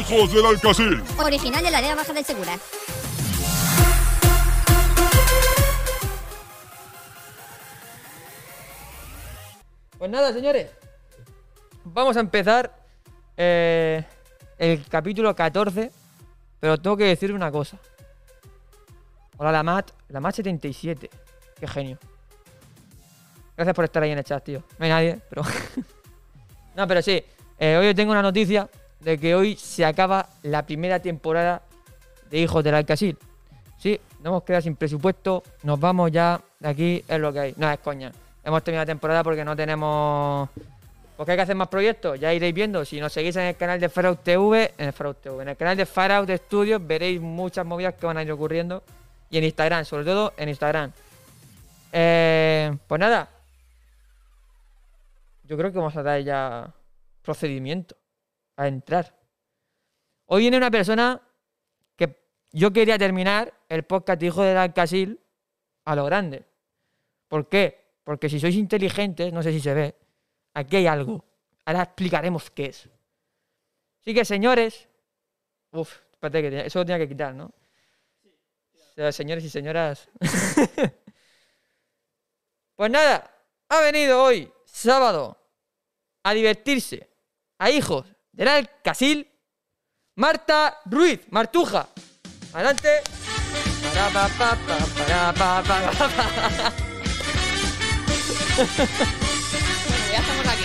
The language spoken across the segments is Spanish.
Hijos del Alcacil. Original de la Vega Baja del Segura. Pues nada, señores. Vamos a empezar eh, el capítulo 14. Pero tengo que decir una cosa. Hola, la Mat. La Mat 77. Qué genio. Gracias por estar ahí en el chat, tío. No hay nadie, pero. no, pero sí. eh, hoy tengo una noticia de que hoy se acaba la primera temporada de Hijos del Alcacil. Sí, nos hemos quedado sin presupuesto. Nos vamos ya de aquí, es lo que hay. No es coña. Hemos terminado la temporada porque no tenemos. Porque hay que hacer más proyectos, ya iréis viendo. Si nos seguís en el canal de Farout TV, en el Farout TV, en el canal de Farout Studios veréis muchas movidas que van a ir ocurriendo. Y en Instagram, sobre todo en Instagram. Eh, pues nada. Yo creo que vamos a dar ya procedimiento a entrar. Hoy viene una persona que yo quería terminar el podcast Hijo del Alcacil a lo grande. ¿Por qué? Porque si sois inteligentes, no sé si se ve, aquí hay algo. Ahora explicaremos qué es. Así que, señores. Uf, espérate que eso lo tenía que quitar, ¿no? Señores y señoras. pues nada, ha venido hoy, sábado, a divertirse a hijos del Alcacil, Marta Ruiz, Martuja. Adelante. Ya estamos aquí.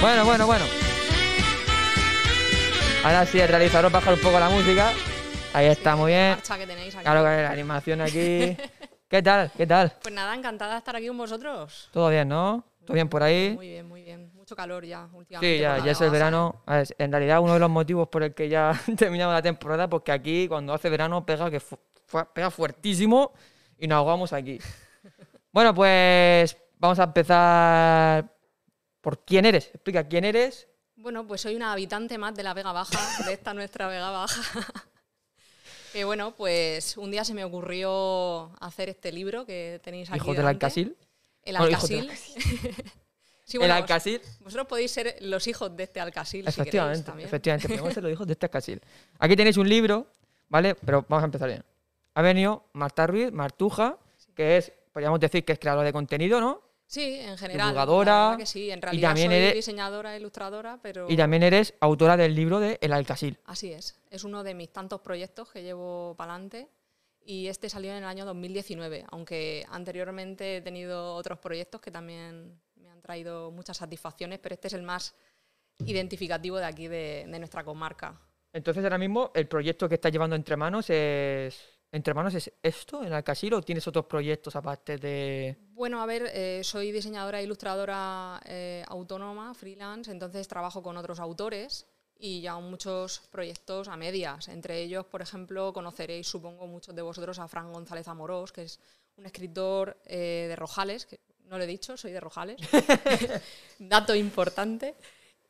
Bueno, bueno, bueno. Ahora sí, el realizador baja un poco la música. Ahí está, muy bien. Marcha que tenéis aquí. Claro que la animación aquí. ¿Qué tal? ¿Qué tal? Pues nada, encantada de estar aquí con vosotros. ¿Todo bien, no? ¿Todo bien por ahí? Muy bien, muy bien. Mucho calor ya últimamente. Sí, ya, ya es el verano. A ver, en realidad, uno de los motivos por el que ya terminamos la temporada, porque aquí, cuando hace verano, pega, que fu- pega fuertísimo y nos ahogamos aquí. Bueno, pues vamos a empezar por quién eres. Explica quién eres. Bueno, pues soy una habitante más de la Vega Baja, de esta nuestra Vega Baja. que bueno, pues un día se me ocurrió hacer este libro que tenéis aquí. Hijo del delante. Alcacil. El Bueno, Alcacil. El vos- Alcacil. Vosotros podéis ser los hijos de este Alcacil. si queréis Efectivamente, también. efectivamente. Podemos ser los hijos de este Casil. Aquí tenéis un libro, ¿vale? Pero vamos a empezar bien. Ha venido Marta Ruiz, Martuja, que es, podríamos decir que es creadora de contenido, ¿no? Sí, en general. Divulgadora, que sí, en realidad también soy eres- diseñadora, ilustradora, pero Y también eres autora del libro de El Alcasil. así es. Es uno de mis tantos proyectos que llevo para adelante y este salió en el año 2019, aunque anteriormente he tenido otros proyectos que también traído muchas satisfacciones, pero este es el más identificativo de aquí de, de nuestra comarca. Entonces, ahora mismo, el proyecto que estás llevando entre manos es. ¿Entre manos es esto, el Alcasil, o tienes otros proyectos aparte de.? Bueno, a ver, eh, soy diseñadora e ilustradora eh, autónoma, freelance, entonces trabajo con otros autores y ya muchos proyectos a medias. Entre ellos, por ejemplo, conoceréis, supongo, muchos de vosotros a Fran González Amorós, que es un escritor eh, de Rojales, que no lo he dicho, soy de Rojales. Dato importante.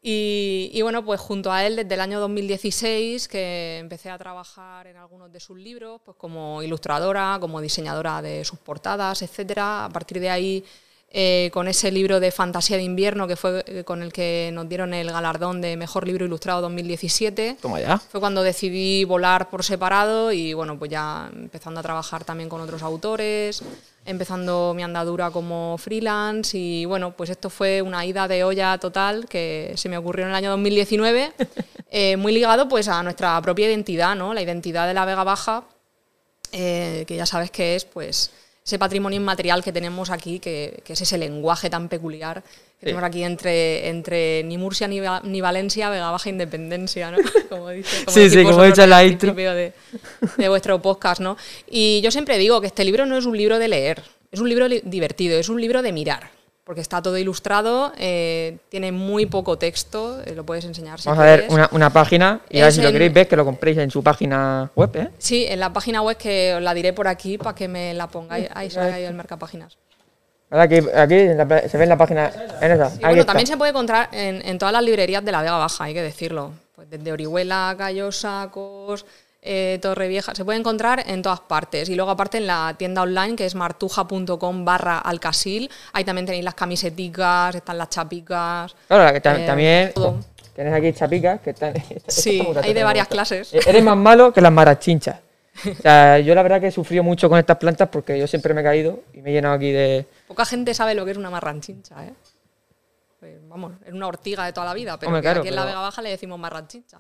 Y, bueno, pues junto a él desde el año 2016 que empecé a trabajar en algunos de sus libros, pues como ilustradora, como diseñadora de sus portadas, etcétera. A partir de ahí, eh, con ese libro de fantasía de invierno que fue eh, con el que nos dieron el galardón de mejor libro ilustrado 2017, Toma ya. fue cuando decidí volar por separado y bueno, pues ya empezando a trabajar también con otros autores, empezando mi andadura como freelance y bueno, pues esto fue una ida de olla total que se me ocurrió en el año 2019, eh, muy ligado pues a nuestra propia identidad, ¿no? La identidad de la Vega Baja, eh, que ya sabes que es pues ese patrimonio inmaterial que tenemos aquí, que, que es ese lenguaje tan peculiar que tenemos aquí entre, entre ni Murcia ni, ni Valencia, Vega Baja Independencia, ¿no? Como dice, como Sí, sí, como he la intro. de, de vuestro podcast, ¿no? Y yo siempre digo que este libro no es un libro de leer, es un libro li- divertido, es un libro de mirar, porque está todo ilustrado, eh, tiene muy poco texto, eh, lo puedes enseñar si Vamos a ver una, una página y Es si lo queréis ver, que lo compréis en su página web, ¿eh? Sí, en la página web que os la diré por aquí para que me la pongáis. Ahí sale ahí el marcapáginas. Ahora Aquí, aquí la se ve en la página. En esa. Y Ahí bueno, también se puede encontrar en, en todas las librerías de la Vega Baja, hay que decirlo. Pues desde Orihuela, Callosa, Cos, eh, Torrevieja, se puede encontrar en todas partes. Y luego aparte en la tienda online que es martuja.com barra alcasil, ahí también tenéis las camiseticas, están las chapicas. Claro, la que tam- eh, también todo. tenéis aquí chapicas que están. Sí, hay de varias clases. Eh, Eres más malo que las marachinchas. O sea, yo la verdad que he sufrido mucho con estas plantas porque yo siempre me he caído y me he llenado aquí de. Poca gente sabe lo que es una marranchincha, ¿eh? Pues, vamos, es una ortiga de toda la vida, pero Hombre, claro, aquí en la Vega Baja le decimos marranchincha.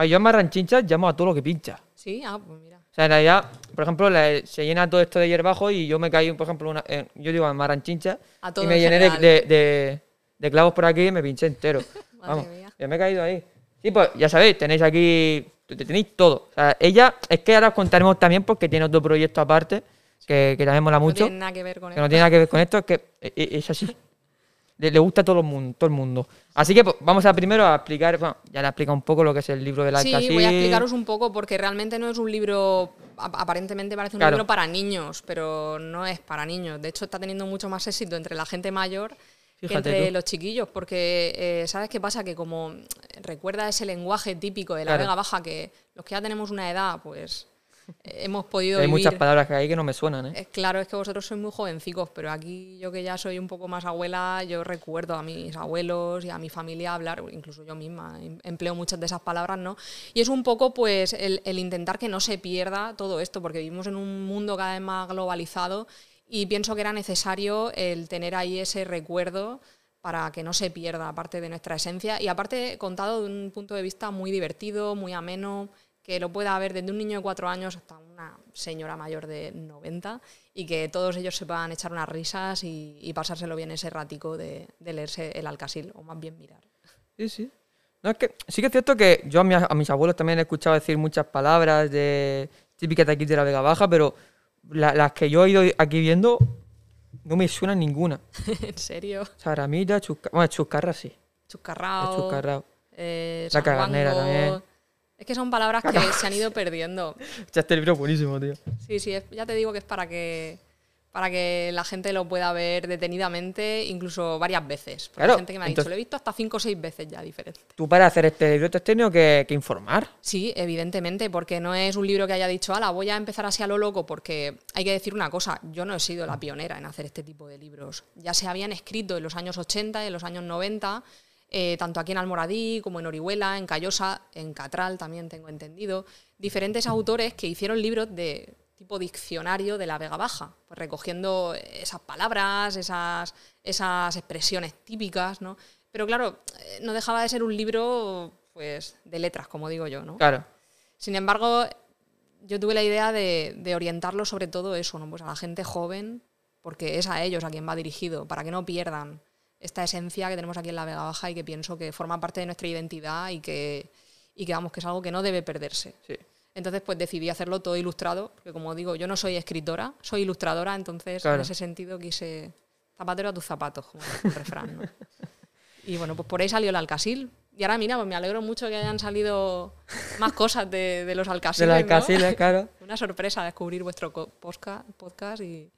Ay, yo a marranchinchas llamo a todo lo que pincha. Sí, ah, pues mira. O sea, en realidad, por ejemplo, la- se llena todo esto de hierbajo y yo me caí, por ejemplo, una, eh, yo digo a marranchincha A todo y me en llené de, general. de- de- de clavos por aquí y me pinché entero. Madre Vamos, mía. yo me he caído ahí. Sí, pues ya sabéis, tenéis aquí, te- tenéis todo. O sea, ella, es que ahora os contaremos también porque tiene otro proyecto aparte que, que también mola No mucho, tiene nada que ver con que no esto. tiene nada que ver con esto, es que e- e- es así. Le, le gusta a todo el mundo, todo el mundo. Así que pues, vamos a primero a explicar, bueno, ya le he explicado un poco lo que es el libro del Sí, Alcasí. voy a explicaros un poco porque realmente no es un libro, ap- aparentemente parece un Claro. libro para niños, pero no es para niños. De hecho, está teniendo mucho más éxito entre la gente mayor que entre tú. los chiquillos, porque eh, ¿sabes qué pasa? Que como recuerda ese lenguaje típico de la Claro. Vega Baja, que los que ya tenemos una edad, pues hemos podido Hay vivir. muchas palabras que hay que no me suenan, ¿eh? Eh, Claro, es que vosotros sois muy jovencicos, pero aquí yo que ya soy un poco más abuela, yo recuerdo a mis abuelos y a mi familia hablar, incluso yo misma em- empleo muchas de esas palabras, ¿no? Y es un poco pues el, el intentar que no se pierda todo esto, porque vivimos en un mundo cada vez más globalizado y pienso que era necesario el tener ahí ese recuerdo para que no se pierda parte de nuestra esencia y aparte contado de un punto de vista muy divertido, muy ameno, que lo pueda ver desde un niño de cuatro años hasta una señora mayor de 90 y que todos ellos se puedan echar unas risas y, y pasárselo bien ese ratico de, de leerse el Alcasil, o más bien mirar. Sí, sí. No, es que sí que es cierto que yo a, mi- a mis abuelos también he escuchado decir muchas palabras de típicas de aquí de la Vega Baja, pero la- las que yo he ido aquí viendo no me suenan ninguna. ¿En serio? Saramita, chusca... bueno, chuscarra sí. Chuscarrao. Chuscarrao. eh, La sanguango. también. Es que son palabras que se han ido perdiendo. Ya este libro es buenísimo, tío. Sí, sí, es- ya te digo que es para que para que la gente lo pueda ver detenidamente, incluso varias veces. Porque Claro, hay gente que me ha dicho, lo he visto hasta cinco o seis veces ya diferente. Tú para hacer este libro te has tenido que, que informar. Sí, evidentemente, porque no es un libro que haya dicho, ala, voy a empezar así a lo loco, porque hay que decir una cosa, yo no he sido la pionera en hacer este tipo de libros. Ya se habían escrito en los años 80 y en los años 90, eh, tanto aquí en Almoradí como en Orihuela, en Callosa, en Catral también tengo entendido, diferentes autores que hicieron libros de tipo diccionario de la Vega Baja, pues recogiendo esas palabras, esas, esas expresiones típicas, ¿no? Pero claro, eh, no dejaba de ser un libro pues de letras, como digo yo, ¿no? Claro. Sin embargo, yo tuve la idea de, de orientarlo sobre todo eso, ¿no? Pues a la gente joven, porque es a ellos a quien va dirigido, para que no pierdan esta esencia que tenemos aquí en la Vega Baja y que pienso que forma parte de nuestra identidad y que, y que vamos, que es algo que no debe perderse. Sí. Entonces, pues decidí hacerlo todo ilustrado, porque como digo, yo no soy escritora, soy ilustradora, entonces Claro. en ese sentido quise zapatero a tus zapatos, como el refrán, ¿no? Y bueno, pues por ahí salió el Alcasil. Y ahora mira, pues me alegro mucho que hayan salido más cosas de, de los De Alcasiles, las ¿no? claro. Una sorpresa descubrir vuestro podcast y,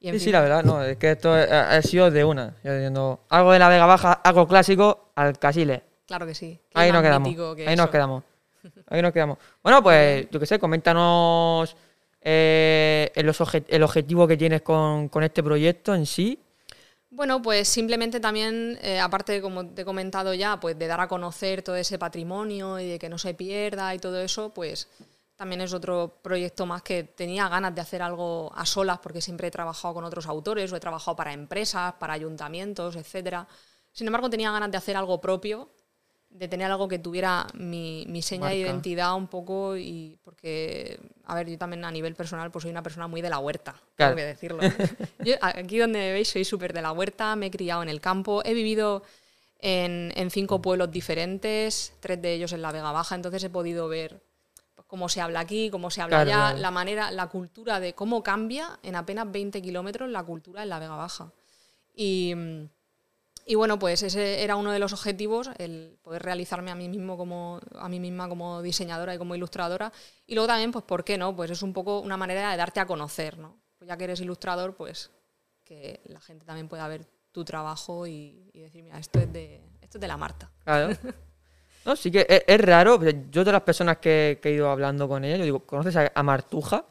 y Sí, sí, la verdad, no, es que esto ha, ha sido de una. Yo diciendo, algo de la Vega Baja, algo clásico, al Casiles. Claro que sí. ¿Qué Ahí nos quedamos. que Ahí nos eso? quedamos. Ahí nos quedamos. Bueno, pues, yo qué sé, coméntanos eh, el, el objetivo que tienes con, con este proyecto en sí. Bueno, pues simplemente también, eh, aparte, de, como te he comentado ya, pues de dar a conocer todo ese patrimonio y de que no se pierda y todo eso, pues también es otro proyecto más que tenía ganas de hacer algo a solas, porque siempre he trabajado con otros autores o he trabajado para empresas, para ayuntamientos, etcétera. Sin embargo, tenía ganas de hacer algo propio, de tener algo que tuviera mi, mi seña de identidad un poco y porque, a ver, yo también a nivel personal pues soy una persona muy de la huerta, Claro. tengo que decirlo. Yo, aquí donde me veis soy súper de la huerta, me he criado en el campo, he vivido en, en cinco pueblos diferentes, tres de ellos en la Vega Baja, entonces he podido ver cómo se habla aquí, cómo se habla Claro, allá, claro. la manera, la cultura de cómo cambia en apenas 20 kilómetros la cultura en la Vega Baja. Y, y bueno, pues ese era uno de los objetivos, el poder realizarme a mí mismo como a mí misma como diseñadora y como ilustradora. Y luego también, pues, ¿por qué no? Pues es un poco una manera de darte a conocer, ¿no? Pues ya que eres ilustrador, pues que la gente también pueda ver tu trabajo y, y decir, mira, esto es de, esto es de la Marta. Claro. No, sí que es, es raro. Yo de las personas que, que he ido hablando con ella, yo digo, ¿conoces a, a Martuja?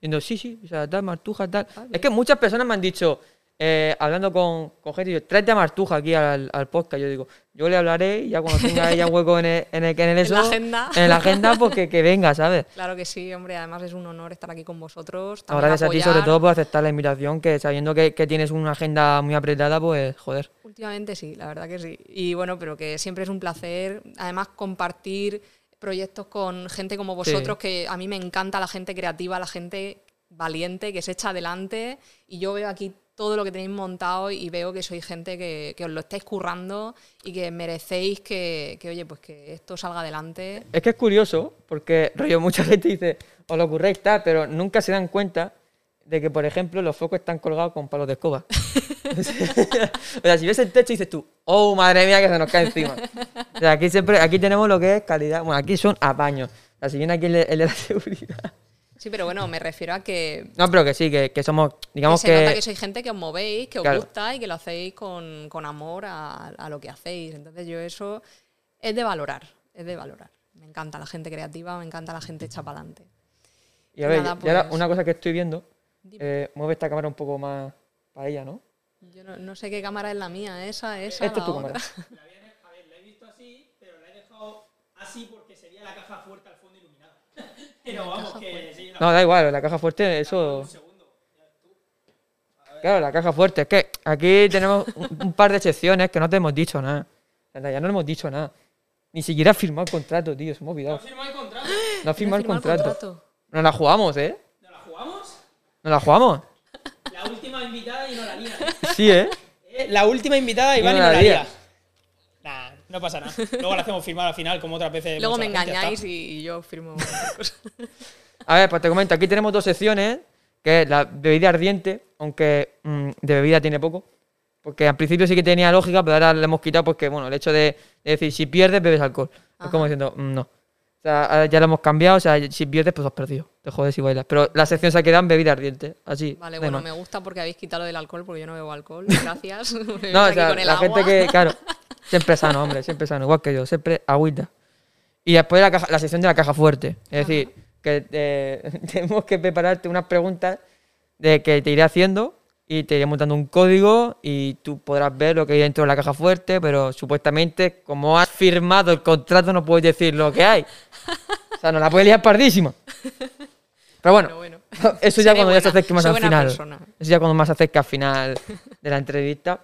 Y yo, sí, sí, o sea, tal, Martuja, tal. Ah, es que muchas personas me han dicho, eh, hablando con, con gente, yo, tráete a Martuja aquí al, al podcast. Yo digo, yo le hablaré y ya cuando tenga ella hueco en el, en el, en el En eso, la agenda. en la agenda, pues que, que venga, ¿sabes? Claro que sí, hombre. Además es un honor estar aquí con vosotros. Gracias a ti, sobre todo por aceptar la invitación, que sabiendo que, que tienes una agenda muy apretada, pues joder. Últimamente sí, la verdad que sí. Y bueno, pero que siempre es un placer. Además, compartir proyectos con gente como vosotros, que a mí me encanta la gente creativa, la gente valiente, que se echa adelante. Y yo veo aquí todo lo que tenéis montado y veo que sois gente que, os lo estáis currando y que merecéis que, oye, pues que esto salga adelante. Es que es curioso, porque rollo, mucha gente dice, os lo ocurréis tal, pero nunca se dan cuenta de que, por ejemplo, los focos están colgados con palos de escoba. o sea, si ves el techo dices tú, oh, madre mía, que se nos cae encima. Aquí siempre, aquí tenemos lo que es calidad. Bueno, aquí son apaños. O sea, si viene aquí de- el de la seguridad. Sí, pero bueno, me refiero a que, No, pero que sí, que, que somos, digamos que se nota que... sois gente que os movéis, que os Claro. gusta y que lo hacéis con, con amor a, a lo que hacéis. Entonces yo eso es de valorar, es de valorar. Me encanta la gente creativa, me encanta la gente hecha para adelante. Y a ver, nada, y ahora pues- una cosa que estoy viendo, eh, mueve esta cámara un poco más para ella, ¿no? Yo no, no sé qué cámara es la mía, esa, esa, Esta la es tu otra. cámara. La había de- a ver, la he visto así, pero la he dejado así porque sería la caja fuerte. Pero vamos, que sí, No, da igual, la caja fuerte, eso... un segundo. Claro, la caja fuerte. Es que aquí tenemos un, par de excepciones que no te hemos dicho nada. Anda, Ya no hemos dicho nada. Ni siquiera firmado el contrato, tío. Se me ha No olvidado. firmó el contrato. No has firmado el contrato. Nos la jugamos, ¿eh? ¿No la jugamos? Nos la jugamos. La última invitada y no la lía. Sí, ¿eh? Eh, La última invitada Y Iván y no la lía. No pasa nada. Luego la hacemos firmar al final, como otras veces. Luego me engañáis y, yo firmo. A ver, pues te comento. Aquí tenemos dos secciones. Que es la bebida ardiente, aunque mm, de bebida tiene poco. Porque al principio sí que tenía lógica, pero ahora le hemos quitado porque, bueno, el hecho de, de decir, si pierdes, bebes alcohol. Es como diciendo, mm, no. O sea, ahora ya lo hemos cambiado. O sea, si pierdes, pues has perdido. Te jodes si bailas. Pero la sección se ha quedado en bebida ardiente. Así. Vale, bueno, más. me gusta porque habéis quitado lo del alcohol, porque yo no bebo alcohol. Gracias. No, o sea, la agua. gente que, claro, siempre sano, hombre, siempre sano, igual que yo, siempre agüita. Y después la, caja, la sección de la caja fuerte. Es decir, que eh, tenemos que prepararte unas preguntas de que te iré haciendo y te iré montando un código y tú podrás ver lo que hay dentro de la caja fuerte, pero supuestamente, como has firmado el contrato, no puedes decir lo que hay. O sea, no la puedes liar pardísima. Pero bueno, Bueno, bueno. eso ya Seré cuando ya se acerque más soy al final. persona. Eso ya cuando más se acerca al final de la entrevista.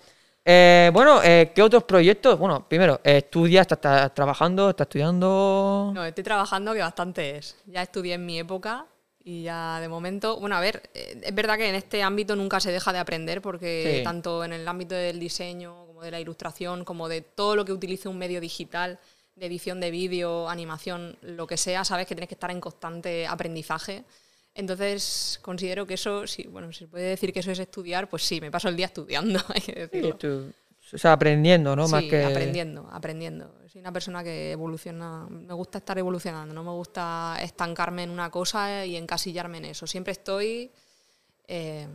Eh, bueno, eh, ¿qué otros proyectos? Bueno, primero, eh, ¿estudias? ¿Estás, estás trabajando? ¿Estás estudiando? No, estoy trabajando que bastante es. Ya estudié en mi época y ya de momento, bueno, a ver, eh, es verdad que en este ámbito nunca se deja de aprender porque Sí. tanto en el ámbito del diseño como de la ilustración, como de todo lo que utilice un medio digital, de edición de vídeo, animación, lo que sea, sabes que tienes que estar en constante aprendizaje. Entonces, considero que eso, sí, bueno, si se puede decir que eso es estudiar, pues sí, me paso el día estudiando, hay que Sí, decirlo. tú- o sea, aprendiendo, ¿no? Sí, Más que... aprendiendo, aprendiendo. Soy una persona que evoluciona, me gusta estar evolucionando, no me gusta estancarme en una cosa y encasillarme en eso. Siempre estoy eh,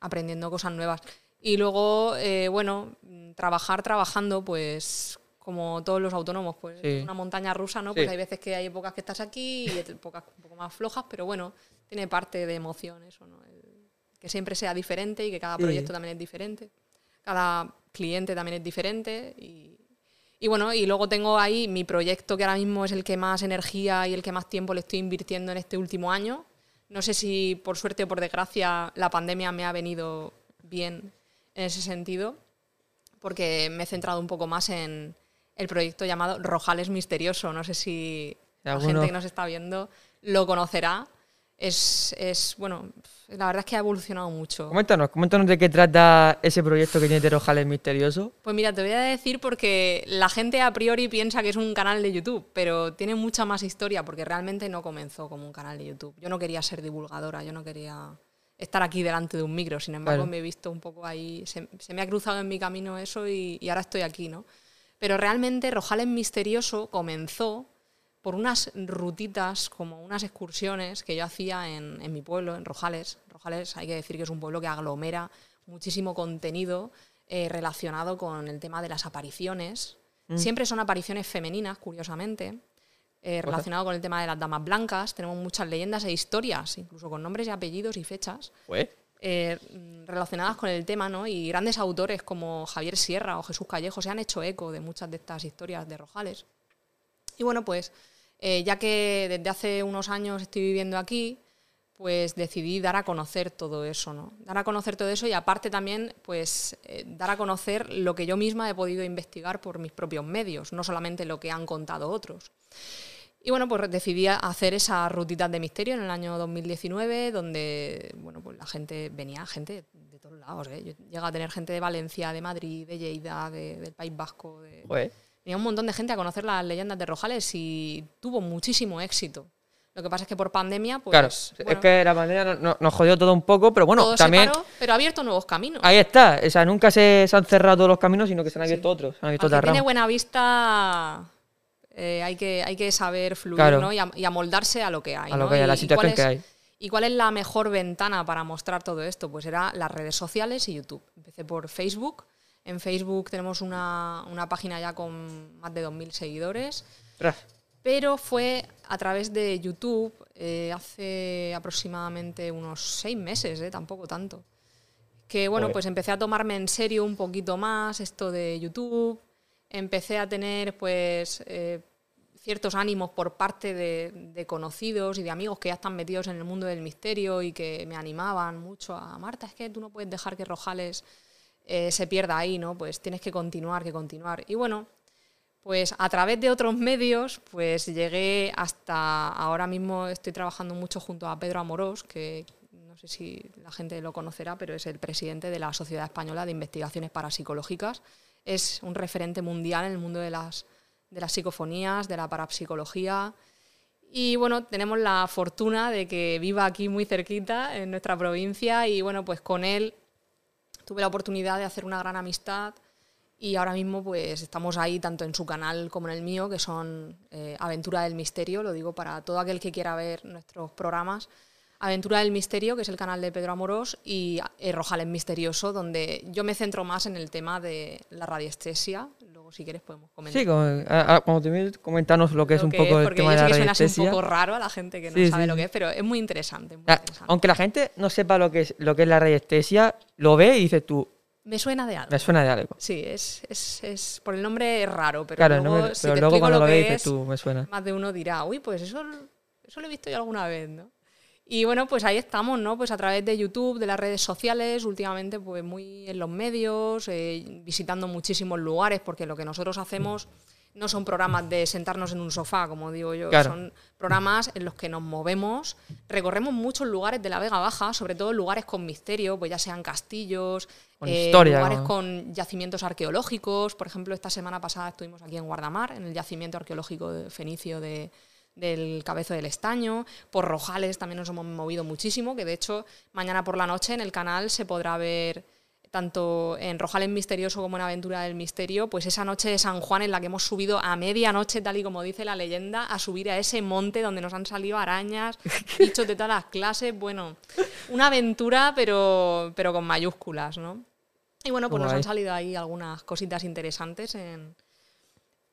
aprendiendo cosas nuevas. Y luego, eh, bueno, trabajar trabajando, pues como todos los autónomos, pues Sí. una montaña rusa, ¿no? Pues hay veces que hay épocas que estás aquí y épocas un poco más flojas, pero bueno, tiene parte de emoción eso, ¿no? El- que siempre sea diferente y que cada Sí. proyecto también es diferente. Cada cliente también es diferente y, y bueno, y luego tengo ahí mi proyecto que ahora mismo es el que más energía y el que más tiempo le estoy invirtiendo en este último año. No sé si por suerte o por desgracia la pandemia me ha venido bien en ese sentido, porque me he centrado un poco más en el proyecto llamado Rojales Misterioso. No sé si la gente que nos está viendo lo conocerá. Es, es, bueno, la verdad es que ha evolucionado mucho. Coméntanos, coméntanos de qué trata ese proyecto que tiene de Rojales Misterioso. Pues mira, te voy a decir porque la gente a priori piensa que es un canal de YouTube, pero tiene mucha más historia porque realmente no comenzó como un canal de YouTube. Yo no quería ser divulgadora, yo no quería estar aquí delante de un micro, sin embargo me he visto un poco ahí, se, se me ha cruzado en mi camino eso y, y ahora estoy aquí, ¿no? Pero realmente Rojales Misterioso comenzó por unas rutitas, como unas excursiones que yo hacía en, en mi pueblo, en Rojales. Rojales, hay que decir que es un pueblo que aglomera muchísimo contenido eh, relacionado con el tema de las apariciones. Siempre son apariciones femeninas, curiosamente, eh, relacionado con el tema de las damas blancas. Tenemos muchas leyendas e historias, incluso con nombres y apellidos y fechas. Eh, relacionadas con el tema, ¿no? Y grandes autores como Javier Sierra o Jesús Callejo se han hecho eco de muchas de estas historias de Rojales. Y bueno, pues eh, ya que desde hace unos años estoy viviendo aquí, pues decidí dar a conocer todo eso, ¿no? Dar a conocer todo eso y aparte también, pues, eh, dar a conocer lo que yo misma he podido investigar por mis propios medios, no solamente lo que han contado otros. Y bueno, pues decidí hacer esas rutitas de misterio en el año 2019, donde, bueno, pues la gente, venía gente de todos lados, ¿eh? Yo a tener gente de Valencia, de Madrid, de Lleida, de- del País Vasco, de. Venía un montón de gente a conocer las leyendas de Rojales y tuvo muchísimo éxito. Lo que pasa es que por pandemia, pues. claro, bueno, es que la pandemia no- no- nos jodió todo un poco, pero bueno, todo también se paró, pero ha abierto nuevos caminos. ahí está. O sea, nunca se, se han cerrado todos los caminos, sino que se han abierto otros. Se han abierto Al que otras tiene buena vista, eh, hay, que, hay que saber fluir Claro. ¿no? y, a- y amoldarse a lo que hay. A lo que hay, a la situación que hay. ¿Y cuál es la mejor ventana para mostrar todo esto? Pues era las redes sociales y YouTube. Empecé por Facebook. En Facebook tenemos una, una página ya con más de 2.000 seguidores. Pero fue a través de YouTube eh, hace aproximadamente unos seis meses, eh, tampoco tanto. Que bueno, pues empecé a tomarme en serio un poquito más esto de YouTube. Empecé a tener pues eh, ciertos ánimos por parte de, de conocidos y de amigos que ya están metidos en el mundo del misterio y que me animaban mucho a Marta, es que tú no puedes dejar que Rojales eh, se pierda ahí, ¿no? Pues tienes que continuar, que continuar. Y bueno, pues a través de otros medios, pues llegué hasta ahora mismo estoy trabajando mucho junto a Pedro Amorós, que no sé si la gente lo conocerá, pero es el presidente de la Sociedad Española de Investigaciones Parapsicológicas. Es un referente mundial en el mundo de las, de las psicofonías, de la parapsicología. Y bueno, tenemos la fortuna de que viva aquí muy cerquita, en nuestra provincia, y bueno, pues con él tuve la oportunidad de hacer una gran amistad y ahora mismo pues estamos ahí tanto en su canal como en el mío, que son eh, Aventura del Misterio, lo digo para todo aquel que quiera ver nuestros programas. Aventura del Misterio, que es el canal de Pedro Amorós, y eh, Rojales Misterioso, donde yo me centro más en el tema de la radiestesia. Luego, si quieres, podemos comentar. Sí, como, a- a- cuando termines, comentarnos lo que es un que poco el porque tema yo de sé la que suena así un poco raro a la gente que no Sí, sabe sí, lo que es, pero es muy interesante. muy interesante. Aunque la gente no sepa lo que es, lo que es la radiestesia, lo ve y dice tú, Me suena de algo. me suena de algo. Sí, es, es, es- por el nombre es raro, pero claro, luego, me- si pero te luego cuando lo lo ve que dices es, tú, me suena. más de uno dirá, uy, pues eso, eso lo he visto yo alguna vez, ¿no? Y bueno, pues ahí estamos, ¿no? Pues a través de YouTube, de las redes sociales, últimamente pues muy en los medios, eh, visitando muchísimos lugares, porque lo que nosotros hacemos no son programas de sentarnos en un sofá, como digo yo, Claro. son programas en los que nos movemos, recorremos muchos lugares de la Vega Baja, sobre todo lugares con misterio, pues ya sean castillos, Con eh, historia, lugares ¿no? con yacimientos arqueológicos. Por ejemplo, esta semana pasada estuvimos aquí en Guardamar, en el yacimiento arqueológico de fenicio de, del Cabezo del Estaño. Por Rojales también nos hemos movido muchísimo, que de hecho mañana por la noche en el canal se podrá ver tanto en Rojales Misterioso como en Aventura del Misterio, pues esa noche de San Juan en la que hemos subido a medianoche, tal y como dice la leyenda, a subir a ese monte donde nos han salido arañas, bichos de todas las clases. Bueno, una aventura, pero, pero con mayúsculas, ¿no? Y bueno, pues nos han salido ahí algunas cositas interesantes en,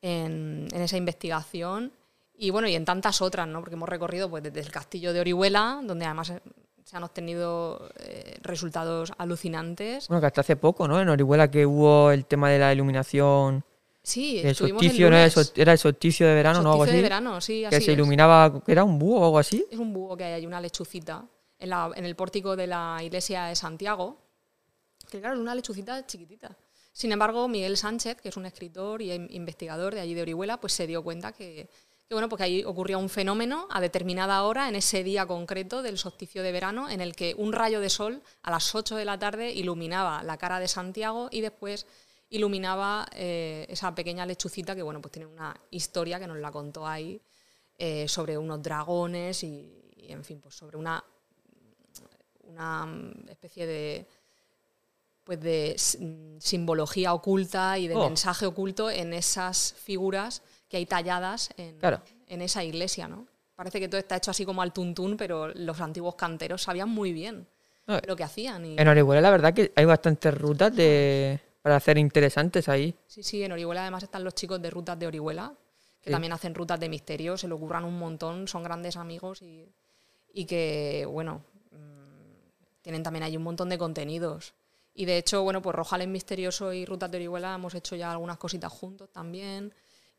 en, en esa investigación. Y bueno, y en tantas otras, ¿no? Porque hemos recorrido pues, desde el castillo de Orihuela, donde además eh, se han obtenido eh, resultados alucinantes. Bueno, que hasta hace poco, ¿no? En Orihuela que hubo el tema de la iluminación, Sí, el solsticio. Era el lunes. sol- era el solsticio de verano, ¿no? Algo Solsticio así. de verano, sí, que se es. iluminaba, que era un búho o algo así. Es un búho que hay, hay una lechucita en, la- en el pórtico de la iglesia de Santiago, que claro, es una lechucita chiquitita. Sin embargo, Miguel Sánchez, que es un escritor y in- investigador de allí de Orihuela, pues se dio cuenta que, que, bueno, porque ahí ocurría un fenómeno a determinada hora, en ese día concreto del solsticio de verano, en el que un rayo de sol a las 8 de la tarde iluminaba la cara de Santiago y después iluminaba eh, esa pequeña lechucita que, bueno, pues tiene una historia que nos la contó ahí eh, sobre unos dragones y, y, en fin, pues sobre una, una especie de pues de mm, simbología oculta y de Oh. mensaje oculto en esas figuras que hay talladas en, Claro. en esa iglesia, ¿no? Parece que todo está hecho así como al tuntún, pero los antiguos canteros sabían muy bien No, lo que hacían. Y, En Orihuela la verdad que hay bastantes rutas de, para hacer interesantes ahí. Sí, sí, en Orihuela además están los chicos de rutas de Orihuela, que Sí. también hacen rutas de misterio, se lo ocurran un montón, son grandes amigos y, y que, bueno, mm, tienen también ahí un montón de contenidos. Y de hecho, bueno, pues Rojales Misterioso y Ruta de Orihuela hemos hecho ya algunas cositas juntos también.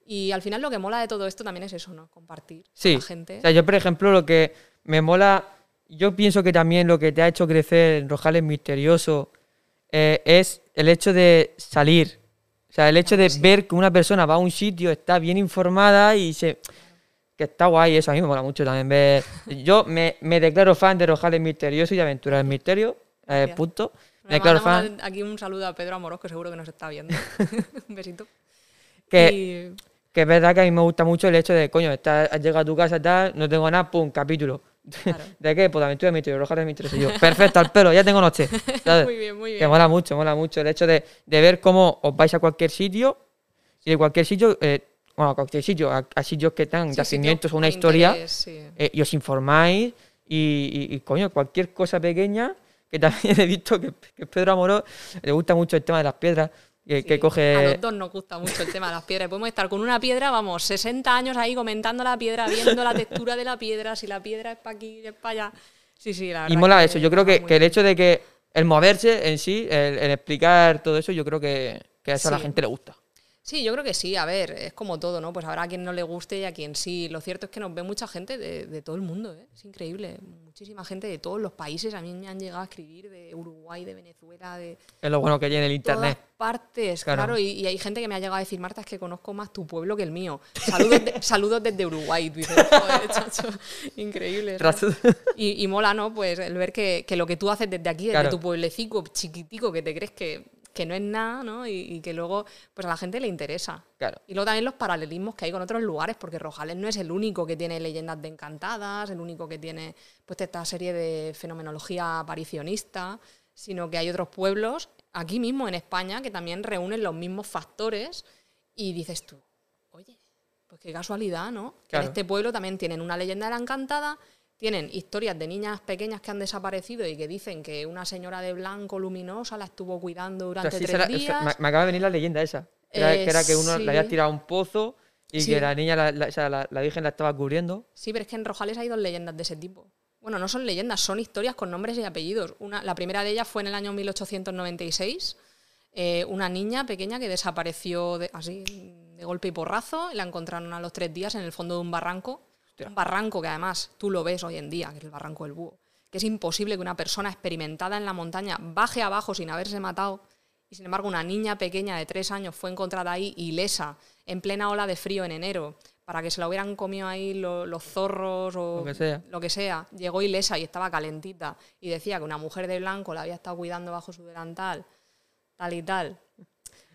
Y al final lo que mola de todo esto también es eso, ¿no? Compartir Sí. con la gente. O sea, yo, por ejemplo, lo que me mola, yo pienso que también lo que te ha hecho crecer en Rojales Misterioso eh, es el hecho de salir. O sea, el hecho de ver que una persona va a un sitio, está bien informada y se... Que está guay, eso a mí me mola mucho también ver... Yo me, me declaro fan de Rojales Misterioso y de Aventuras del Misterio, eh, punto. Me declaro fan. aquí un saludo a Pedro Amorós, que seguro que nos está viendo. un besito. Que, Y- que es verdad que a mí me gusta mucho el hecho de, coño, estás, has llegado a tu casa, tal, no tengo nada, pum, capítulo. Claro. ¿De qué? Pues de aventura de misterio, Rojas de misterio. Y yo, perfecto, al pelo, ya tengo noche. ¿sabes? Muy bien, muy Que bien. mola mucho, mola mucho. El hecho de, de ver cómo os vais a cualquier sitio y de cualquier sitio, eh, bueno, a cualquier sitio, a, a sitios que tengan Sí, yacimientos o una historia, interés, sí. eh, y os informáis y, y- y, coño, cualquier cosa pequeña, que también he visto que, que Pedro Amoró le gusta mucho el tema de las piedras, que, coge... A los dos nos gusta mucho el tema de las piedras. Podemos estar con una piedra, vamos, 60 años ahí comentando la piedra, viendo la textura de la piedra, si la piedra es para aquí, es para allá. Sí, sí, la verdad. Y mola eso. Yo creo que, que el hecho de que el moverse en sí, el, el explicar todo eso, yo creo que, que a eso a la gente le gusta. Sí, yo creo que sí. A ver, es como todo, ¿no? Pues habrá a quien no le guste y a quien sí. Lo cierto es que nos ve mucha gente de, de todo el mundo, ¿eh? Es increíble. Muchísima gente de todos los países. A mí me han llegado a escribir de Uruguay, de Venezuela, de Es lo bueno que tiene el todas internet. partes, Claro. claro. y, y hay gente que me ha llegado a decir, Marta, es que conozco más tu pueblo que el mío. Saludos, de- saludos desde Uruguay. Dices, "Joder, chacho, increíble. Y, y mola, ¿no? Pues el ver que, que lo que tú haces desde aquí, desde Claro. tu pueblecico chiquitico, que te crees que, que no es nada, ¿no? Y, y que luego, pues a la gente le interesa. Claro. Y luego también los paralelismos que hay con otros lugares, porque Rojales no es el único que tiene leyendas de encantadas, el único que tiene pues esta serie de fenomenología aparicionista, sino que hay otros pueblos aquí mismo en España que también reúnen los mismos factores y dices tú, oye, pues qué casualidad, ¿no? Que en este pueblo también tienen una leyenda de la encantada, tienen historias de niñas pequeñas que han desaparecido y que dicen que una señora de blanco luminosa la estuvo cuidando O sea, durante sí, tres la- días. me, me acaba de venir la leyenda esa. Que era, Eh, que, era que uno le había sí. tirado a un pozo y Sí. que la niña, la, la- o sea, la- la Virgen la estaba cubriendo. Sí, pero es que en Rojales hay dos leyendas de ese tipo. Bueno, no son leyendas, son historias con nombres y apellidos. Una, la primera de ellas fue en el año 1896. eh, una niña pequeña que desapareció de- así de golpe y porrazo y la encontraron a los tres días en el fondo de un barranco. Hostia. Un barranco que además tú lo ves hoy en día, que es el barranco del búho. Que es imposible que una persona experimentada en la montaña baje abajo sin haberse matado. Y sin embargo, una niña pequeña de tres años fue encontrada ahí ilesa, en plena ola de frío en enero, para que se la hubieran comido ahí lo- los zorros o Lo que sea. lo que sea. Llegó ilesa y estaba calentita. Y decía que una mujer de blanco la había estado cuidando bajo su delantal, tal y tal.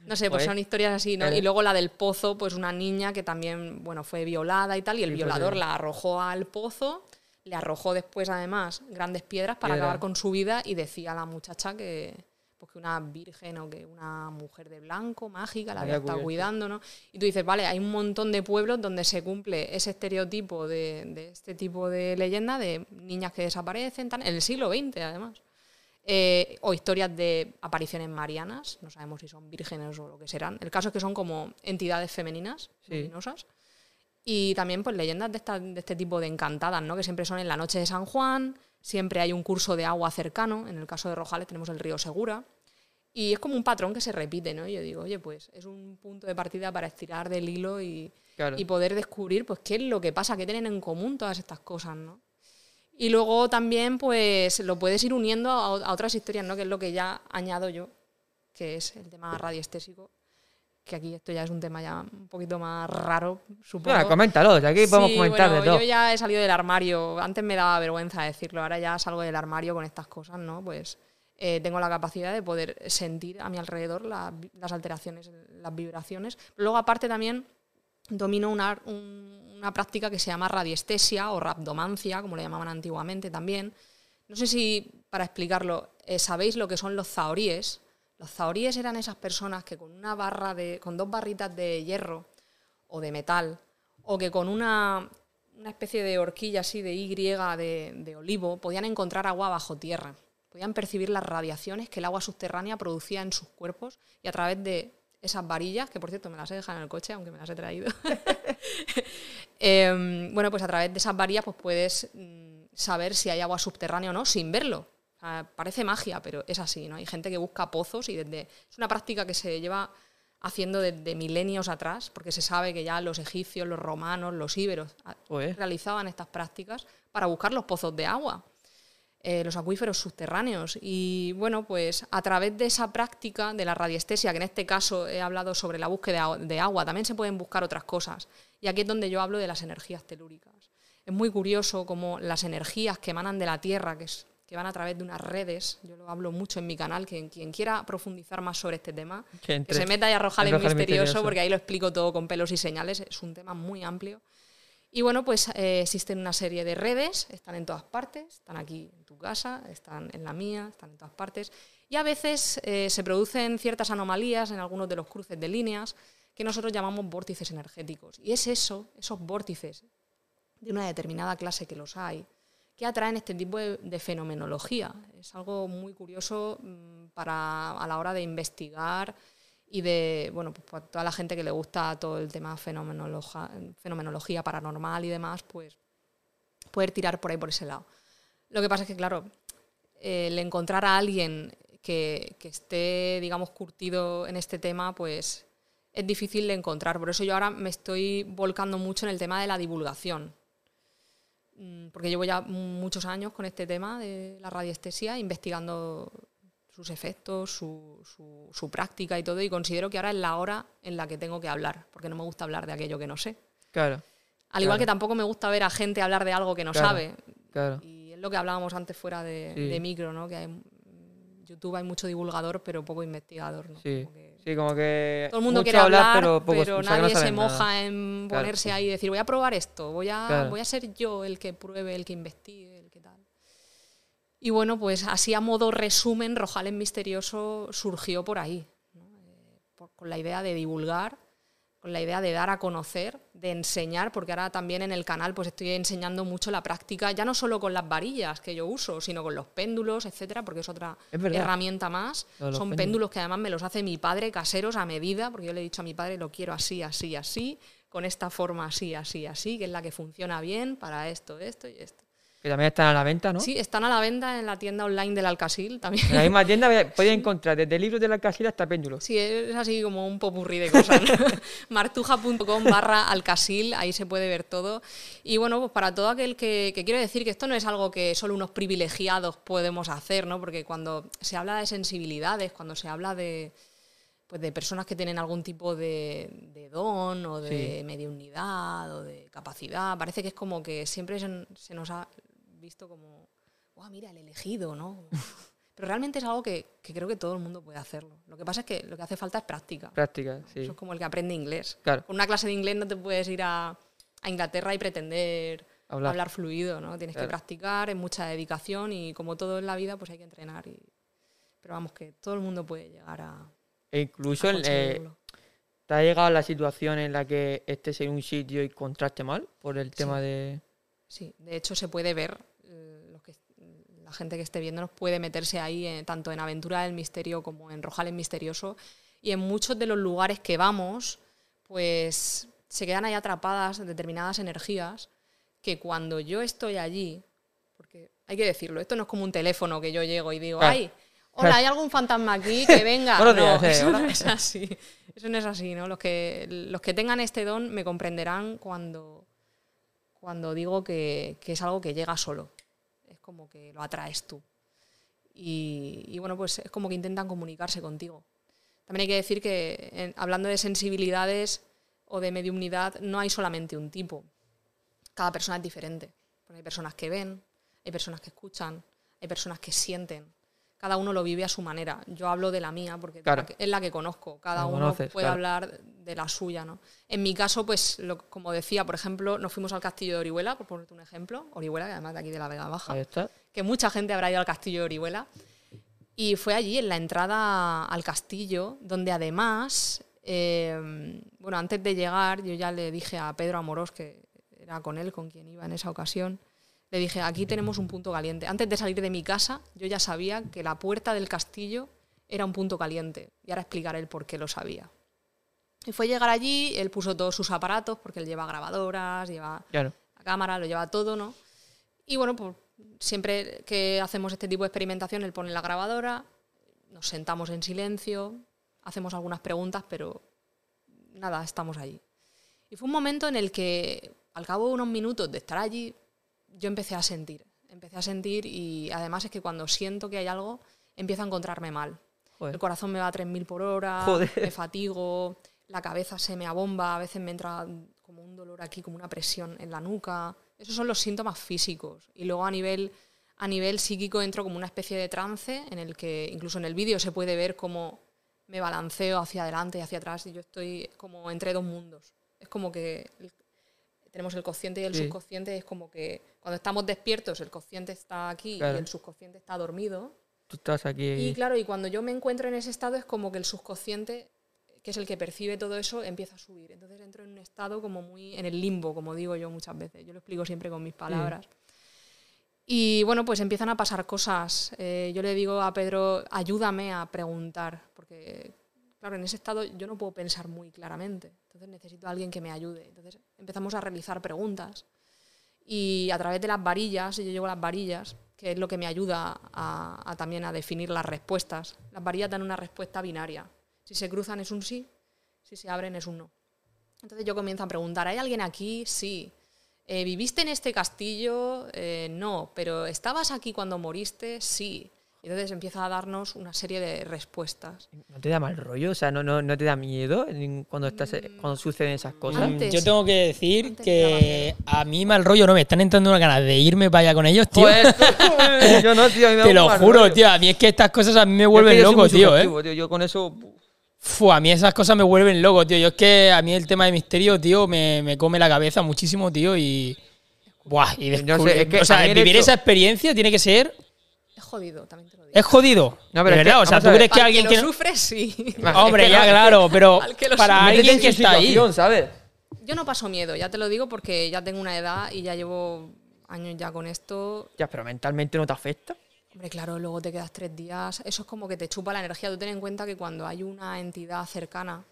No sé, pues Joder. son historias así, ¿no? Y luego la del pozo, pues una niña que también, bueno, fue violada y tal, y el Sí, pues violador la arrojó al pozo, le arrojó después además grandes piedras para Piedra. acabar con su vida y decía a la muchacha que, pues, que una virgen o que una mujer de blanco, mágica, la había estado cuidando, ¿no? Y tú dices, vale, hay un montón de pueblos donde se cumple ese estereotipo de, de este tipo de leyenda de niñas que desaparecen, tal, en el siglo XX además. Eh, o historias de apariciones marianas, no sabemos si son vírgenes o lo que serán. El caso es que son como entidades femeninas, Sí. luminosas. Y también pues leyendas de, esta- de este tipo de encantadas, ¿no? que siempre son en la noche de San Juan, siempre hay un curso de agua cercano, en el caso de Rojales tenemos el río Segura, y es como un patrón que se repite, ¿no? Y yo digo, oye, pues es un punto de partida para estirar del hilo y, Claro. y poder descubrir pues qué es lo que pasa, qué tienen en común todas estas cosas, ¿no? Y luego también pues lo puedes ir uniendo a, a otras historias, ¿no? Que es lo que ya añado yo, que es el tema radiestésico, que aquí esto ya es un tema ya un poquito más raro, supongo. Venga, coméntalo, aquí podemos Sí, comentar bueno, de todo. Yo ya he salido del armario. Antes me daba vergüenza decirlo, ahora ya salgo del armario con estas cosas, ¿no? Pues eh, tengo la capacidad de poder sentir a mi alrededor la- las alteraciones, las vibraciones. Luego, aparte, también domino una, un- una práctica que se llama radiestesia o rabdomancia, como le llamaban antiguamente también. No sé si, para explicarlo, eh, sabéis lo que son los zahoríes. Los zahoríes eran esas personas que con una barra de, con dos barritas de hierro o de metal, o que con una, una especie de horquilla así de Y de, de olivo podían encontrar agua bajo tierra. Podían percibir las radiaciones que el agua subterránea producía en sus cuerpos y a través de esas varillas, que por cierto me las he dejado en el coche, aunque me las he traído. Em, bueno, pues a través de esas varillas pues puedes mm, saber si hay agua subterránea o no sin verlo. O sea, parece magia, pero es así, ¿no? Hay gente que busca pozos y desde... Es una práctica que se lleva haciendo desde milenios atrás, porque se sabe que ya los egipcios, los romanos, los íberos a- Joder. realizaban estas prácticas para buscar los pozos de agua, eh, los acuíferos subterráneos. Y bueno, pues a través de esa práctica de la radiestesia, que en este caso he hablado sobre la búsqueda de agua, también se pueden buscar otras cosas. Y aquí es donde yo hablo de las energías telúricas. Es muy curioso cómo las energías que emanan de la Tierra, que, es- que van a través de unas redes, yo lo hablo mucho en mi canal, que quien quiera profundizar más sobre este tema, Que que se meta y Arroja el misterioso, misterioso. porque ahí lo explico todo con pelos y señales, es un tema muy amplio. Y bueno, pues eh, existen una serie de redes, están en todas partes, están aquí en tu casa, están en la mía, están en todas partes. Y a veces eh, se producen ciertas anomalías en algunos de los cruces de líneas que nosotros llamamos vórtices energéticos. Y es eso, esos vórtices de una determinada clase que los hay, que atraen este tipo de, de fenomenología. Es algo muy curioso mm, para a la hora de investigar y de, bueno, pues para toda la gente que le gusta todo el tema fenomenoloja- fenomenología paranormal y demás, pues poder tirar por ahí por ese lado. Lo que pasa es que, claro, el encontrar a alguien que, que esté, digamos, curtido en este tema, pues es difícil de encontrar. Por eso yo ahora me estoy volcando mucho en el tema de la divulgación. Mm, Porque llevo ya muchos años con este tema de la radiestesia, investigando sus efectos, su, su- su práctica y todo, y considero que ahora es la hora en la que tengo que hablar, porque no me gusta hablar de aquello que no sé. Claro, Al igual que tampoco me gusta ver a gente hablar de algo que no Claro. sabe. claro. Y es lo que hablábamos antes fuera de, Sí. de micro, ¿no? Que hay, en YouTube hay mucho divulgador, pero poco investigador, ¿no? Sí. Como que Sí, como que. todo el mundo quiere hablar, pero, pero, pocos- o sea, que no nadie se nada. moja en ponerse ahí y decir, voy a probar esto, voy a, voy a ser yo el que pruebe, el que investigue. Y bueno, pues así a modo resumen, Rojales Misterioso surgió por ahí, ¿no? Eh, por- con la idea de divulgar, con la idea de dar a conocer, de enseñar, porque ahora también en el canal pues estoy enseñando mucho la práctica, ya no solo con las varillas que yo uso, sino con los péndulos, etcétera, porque es otra Es herramienta más. Son péndulos. péndulos que además me los hace mi padre caseros a medida, porque yo le he dicho a mi padre lo quiero así, así, así, con esta forma así, así, así, que es la que funciona bien para esto, esto y esto. Que también están a la venta, ¿no? Sí, están a la venta en la tienda online del Alcasil también. En la misma tienda podéis encontrar desde libros de la casilla hasta péndulos. Sí, es así como un popurrí de cosas. ¿no? martuja.com barra alcasil, ahí se puede ver todo. Y bueno, pues para todo aquel que, que quiero decir que esto no es algo que solo unos privilegiados podemos hacer, ¿no? Porque cuando se habla de sensibilidades, cuando se habla de, pues de personas que tienen algún tipo de, de don o de Sí. mediunidad o de capacidad, parece que es como que siempre se, se nos ha visto como, ¡guau, mira, el elegido, ¿no? Pero realmente es algo que, que creo que todo el mundo puede hacerlo. Lo que pasa es que lo que hace falta es práctica. Práctica, sí. Eso es como el que aprende inglés. Claro. Con una clase de inglés no te puedes ir a, a Inglaterra y pretender Hablar. hablar, fluido, ¿no? Tienes Claro. que practicar, es mucha dedicación y como todo en la vida, pues hay que entrenar. Y... Pero vamos, que todo el mundo puede llegar a, E incluso a el, eh. ¿te ha llegado la situación en la que estés en un sitio y contraste mal por el tema de. Sí, de hecho se puede ver, la gente que esté viéndonos puede meterse ahí eh, tanto en Aventura del Misterio como en Rojales Misterioso y en muchos de los lugares que vamos, pues se quedan ahí atrapadas determinadas energías que cuando yo estoy allí, porque hay que decirlo, esto no es como un teléfono que yo llego y digo, ay, hola, ¿hay algún fantasma aquí? Que venga. No, días, eh, eso no es así. Eso no es así, ¿no? Los que, los que tengan este don me comprenderán cuando, cuando digo que, que es algo que llega solo. Es como que lo atraes tú. Y, bueno, pues es como que intentan comunicarse contigo. También hay que decir que hablando de sensibilidades o de mediumnidad, no hay solamente un tipo. Cada persona es diferente. Porque hay personas que ven, hay personas que escuchan, hay personas que sienten. Cada uno lo vive a su manera. Yo hablo de la mía porque es la Claro. que- es la que conozco. Cada uno conoces, puede claro. hablar de la suya, ¿no? En mi caso, pues, lo- como decía, por ejemplo, nos fuimos al castillo de Orihuela, por ponerte un ejemplo. Orihuela, que además de aquí de la Vega Baja Ahí está. que mucha gente habrá ido al castillo de Orihuela. Y fue allí, en la entrada al castillo, donde además, eh, bueno, antes de llegar, yo ya le dije a Pedro Amorós, que era con él, con quien iba en esa ocasión, le dije, aquí tenemos un punto caliente. Antes de salir de mi casa, yo ya sabía que la puerta del castillo era un punto caliente. Y ahora explicaré el por qué lo sabía. Y fue llegar allí, él puso todos sus aparatos, porque él lleva grabadoras, lleva Claro. la cámara, lo lleva todo, ¿no? Y bueno, pues siempre que hacemos este tipo de experimentación, él pone la grabadora, nos sentamos en silencio, hacemos algunas preguntas, pero nada, estamos allí. Y fue un momento en el que, al cabo de unos minutos de estar allí, yo empecé a sentir. Empecé a sentir y además es que cuando siento que hay algo, empiezo a encontrarme mal. Joder. El corazón me va a 3.000 por hora, Joder. me fatigo, la cabeza se me abomba, a veces me entra como un dolor aquí, como una presión en la nuca. Esos son los síntomas físicos. Y luego a nivel, a nivel psíquico entro como una especie de trance en el que incluso en el vídeo se puede ver cómo me balanceo hacia adelante y hacia atrás y yo estoy como entre dos mundos. Es como que el- tenemos el consciente y el Sí. subconsciente, es como que cuando estamos despiertos el consciente está aquí Claro. y el subconsciente está dormido. Tú estás aquí. Y claro, y cuando yo me encuentro en ese estado es como que el subconsciente, que es el que percibe todo eso, empieza a subir. Entonces entro en un estado como muy en el limbo, como digo yo muchas veces. Yo lo explico siempre con mis palabras. Y bueno, pues empiezan a pasar cosas. Eh, yo le digo a Pedro, ayúdame a preguntar, porque claro, en ese estado yo no puedo pensar muy claramente. Entonces necesito a alguien que me ayude. Entonces empezamos a realizar preguntas y a través de las varillas, yo llevo las varillas, que es lo que me ayuda a, también a definir las respuestas. Las varillas dan una respuesta binaria. Si se cruzan es un sí, si se abren es un no. Entonces yo comienzo a preguntar, ¿hay alguien aquí? Sí. Eh, ¿Viviste en este castillo? Eh, no. ¿Pero estabas aquí cuando moriste? Sí. Y entonces empieza a darnos una serie de respuestas. ¿No te da mal rollo? O sea, ¿no, no, no te da miedo cuando, estás, cuando suceden esas cosas? Antes. Yo tengo que decir que a mí mal rollo no me están entrando unas ganas de irme para allá con ellos, tío. Joder, tú, yo no, tío. a mí me da Te lo juro, rollo. tío. A mí es que estas cosas a mí me es que vuelven soy loco, tío, eh. tío. Yo con eso. Fu, a mí esas cosas me vuelven loco, tío. Yo es que a mí el tema de misterio, tío, me, me come la cabeza muchísimo, tío. Y. Buah, y Yo sé, descubrir- es que o sea, vivir hecho- esa experiencia tiene que ser. Es jodido, también te lo digo. Es jodido. No, pero de es que, verdad, o sea, ¿tú crees que Al alguien que lo sufre, sí. Hombre, ya, claro, pero al que lo para sufre. alguien que está ahí. situación, ¿sabes? Yo no paso miedo, ya te lo digo porque ya tengo una edad y ya llevo años ya con esto. Ya, pero mentalmente no te afecta. Hombre, claro, luego te quedas tres días. Eso es como que te chupa la energía. Tú ten en cuenta que cuando hay una entidad cercana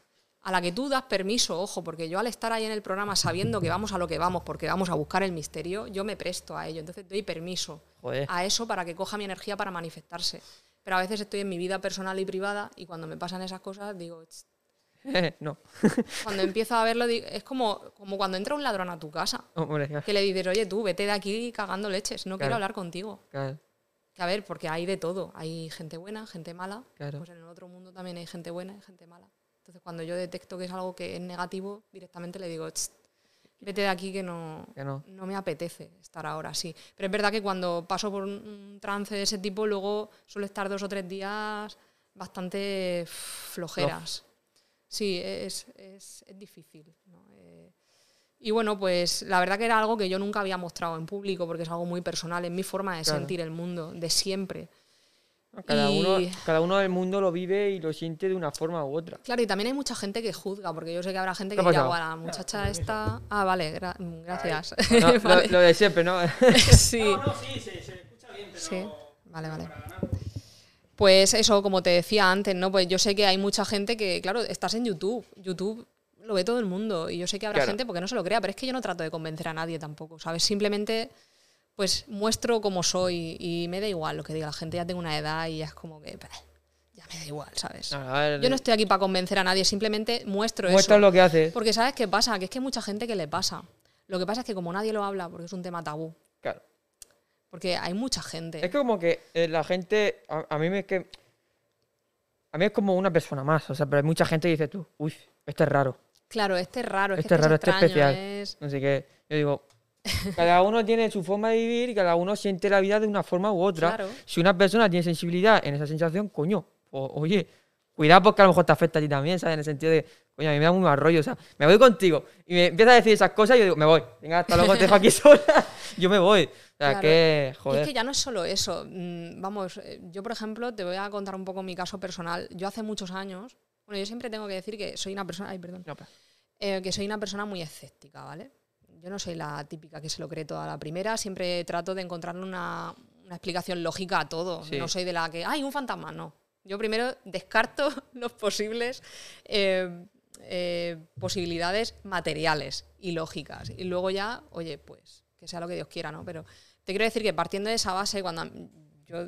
a la que tú das permiso, ojo, porque yo al estar ahí en el programa sabiendo que vamos a lo que vamos, porque vamos a buscar el misterio, yo me presto a ello. Entonces doy permiso Joder. a eso para que coja mi energía para manifestarse. Pero a veces estoy en mi vida personal y privada y cuando me pasan esas cosas digo, "Ch". no. cuando empiezo a verlo, digo- es como, como cuando entra un ladrón a tu casa. Hombre, Que le dices, oye, tú, vete de aquí cagando leches, no quiero hablar contigo. claro. Que a ver, porque hay de todo. Hay gente buena, gente mala. Claro. Pues en el otro mundo también hay gente buena y gente mala. Entonces, cuando yo detecto que es algo que es negativo, directamente le digo, "Ch, vete de aquí que no, Que no. me apetece estar ahora así. Pero es verdad que cuando paso por un, trance de ese tipo, luego suelo estar dos o tres días bastante flojeras. Sí, es, es, es difícil. Eh, y bueno, pues la verdad que era algo que yo nunca había mostrado en público porque es algo muy personal, es mi forma de Claro. sentir el mundo, de siempre. Cada, Y- uno, cada uno del mundo lo vive y lo siente de una forma u otra. Claro, y también hay mucha gente que juzga, porque yo sé que habrá gente ¿Qué que dirá, pasado? "Guau, la muchacha esta... Ah, vale, gra- gracias. No, lo- Vale. lo, de siempre, ¿no? sí. No, no, sí, se, se escucha bien, pero. Sí, vale, vale. Pues eso, como te decía antes, ¿no? Pues yo sé que hay mucha gente que, claro, estás en YouTube. YouTube lo ve todo el mundo. Y yo sé que habrá Claro. gente porque no se lo crea, pero es que yo no trato de convencer a nadie tampoco, ¿sabes? Simplemente, pues muestro cómo soy y me da igual lo que diga la gente. Ya tengo una edad y ya es como que, ya me da igual, ¿sabes? Ver, Yo no estoy aquí para convencer a nadie, simplemente muestro muestra eso. lo que haces. Porque ¿sabes qué pasa? Que es que hay mucha gente que le pasa. Lo que pasa es que como nadie lo habla, porque es un tema tabú, Claro. porque hay mucha gente. Es que como que eh, la gente, a, a mí me es que, a mí es como una persona más, o sea, pero hay mucha gente que dice tú, uy, este es raro, Claro, este es raro, es este que es raro, este es extraño, especial. es- sé qué, yo digo, cada uno tiene su forma de vivir y cada uno siente la vida de una forma u otra. Claro. Si una persona tiene sensibilidad en esa sensación, coño, o- oye, cuidado porque a lo mejor te afecta a ti también, ¿sabes? En el sentido de, coño, a mí me da muy mal rollo, o sea, me voy contigo y me empieza a decir esas cosas y yo digo, me voy, venga, hasta luego, te dejo aquí sola, yo me voy. O sea, Claro. que, Y joder. es que ya no es solo eso. mm, Vamos, eh, yo por ejemplo, te voy a contar un poco mi caso personal. Yo hace muchos años, bueno, yo siempre tengo que decir que soy una persona, ay, perdón, No, eh, que soy una persona muy escéptica, ¿vale? Yo no soy la típica que se lo cree toda la primera, siempre trato de encontrarle una, una explicación lógica a todo. Sí. No soy de la que, ay, un fantasma, no. Yo primero descarto los posibles eh, eh, posibilidades materiales y lógicas. Y luego ya, oye, pues que sea lo que Dios quiera, ¿no? Pero, te quiero decir que partiendo de esa base, cuando yo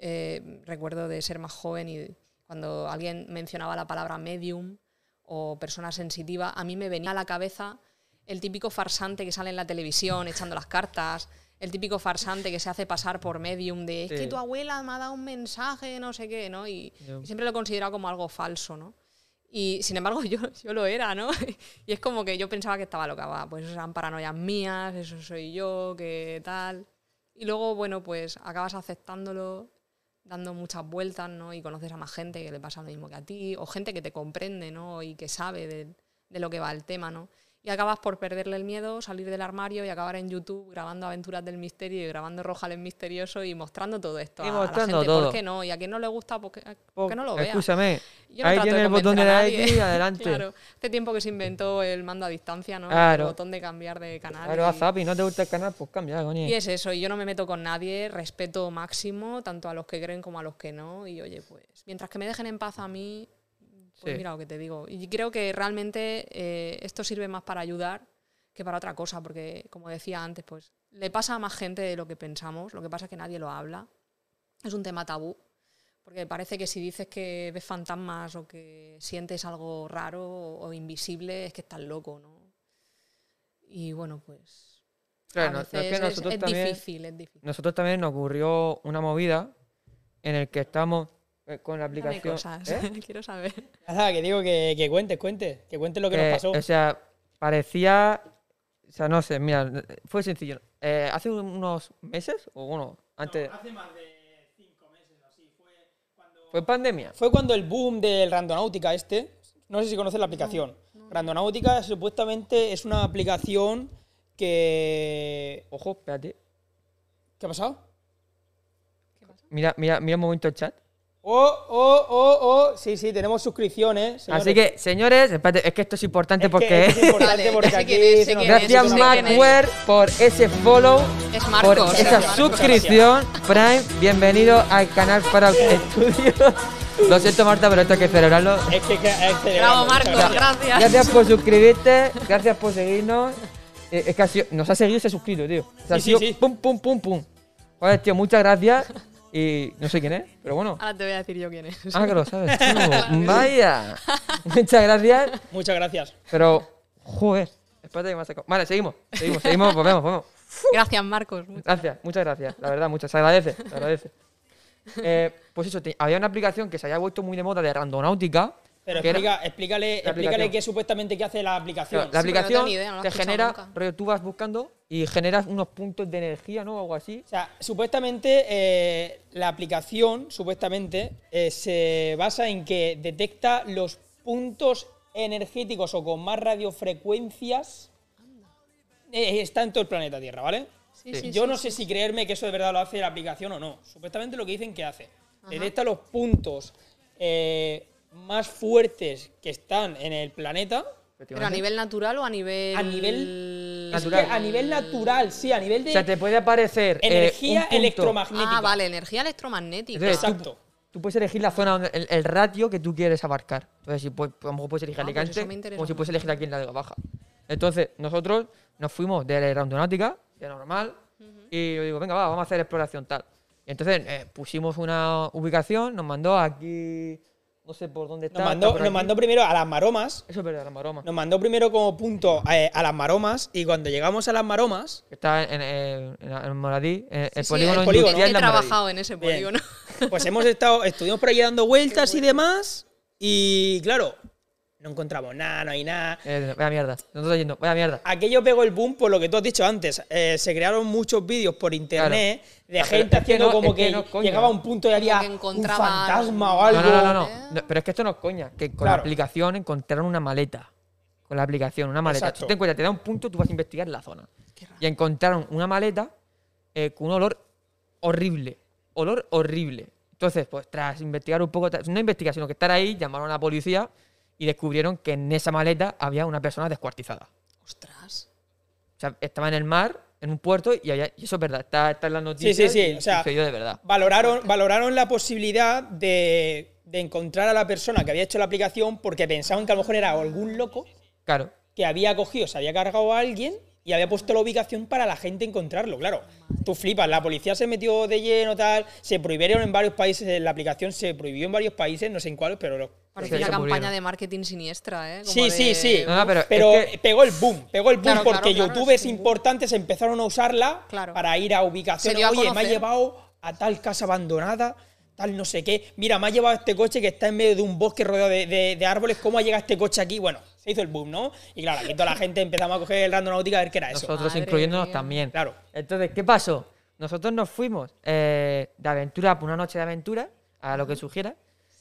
eh, recuerdo de ser más joven y cuando alguien mencionaba la palabra medium o persona sensitiva, a mí me venía a la cabeza el típico farsante que sale en la televisión echando las cartas, el típico farsante que se hace pasar por medium de es Sí. que tu abuela me ha dado un mensaje, no sé qué, ¿no? Y, Yo- y siempre lo he considerado como algo falso, ¿no? Y sin embargo yo, yo lo era, ¿no? y es como que yo pensaba que estaba loca, va, pues eran paranoias mías, eso soy yo, que tal. Y luego, bueno, pues acabas aceptándolo, dando muchas vueltas, ¿no? Y conoces a más gente que le pasa lo mismo que a ti, o gente que te comprende, ¿no? Y que sabe de, de lo que va el tema, ¿no? Y acabas por perderle el miedo, salir del armario y acabar en YouTube grabando aventuras del misterio y grabando Rojales Misterioso y mostrando todo esto Y a mostrando la gente. todo. ¿Por qué no? Y a quien no le gusta, pues que, pues que no lo vea. Escúchame. Yo no Ahí tiene el botón de like y adelante. Claro, hace tiempo que se inventó el mando a distancia, ¿no? Claro. El botón de cambiar de canal. Claro, y- a Zapi, no te gusta el canal, pues cambia, coño. y es eso, y yo no me meto con nadie, respeto máximo, tanto a los que creen como a los que no. Y oye, pues, mientras que me dejen en paz a mí, pues Sí. mira lo que te digo. Y creo que realmente eh, esto sirve más para ayudar que para otra cosa, porque como decía antes, pues le pasa a más gente de lo que pensamos, lo que pasa es que nadie lo habla. Es un tema tabú, porque parece que si dices que ves fantasmas o que sientes algo raro o, o invisible, es que estás loco, ¿no? Y bueno, pues Claro, a es veces que es, nosotros es también, difícil, es difícil. nosotros también nos ocurrió una movida en el que estamos con la aplicación. cosas, ¿eh? quiero saber. Nada, que digo que, que cuentes, cuentes, que cuentes lo que, Que, nos pasó. O sea, parecía. O sea, no sé, mira, fue sencillo. Eh, hace unos meses, o bueno, antes. No, hace más de cinco meses o así. Fue cuando. Fue pandemia. Fue cuando el boom del Randonáutica este, no sé si conoces la aplicación. Randonáutica supuestamente es una aplicación que... Ojo, espérate. ¿Qué ha pasado? Mira, mira, mira un momento el chat. Oh, oh, oh, oh. Sí, sí, tenemos suscripciones. señores. Así que, señores, espérate, es que esto es importante Es que porque. es importante porque aquí es, se nos- Gracias. Markware, por ese follow, Es por Marcos. esa Gracias, Marcos, suscripción. Prime, bienvenido al canal para Estudio. Lo siento, Marta, pero esto hay que celebrarlo. Es que, que- es que- Bravo, Marcos, gracias. gracias. Gracias por suscribirte, gracias por seguirnos. Eh, es que ha sido- nos ha seguido y se ha suscrito, tío. O sea, ha Sí, sí, sido sí. pum, pum, pum, pum. Joder, tío, muchas gracias. Y no sé quién es, pero bueno. Ahora te voy a decir yo quién es. Ah, que lo sabes tú. Vaya. Muchas gracias. Muchas gracias. Pero, joder. Espérate que me ha sacado. Vale, seguimos. Seguimos, seguimos, volvemos, volvemos. Gracias, Marcos. Gracias, muchas gracias. La verdad, muchas. Se agradece, se agradece. Eh, pues eso, te- había una aplicación que se había vuelto muy de moda de randonáutica. Pero que era- explica, explícale, explícale qué supuestamente que hace la aplicación. Claro, la aplicación idea, no te genera, rollo, tú vas buscando y generas unos puntos de energía, ¿no? O algo así. O sea, supuestamente eh, la aplicación, supuestamente, eh, se basa en que detecta los puntos energéticos o con más radiofrecuencias eh, está en todo el planeta Tierra, ¿vale? Sí, sí, Yo sí, no sé si creerme que eso de verdad lo hace la aplicación o no. Supuestamente lo que dicen que hace. Detecta los puntos eh, más fuertes que están en el planeta. ¿Pero a nivel natural o a nivel...? A nivel- Es que Natural. a nivel natural, sí, a nivel de O sea, te puede aparecer. eh, energía un punto. electromagnética. Ah, vale, energía electromagnética. Entonces, Exacto. Tú puedes elegir la zona, donde- el, el ratio que tú quieres abarcar. Entonces, si puedes, a lo mejor puedes elegir Ah, pues Alicante, interesa como si puedes elegir aquí en la de Baja. Entonces, nosotros nos fuimos de la aeronáutica, de normal, y yo digo, venga, va, vamos a hacer exploración tal. Y entonces eh, pusimos una ubicación, nos mandó aquí, no sé por dónde está. Nos mandó, nos mandó primero a las maromas. Eso es verdad, la maroma. Nos mandó primero como punto eh, a las maromas. Y cuando llegamos a las maromas, Está en, en, en, en Moradí, en el Sí, polígono el polígono. industrial He Moradí. trabajado en ese Bien. polígono. pues hemos estado, estuvimos por allí dando vueltas y demás. Y claro, no encontramos nada, no hay nada. Eh, vaya mierda, nosotros yendo, vaya mierda. Aquello pegó el boom por lo que tú has dicho antes. Eh, se crearon muchos vídeos por internet de Ah, gente es que haciendo no- como es que que, no, coño. llegaba a un punto y había un fantasma o algo. No, no, no, no, ¿Eh? no, Pero es que esto no es coña. Que con Claro. la aplicación encontraron una maleta. Con la aplicación, una maleta. Exacto. Tú ten en cuenta, te da un punto, tú vas a investigar la zona. Y encontraron una maleta eh, con un olor horrible. Olor horrible. Entonces, pues tras investigar un poco, no investigar, sino que estar ahí, llamaron a la policía y descubrieron que en esa maleta había una persona descuartizada. Ostras. O sea, estaba en el mar, en un puerto, y, había- y eso es verdad. Está, está en las noticias. sí, sí, y o sea, de verdad. Valoraron, valoraron la posibilidad de, de encontrar a la persona que había hecho la aplicación porque pensaban que a lo mejor era algún loco Claro. que había cogido, se había cargado a alguien y había puesto la ubicación para la gente encontrarlo, claro. Tú flipas, la policía se metió de lleno, tal, se prohibieron en varios países, la aplicación se prohibió en varios países, no sé en cuáles, pero... lo- Parece Sí, una campaña murieron. de marketing siniestra, ¿eh? Como Sí, sí, de- sí. No, no, pero pero es que- pegó el boom, pegó el boom Claro, porque claro, claro, youtubers boom. importantes empezaron a usarla Claro. para ir a ubicaciones. a Oye, me ha llevado a tal casa abandonada, tal no sé qué. Mira, me ha llevado este coche que está en medio de un bosque rodeado de, de- de árboles. ¿Cómo ha llegado este coche aquí? Bueno, se hizo el boom, ¿no? Y claro, aquí toda la gente empezamos a coger el randonáutica a ver qué era eso. Nosotros Madre incluyéndonos mía. también. Claro. Entonces, ¿qué pasó? Nosotros nos fuimos eh, de aventura por una noche de aventura, a lo que sugiera,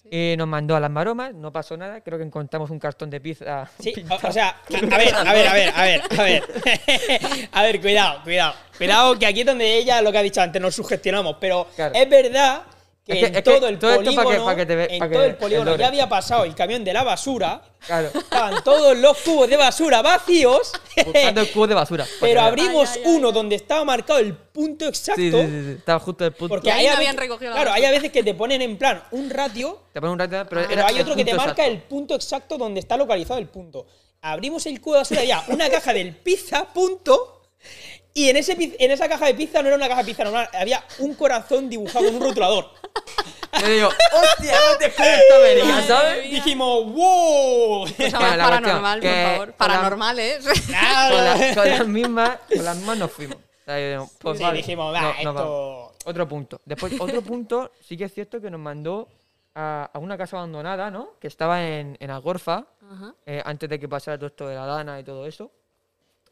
y nos mandó a las maromas, no pasó nada, creo que encontramos un cartón de pizza. Sí, o, o sea, a, a ver, a ver, a ver, a ver, a ver. a ver, cuidado, cuidado. Cuidado, que aquí es donde ella, lo que ha dicho antes, nos sugestionamos. Pero Claro. es verdad que, Es que- en es que todo el todo que- polígono, pa' que te ve- en todo el polígono ya había pasado el camión de la basura, Claro, estaban todos los cubos de basura vacíos, buscando el cubo de basura. pero abrimos Ay, ay, ay, uno ay. donde estaba marcado el punto exacto. Sí, sí, sí, sí, estaba justo el punto. Porque ahí hay no a habían recogido la Claro, hay a veces que te ponen en plan un ratio Te ponen un rato, pero, pero era hay otro que te marca exacto. el punto exacto donde está localizado el punto. Abrimos el cubo de basura y había una caja del pizza, punto. Y en, ese, en esa caja de pizza no era una caja de pizza normal, había un corazón dibujado con un rotulador. Yo digo, hostia, no te América, Madre ¿sabes? Dijimos, wow. La paranormal, por favor. con la- Paranormal, ¿eh? Con, Claro. la- con las mismas, con las mismas nos fuimos. O sea, pues Sí, vale, dijimos, va, no- esto- vamos. Otro punto. Después, otro punto, sí que es cierto que nos mandó a, a una casa abandonada, ¿no? Que estaba en, en Agorfa, Ajá. eh, antes de que pasara todo esto de la Dana y todo eso.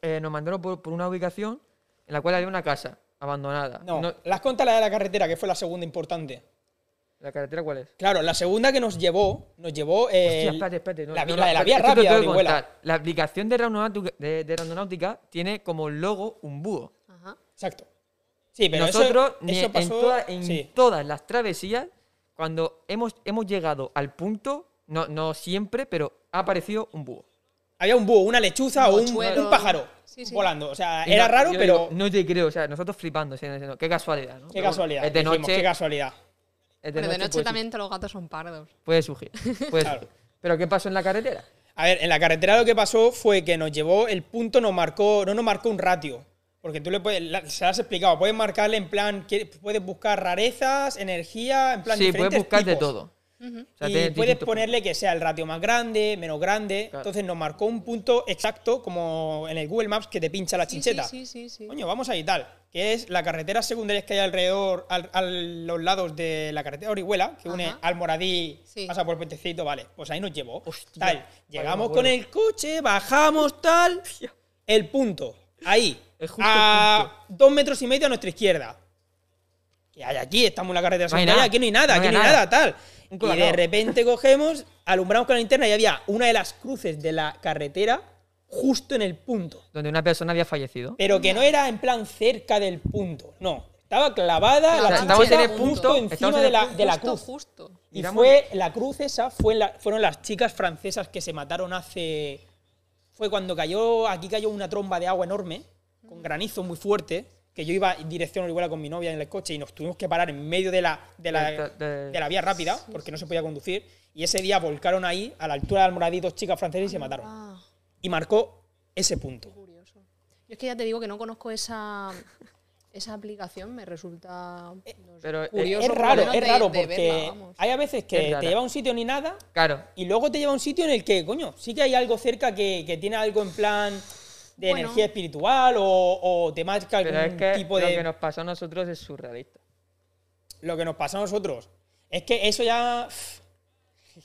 Eh, nos mandaron por, por una ubicación en la cual había una casa abandonada. No, No- las contas la de la carretera, que fue la segunda importante. ¿La carretera cuál es? Claro, la segunda que nos llevó, nos llevó eh, Hostia, espérate, espérate. no, la, no, la de la vía rápida. La aplicación de Randonáutica, de, de Randonáutica tiene como logo un búho. Ajá. Exacto. Sí, pero Nosotros, eso, en, pasó. toda- en sí. todas las travesías, cuando hemos, hemos llegado al punto, no, no siempre, pero ha aparecido un búho. Había un búho, una lechuza o un, un pájaro Sí, sí. volando. O sea, Y era no- raro, yo pero. digo, no te creo, o sea, nosotros flipando, diciendo, qué casualidad, ¿no? qué Pero bueno, casualidad. Es de dijimos, noche, Qué casualidad. es de noche, puede, también te los gatos son pardos. puede surgir. puede Claro. surgir. Pero ¿qué pasó en la carretera? A ver, en la carretera lo que pasó fue que nos llevó el punto, nos marcó, no nos marcó un ratio. Porque tú le puedes, se lo has explicado, puedes marcarle en plan, puedes buscar rarezas, energía, en plan Sí, puedes buscar de O sea, y puedes distintos ponerle que sea el ratio más grande, menos grande. Claro. Entonces nos marcó un punto exacto, como en el Google Maps que te pincha la Sí, chincheta. Sí, sí, sí. sí. Coño, vamos ahí tal. Que es la carretera secundaria que hay alrededor, al- a los lados de la carretera Orihuela, que une Ajá. Almoradí, Sí. pasa por el Puentecito, vale. Pues ahí nos llevó. Hostia. tal. Llegamos con el coche, bajamos, tal. El punto. Ahí. Es justo a dos metros y medio a nuestra izquierda. ¿Qué hay aquí? Estamos en la carretera No secundaria. nada. Aquí no hay nada, No aquí no hay nada. nada, tal. Y de repente cogemos, alumbramos con la linterna y había una de las cruces de la carretera justo en el punto. Donde una persona había fallecido. Pero que no era en plan cerca del punto, no. Estaba clavada la. Estamos en el punto, justo encima en de el la, punto. de la Justo, cruz. justo. Y fue la cruz esa, fue la- fueron las chicas francesas que se mataron hace... Fue cuando cayó, aquí cayó una tromba de agua enorme, con granizo muy fuerte, que yo iba en dirección a Orihuela con mi novia en el coche y nos tuvimos que parar en medio de la, de la, De- de- de la vía rápida, porque no se podía conducir. Y ese día volcaron ahí, a la altura del Almoradí, dos chicas francesas y se mataron. Ah, Y marcó ese punto. curioso. Yo es que ya te digo que no conozco esa, esa aplicación, me resulta no sé, pero es- curioso. Es raro, es raro, porque verla, hay a veces Es que te lleva a un sitio ni nada Claro. y luego te lleva a un sitio en el que, coño, sí que hay algo cerca que, que tiene algo en plan de Bueno. energía espiritual o, o te marca algún Pero es que tipo lo de... que nos pasó a nosotros es surrealista. Lo que nos pasa a nosotros. Es que eso ya...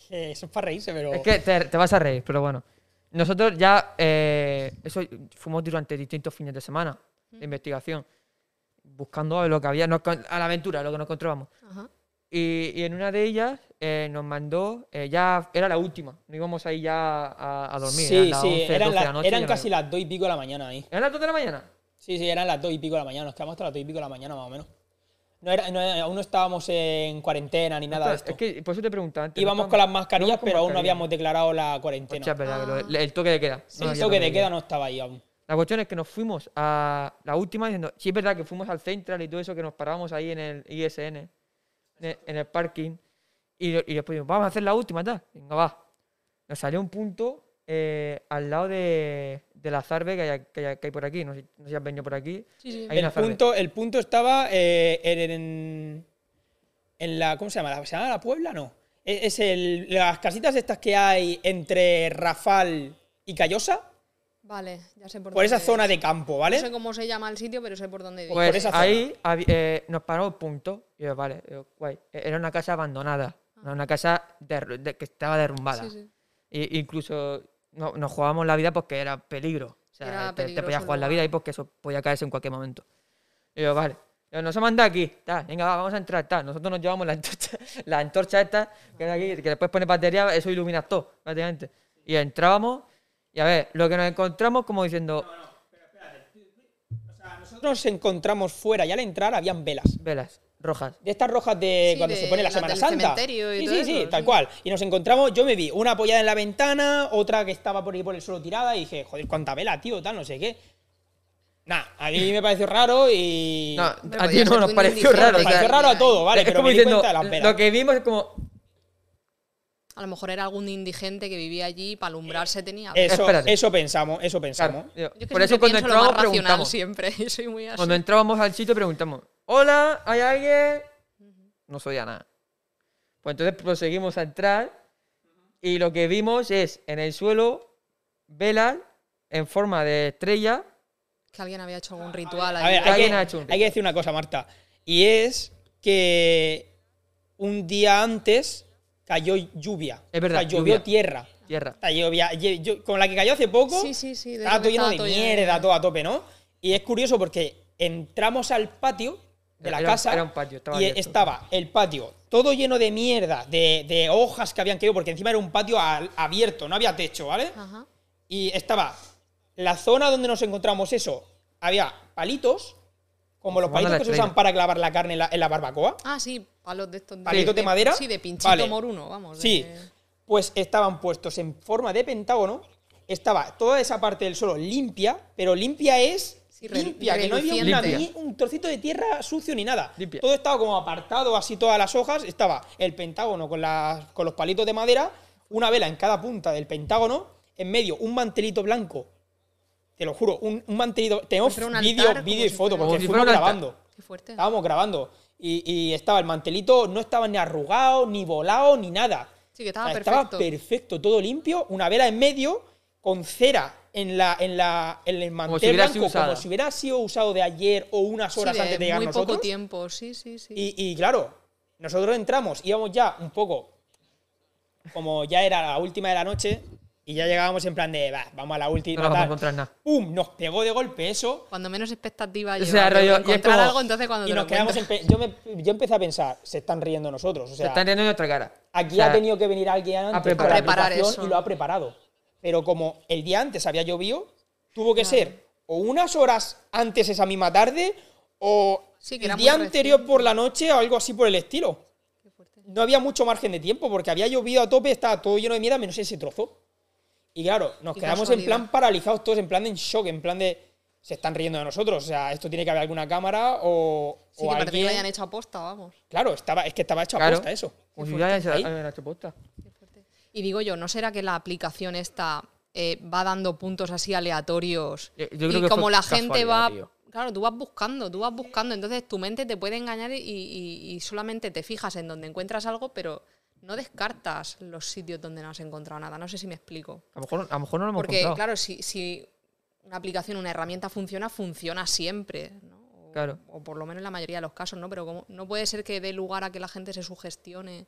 Eso es para reírse, pero... Es que te, te vas a reír, pero bueno. Nosotros ya, eh, eso fuimos durante distintos fines de semana de investigación, buscando lo que había, nos a la aventura, lo que nos encontrábamos. Ajá. Y, y en una de ellas eh, nos mandó, eh, ya era la última, no íbamos ahí ya a, a dormir. sí, eran las sí, 11, eran, 12 de la- la noche, eran yo no- casi las dos y pico de la mañana ahí. ¿Eran las 2 de la mañana? Sí, sí, eran las dos y pico de la mañana. Nos quedamos hasta las dos y pico de la mañana, más o menos. No era, no aún no estábamos en cuarentena ni nada de esto. Es que por eso te preguntaba antes. Íbamos con las mascarillas, con pero aún no mascarilla. habíamos declarado la cuarentena. Verdad, que lo- el toque de queda. Sí, No el toque de queda no estaba ahí aún. La cuestión es que nos fuimos a la última diciendo, sí es verdad que fuimos al Central y todo eso, que nos parábamos ahí en el ISN, en el, parking, y, y después dijimos, vamos a hacer la última, tal. Venga, va. Nos salió un punto eh, al lado de, de la Zarbe que hay, que, hay, que hay por aquí. No sé, no sé si has venido por aquí. Sí, sí. Hay El punto, el punto estaba eh, en, en la. ¿Cómo se llama? ¿Se llama la Puebla? No. Es, es el, las casitas estas que hay entre Rafal y Callosa. Vale, ya sé por Por esa dónde zona es. de campo, ¿vale? No sé cómo se llama el sitio, pero sé por dónde dices. por Pues esa ahí eh, nos paró el punto. Y yo, vale, yo, guay. E- Era una casa abandonada. Era una casa derru- de- que estaba derrumbada. Sí, sí. Y incluso no- nos jugábamos la vida porque era peligro. O sea, te, te podías jugar la vida y porque eso podía caerse en cualquier momento. Y yo, vale. Yo, nos hemos mandado aquí. ta, venga, va, vamos a entrar. ta. Nosotros nos llevamos la antorcha, la antorcha esta, que, era aquí, que después pone batería, eso ilumina todo, prácticamente. Y entrábamos, y a ver, lo que nos encontramos como diciendo, O sea, nosotros nos encontramos fuera y al entrar habían velas. velas rojas. De estas rojas de Sí, cuando de se pone la Semana Santa. cementerio y sí, todo sí, sí, eso, tal cual. Y nos encontramos, yo me vi una apoyada en la ventana, otra que estaba por ahí por el suelo tirada, y dije, joder, cuánta vela, tío, tal, no sé qué. Nah, a mí me pareció raro y. No, a ti podía no nos pareció raro. sea, pareció raro a todo, ¿vale? es pero como me di diciendo, cuenta de las velas. lo que vimos es como, A lo mejor era algún indigente que vivía allí para alumbrarse tenía. Eso, Espérate. eso pensamos, eso pensamos. claro, Yo es que por eso cuando entramos preguntamos. siempre. Yo soy muy así. Cuando entrábamos al sitio preguntamos, hola, ¿hay alguien? No oía nada. Pues entonces proseguimos a entrar y lo que vimos es en el suelo velas en forma de estrella. Que alguien había hecho algún ritual A allí. ver, que hay alguien que, ha hecho un hay que decir una cosa, Marta. Y es que un día antes cayó lluvia. Es verdad, O sea, llovió lluvia. tierra. Tierra. O sea, yo- con la que cayó hace poco, Sí, sí, sí. estaba todo lleno de mierda, todo a tope, ¿no? Y es curioso porque entramos al patio de la Era casa era un patio, estaba y abierto. estaba el patio todo lleno de mierda, de, de hojas que habían caído, porque encima era un patio al- abierto, no había techo, ¿vale? Ajá. Y estaba la zona donde nos encontramos eso, había palitos, como los palitos que se usan para clavar la carne en la, en la barbacoa. Ah, sí, palos de estos. ¿Palitos de madera? Sí, de pinchito Vale. moruno, vamos. Sí, de- pues estaban puestos en forma de pentágono. Estaba toda esa parte del suelo limpia, pero limpia es Sí, limpia, que no había una- ni un trocito de tierra sucio ni nada. Limpia. Todo estaba como apartado, así todas las hojas. Estaba el pentágono con, las, con los palitos de madera, una vela en cada punta del pentágono, en medio un mantelito blanco. Te lo juro, un, un mantelito. Tenemos Como si un vídeo, como y si foto, porque Como si fuimos grabando. Qué fuerte. Estábamos grabando. Y, y estaba el mantelito, no estaba ni arrugado, ni volado, ni nada. Sí, que estaba O sea, perfecto. Estaba perfecto, todo limpio, una vela en medio, con cera en, la, en, la, en el mantel si hubiera sido blanco, como si hubiera sido usado de ayer o unas Sí, horas de antes de llegar muy nosotros. poco tiempo, sí, sí, sí. Y, y claro, nosotros entramos, íbamos ya un poco, como ya era la última de la noche, y ya llegábamos en plan de, "Va, vamos a la No última. nos vamos a tal". encontrar nada. ¡Pum! Nos pegó de golpe eso. Cuando menos expectativa O llevas sea, rollo, y es encontrar como- algo, entonces cuando Y te nos lo quedamos en yo, me, yo empecé a pensar, se están riendo nosotros. O Se sea, están riendo en nuestra cara. Aquí O sea, ha tenido que venir alguien antes preparar. para la Preparar aplicación eso. y lo ha preparado. Pero como el día antes había llovido, tuvo que ser o unas horas antes esa misma tarde o Sí, el día anterior reciente. por la noche o algo así por el estilo. No había mucho margen de tiempo porque había llovido a tope, estaba todo lleno de mierda menos ese trozo. Y claro, nos quedamos en plan paralizados todos, en plan de en shock, en plan de se están riendo de nosotros. O sea, esto tiene que haber alguna cámara o, Sí, o que parece que alguien. lo hayan hecho aposta, vamos. Claro, estaba, es que estaba hecho a Claro. posta eso. Como si Ahí. habían hecho posta. Y digo yo, ¿no será que la aplicación esta eh, va dando puntos así aleatorios? Yo- yo creo y que como la gente va... tío. Claro, tú vas buscando, tú vas buscando, entonces tu mente te puede engañar y, y- y solamente te fijas en donde encuentras algo, pero no descartas los sitios donde no has encontrado nada. No sé si me explico. A lo mejor, a lo mejor no lo hemos Porque, encontrado. claro, si, si una aplicación, una herramienta funciona, funciona siempre. ¿no? O, Claro. o por lo menos en la mayoría de los casos, ¿no? Pero como, no puede ser que dé lugar a que la gente se sugestione.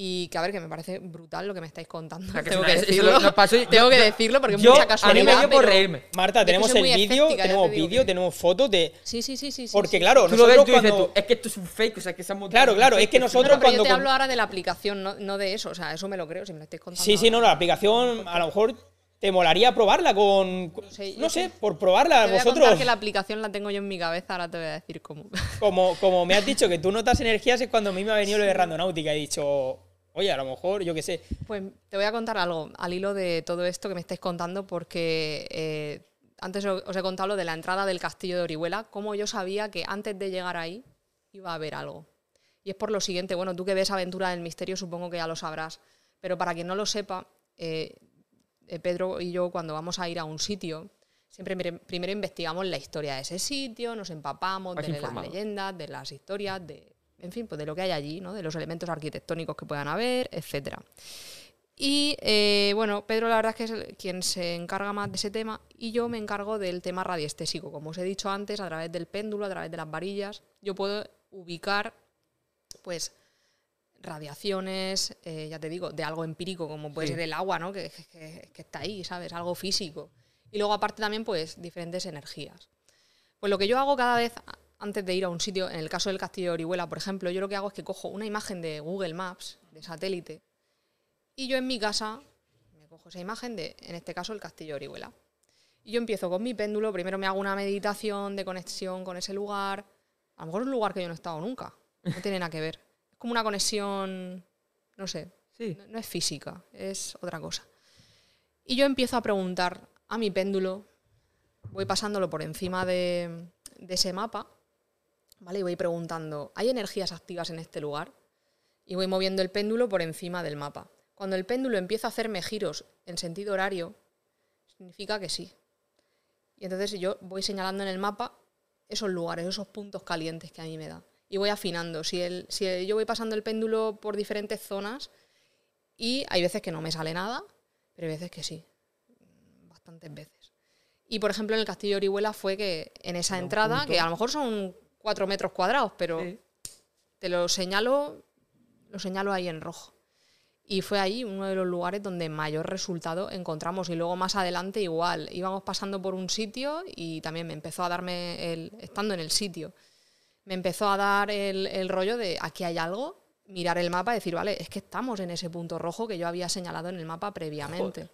Y que, a ver, que me parece brutal lo que me estáis contando. sea, que Tengo que decirlo. pasó Tengo yo- que yo- decirlo porque es mucha a mí me casualidad. dio por reírme. Marta, tenemos el vídeo, tenemos vídeo, que- tenemos fotos de. Sí, sí, sí, sí. Porque sí. claro, Tú lo ves y nosotros tú dices cuando. tú, es que esto es un fake, o sea, que se ha montado Claro, claro, es que nosotros No, no, pero yo cuando te hablo ahora de la aplicación, no, no de eso. O sea, eso me lo creo, si me lo estáis contando. Sí, sí, no, la aplicación a lo mejor te molaría probarla con. sé, No sé, por probarla Te voy a vosotros. contar que la aplicación la tengo yo en mi cabeza, ahora te voy a decir cómo. Como, como me has dicho que tú notas energías, es cuando a mí me ha venido lo de randonáutica. He dicho, oye, a lo mejor, yo qué sé. Pues te voy a contar algo al hilo de todo esto que me estáis contando, porque eh, antes os he contado lo de la entrada del castillo de Orihuela, cómo yo sabía que antes de llegar ahí iba a haber algo. Y es por lo siguiente, bueno, tú que ves Aventura del Misterio supongo que ya lo sabrás, pero para quien no lo sepa, eh, Pedro y yo cuando vamos a ir a un sitio, siempre primero investigamos la historia de ese sitio, nos empapamos de las leyendas, de las historias, de, en fin, pues de lo que hay allí, ¿no? de los elementos arquitectónicos que puedan haber, etcétera. Y eh, bueno, Pedro la verdad es que es el- quien se encarga más de ese tema y yo me encargo del tema radiestésico. Como os he dicho antes, a través del péndulo, a través de las varillas, yo puedo ubicar pues radiaciones, eh, ya te digo, de algo empírico como puede Sí. ser el agua, ¿no? Que, que- que está ahí, ¿sabes? Algo físico. Y luego aparte también pues diferentes energías. Pues lo que yo hago cada vez antes de ir a un sitio, en el caso del castillo de Orihuela, por ejemplo, yo lo que hago es que cojo una imagen de Google Maps, de satélite, y yo en mi casa me cojo esa imagen de, en este caso, el castillo de Orihuela. Y yo empiezo con mi péndulo, primero me hago una meditación de conexión con ese lugar. A lo mejor es un lugar que yo no he estado nunca, no tiene nada que ver. Como una conexión, no sé, Sí. no, no es física, es otra cosa. Y yo empiezo a preguntar a mi péndulo, voy pasándolo por encima de, de ese mapa, ¿vale? Y voy preguntando, ¿hay energías activas en este lugar? Y voy moviendo el péndulo por encima del mapa. Cuando el péndulo empieza a hacerme giros en sentido horario, significa que sí. Y entonces yo voy señalando en el mapa esos lugares, esos puntos calientes que a mí me da. Y voy afinando. Si, el, si el- yo voy pasando el péndulo por diferentes zonas y hay veces que no me sale nada, pero hay veces que sí. Bastantes veces. Y por ejemplo en el castillo de Orihuela fue que en esa entrada, que a lo mejor son cuatro metros cuadrados, pero Sí. te lo señalo, lo señalo ahí en rojo. Y fue ahí uno de los lugares donde mayor resultado encontramos. Y luego más adelante igual, íbamos pasando por un sitio y también me empezó a darme, el, estando en el sitio, me empezó a dar el, el rollo de aquí hay algo, mirar el mapa y decir, vale, es que estamos en ese punto rojo que yo había señalado en el mapa previamente.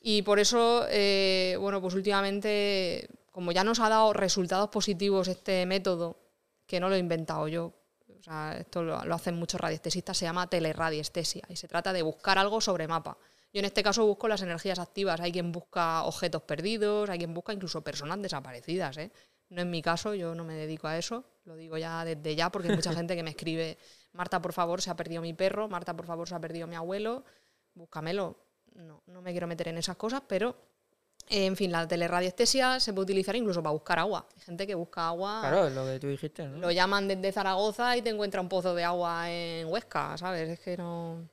Y por eso, eh, bueno, pues últimamente, como ya nos ha dado resultados positivos este método, que no lo he inventado yo, o sea, esto lo, lo hacen muchos radiestesistas, se llama teleradiestesia y se trata de buscar algo sobre mapa. Yo en este caso busco las energías activas. Hay quien busca objetos perdidos, hay quien busca incluso personas desaparecidas. ¿eh? No es mi caso, yo no me dedico a eso, lo digo ya desde ya porque hay mucha gente que me escribe, Marta, por favor, se ha perdido mi perro, Marta, por favor, se ha perdido mi abuelo, búscamelo. No, no me quiero meter en esas cosas, pero en fin, la teleradiestesia se puede utilizar incluso para buscar agua. Hay gente que busca agua. Claro, es lo que tú dijiste, ¿no? Lo llaman desde Zaragoza y te encuentra un pozo de agua en Huesca, ¿sabes? Es que no.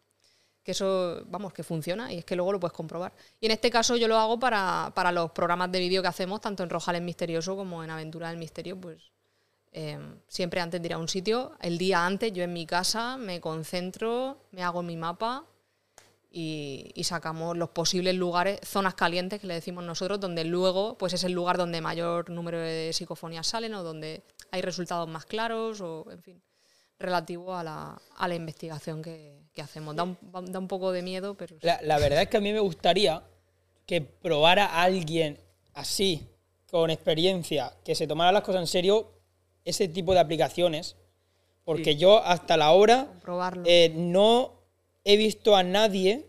Eso, vamos, que funciona y es que luego lo puedes comprobar. Y en este caso yo lo hago para, para los programas de vídeo que hacemos, tanto en Rojales Misterioso como en Aventura del Misterio, pues eh, siempre antes de ir a un sitio, el día antes, yo en mi casa me concentro, me hago mi mapa y, y sacamos los posibles lugares, zonas calientes que le decimos nosotros, donde luego pues es el lugar donde mayor número de psicofonías salen o donde hay resultados más claros o, en fin, relativo a la, a la investigación que, que hacemos. Da un, da un poco de miedo, pero... La, la verdad es que a mí me gustaría que probara a alguien así, con experiencia, que se tomara las cosas en serio, ese tipo de aplicaciones. Porque yo hasta la hora Probarlo. eh, no he visto a nadie,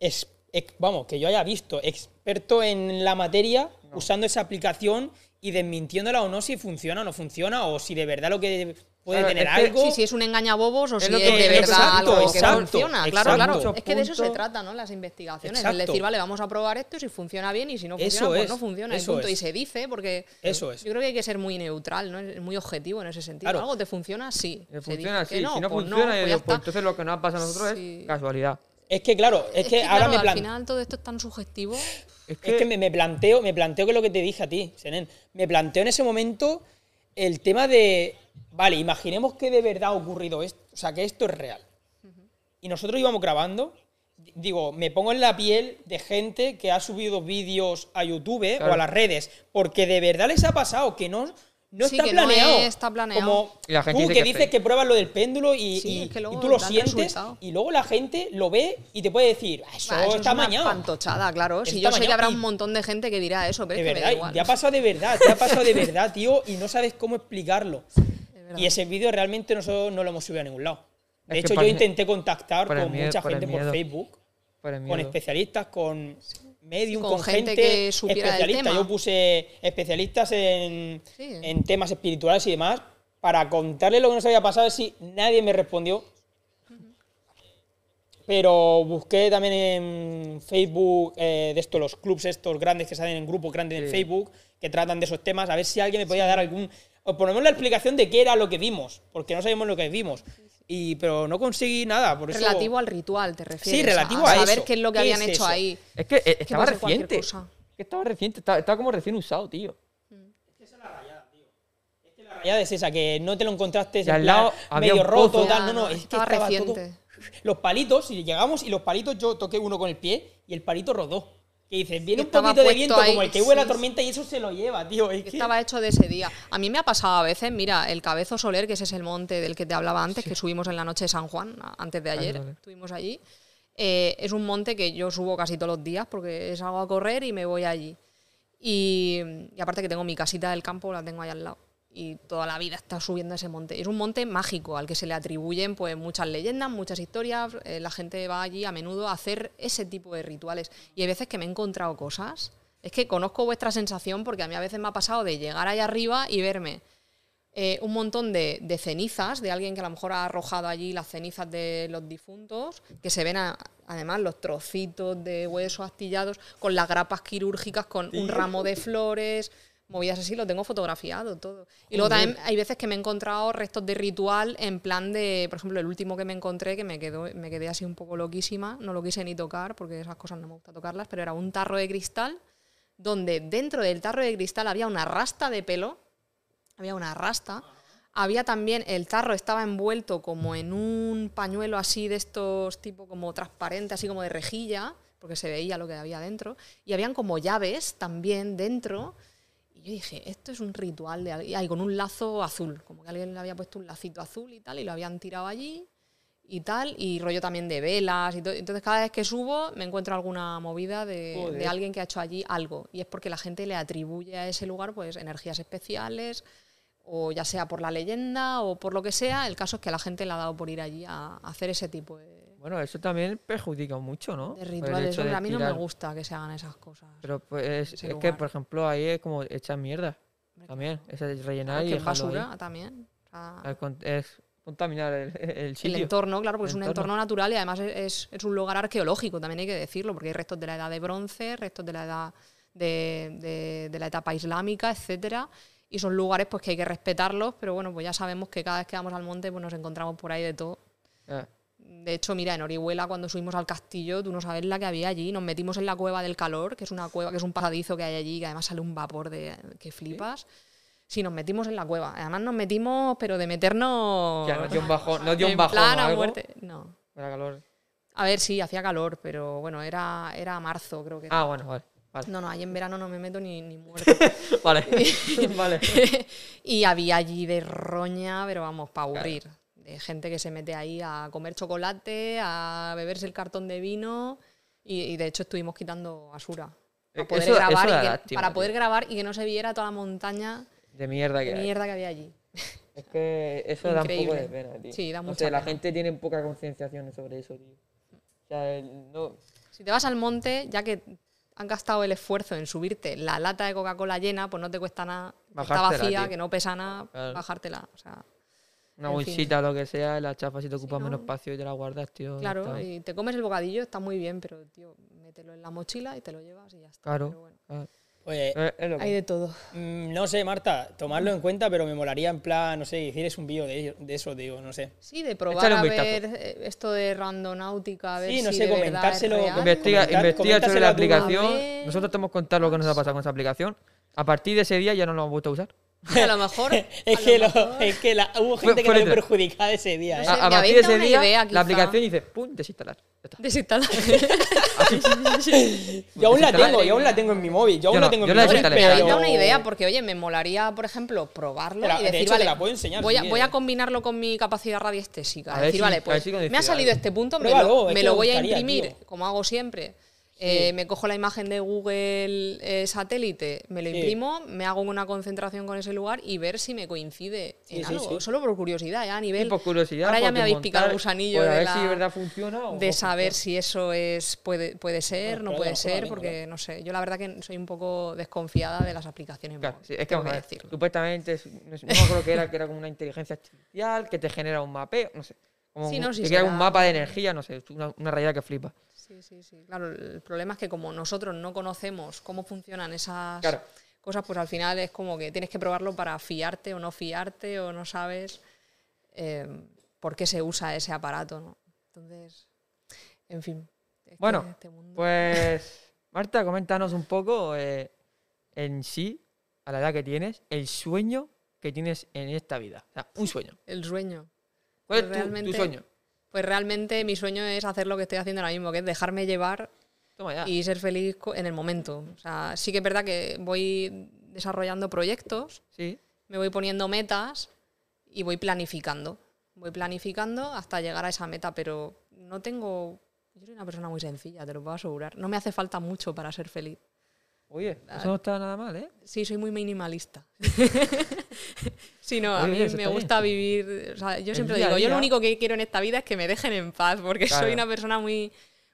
ex- ex- vamos, que yo haya visto, experto en la materia, usando esa aplicación y desmintiéndola o no si funciona o no funciona, o si de verdad lo que puede Claro, tener es que- algo. Sí, si es un engañabobos o Es si lo es que- de es lo que- verdad exacto, algo que exacto, funciona. Claro, exacto. claro. Es que de eso se trata, ¿no? Las investigaciones. Exacto. Es decir, vale, vamos a probar esto, si funciona bien y si no Eso funciona, pues es, no funciona. y eso punto. es. Y se dice, porque Eso es. yo creo que hay que ser muy neutral, ¿no? Es muy objetivo en ese sentido. Claro. Algo te funciona, sí. Se funciona así. que si no pues funciona, pues digo, pues entonces lo que nos ha pasado a nosotros Sí. es casualidad. Es que claro, es que ahora claro, me al planteo. final todo esto es tan subjetivo. Es que, Es que me, me planteo, me planteo que es lo que te dije a ti, Senen. Me planteo en ese momento el tema de. Vale, imaginemos que de verdad ha ocurrido esto. O sea, que esto es real. Y nosotros íbamos grabando. Digo, me pongo en la piel de gente que ha subido vídeos a YouTube o a las redes. Porque de verdad les ha pasado que no, no Sí, está que no planeado. está planeado. Como Y la gente tú dice que que es dices que pruebas lo del péndulo y, Sí, y- es que luego y tú lo sientes. resultado. Y luego la gente lo ve y te puede decir, "Ah, eso, Bah, eso está es una mañado. pantochada, claro. Si está yo sé que habrá un montón de gente que dirá eso, pero De es que me da verdad, igual. te ha pasado de verdad, te ha pasado de verdad, tío, y no sabes cómo explicarlo. Verdad. Y ese vídeo realmente nosotros no lo hemos subido a ningún lado. De Es hecho, yo intenté contactar con miedo- mucha por gente por. Facebook, por con especialistas, con medium, con con, gente gente, que especialista. tema. Yo puse especialistas en, Sí. en temas espirituales y demás para contarles lo que nos había pasado, si nadie me respondió. pero busqué también en Facebook eh, de estos, los clubs estos grandes que salen en grupos grandes en. Facebook, que tratan de esos temas, a ver si alguien me podía dar algún, o menos la explicación de qué era lo que vimos, porque no sabíamos lo que vimos. Y, pero no conseguí nada, por eso... Relativo al ritual, te refieres. relativo a, a saber eso. qué es lo que ¿Qué habían es hecho eso? ahí. Es que eh, estaba reciente. cosa. Que estaba reciente, estaba, estaba como recién usado, tío. La rayada es esa, que no te lo encontraste al en plan lado había medio roto, tal. No, no, es que estaba estaba todo- reciente. Los palitos, y llegamos y los palitos yo toqué uno con el pie y el palito rodó. Que dices, viene un poquito de viento ahí, como el que huele la tormenta y eso se lo lleva, tío. Es que que- estaba hecho de ese día. A mí me ha pasado a veces, mira, el Cabezo Soler, que ese es el monte del que te hablaba antes, que subimos en la noche de San Juan, antes de ayer, vale. estuvimos allí. Eh, es un monte que yo subo casi todos los días porque salgo a correr y me voy allí. Y, y aparte que tengo mi casita del campo, la tengo ahí al lado. Y toda la vida está subiendo ese monte. Es un monte mágico al que se le atribuyen pues, muchas leyendas, muchas historias. Eh, la gente va allí a menudo a hacer ese tipo de rituales. Y hay veces que me he encontrado cosas. Es que conozco vuestra sensación porque a mí a veces me ha pasado de llegar ahí arriba y verme eh, un montón de, de cenizas de alguien que a lo mejor ha arrojado allí las cenizas de los difuntos, que se ven a- además los trocitos de huesos astillados con las grapas quirúrgicas, con un ramo de flores, movidas así, lo tengo fotografiado todo. Y luego también hay veces que me he encontrado restos de ritual en plan de, por ejemplo, el último que me encontré, que me, quedó, me quedé así un poco loquísima, no lo quise ni tocar porque esas cosas no me gusta tocarlas, pero era un tarro de cristal donde dentro del tarro de cristal había una rasta de pelo, había una rasta, había también, el tarro estaba envuelto como en un pañuelo así de estos tipo como transparente, así como de rejilla, porque se veía lo que había dentro, y habían como llaves también dentro, yo dije, esto es un ritual de y con un lazo azul, como que alguien le había puesto un lacito azul y tal, y lo habían tirado allí, y tal, y rollo también de velas y todo. Entonces cada vez que subo me encuentro alguna movida de alguien que ha hecho allí algo. Y es porque la gente le atribuye a ese lugar pues energías especiales, o ya sea por la leyenda o por lo que sea. El caso es que la gente le ha dado por ir allí a, a hacer ese tipo de, Bueno, eso también perjudica mucho, ¿no? de el rituales. hecho de Hombre, a mí no me tirar- gusta que se hagan esas cosas. Pero pues es que, por ejemplo, ahí es como echar mierda. También. Es rellenar y que es dejarlo ahí. basura también. O sea, Es con- Es contaminar el, el el sitio. entorno, claro, porque El es un entorno. entorno natural y además es, es- es un lugar arqueológico, también hay que decirlo, porque hay restos de la edad de bronce, restos de la edad de, de- de la etapa islámica, etcétera. Y son lugares pues que hay que respetarlos, pero bueno, pues ya sabemos que cada vez que vamos al monte pues nos encontramos por ahí de todo. Ah, De hecho, mira, en Orihuela cuando subimos al castillo, tú no sabes la que había allí, nos metimos en la cueva del calor, que es una cueva, que es un pasadizo que hay allí, que además sale un vapor de que flipas. Sí, nos metimos en la cueva. Además nos metimos, pero de meternos ya, no dio un bajón, no dio un bajón plan algo. muerte. No. Era calor. A ver, sí, hacía calor, pero bueno, era, era marzo, creo que. era. Ah, bueno, vale. Vale. No, no, ahí en verano no me meto ni, ni muerto. Vale. vale. y había allí de roña, pero vamos, para aburrir. De gente que se mete ahí a comer chocolate, a beberse el cartón de vino. Y, y de hecho estuvimos quitando basura. Eh, Para poder, eso- grabar, eso y que, lástima, para tío. poder grabar y que no se viera toda la montaña De mierda que de mierda que había allí. Es que eso da un poco de pena, tío. Sí, da mucha sé, la pena. gente tiene poca concienciación sobre eso, tío. O sea, no... Si te vas al monte, ya que han gastado el esfuerzo en subirte la lata de Coca-Cola llena, pues no te cuesta nada. Está vacía, tío. que no pesa nada, Claro. bajártela. O sea, Una En bolsita o lo que sea, la chapa si te ocupa no. menos espacio y te la guardas, tío. claro, y te comes el bocadillo, está muy bien, pero, tío, mételo en la mochila y te lo llevas y ya está. Claro. Pero bueno, Ah, Pues, eh, es lo que- hay de todo. mm, no sé, Marta, tomarlo en cuenta, pero me molaría en plan, no sé, hicieres un vídeo de, de eso, digo, no sé. Sí, de probar Échale un a vistazo. ver eh, esto de randonáutica, a ver Sí, no si sé, de verdad es comentárselo, real. Investiga, Comentar- investiga sobre la aplicación. Nosotros te hemos contado lo que nos ha pasado con esa aplicación. A partir de ese día ya no lo hemos vuelto a usar. A lo mejor. es, a que lo lo- mejor- es que la- hubo gente que fue salió perjudicada ese día, No ¿eh? sé, A, a me partir habéis de dado ese una día, idea, la quizá. aplicación dice, ¡pum! desinstalar. Desinstalar. Yo aún la tengo, yo aún la tengo en mi móvil. Yo aún Yo la tengo en mi móvil, Pero- habéis dado una idea porque, oye, me molaría, por ejemplo, probarlo y de decir, hecho, te vale, la puedo enseñar voy, si a, voy quieres. a combinarlo con mi capacidad radiestésica. A decir, si- vale, pues si me ha salido este punto, me lo, me voy a imprimir, como hago siempre. Eh, me cojo la imagen de Google eh, satélite, me lo imprimo, me hago una concentración con ese lugar y ver si me coincide en algo. Solo por curiosidad, ya a nivel. Por curiosidad. Ahora ya me habéis picado el gusanillo de, ver la- si de verdad funciona o de no saber funciona. si eso es puede, puede ser, no puede ser, porque no sé. Yo la verdad que soy un poco desconfiada de las aplicaciones. Claro, móviles, sí, es que tengo vamos a ver, decirlo. supuestamente, es- no, sé, no me acuerdo que era, que era como una inteligencia artificial que te genera un mapeo, no sé. Como Sí, no, sí te crea un mapa de energía, no sé, una realidad que flipa. Sí, sí, sí. Claro, el problema es que como nosotros no conocemos cómo funcionan esas Claro. cosas, pues al final es como que tienes que probarlo para fiarte o no fiarte o no sabes eh, por qué se usa ese aparato, ¿no? Entonces, en fin. este- Bueno, este Pues, Marta, coméntanos un poco eh, en sí, a la edad que tienes, el sueño que tienes en esta vida. O sea, un sueño. el sueño. ¿Cuál es Pues tu- sueño? Pues realmente mi sueño es hacer lo que estoy haciendo ahora mismo, que es dejarme llevar y ser feliz en el momento. O sea, sí que es verdad que voy desarrollando proyectos, Sí. me voy poniendo metas y voy planificando. Voy planificando hasta llegar a esa meta, pero no tengo... Yo soy una persona muy sencilla, te lo puedo asegurar. No me hace falta mucho para ser feliz. Oye, eso no está nada mal, ¿eh? Sí, soy muy minimalista. sí, no, a Oye, mí eso me está gusta vivir. o sea, yo siempre a digo, yo lo único que quiero en esta vida es que me dejen en paz, porque Claro. soy una persona muy,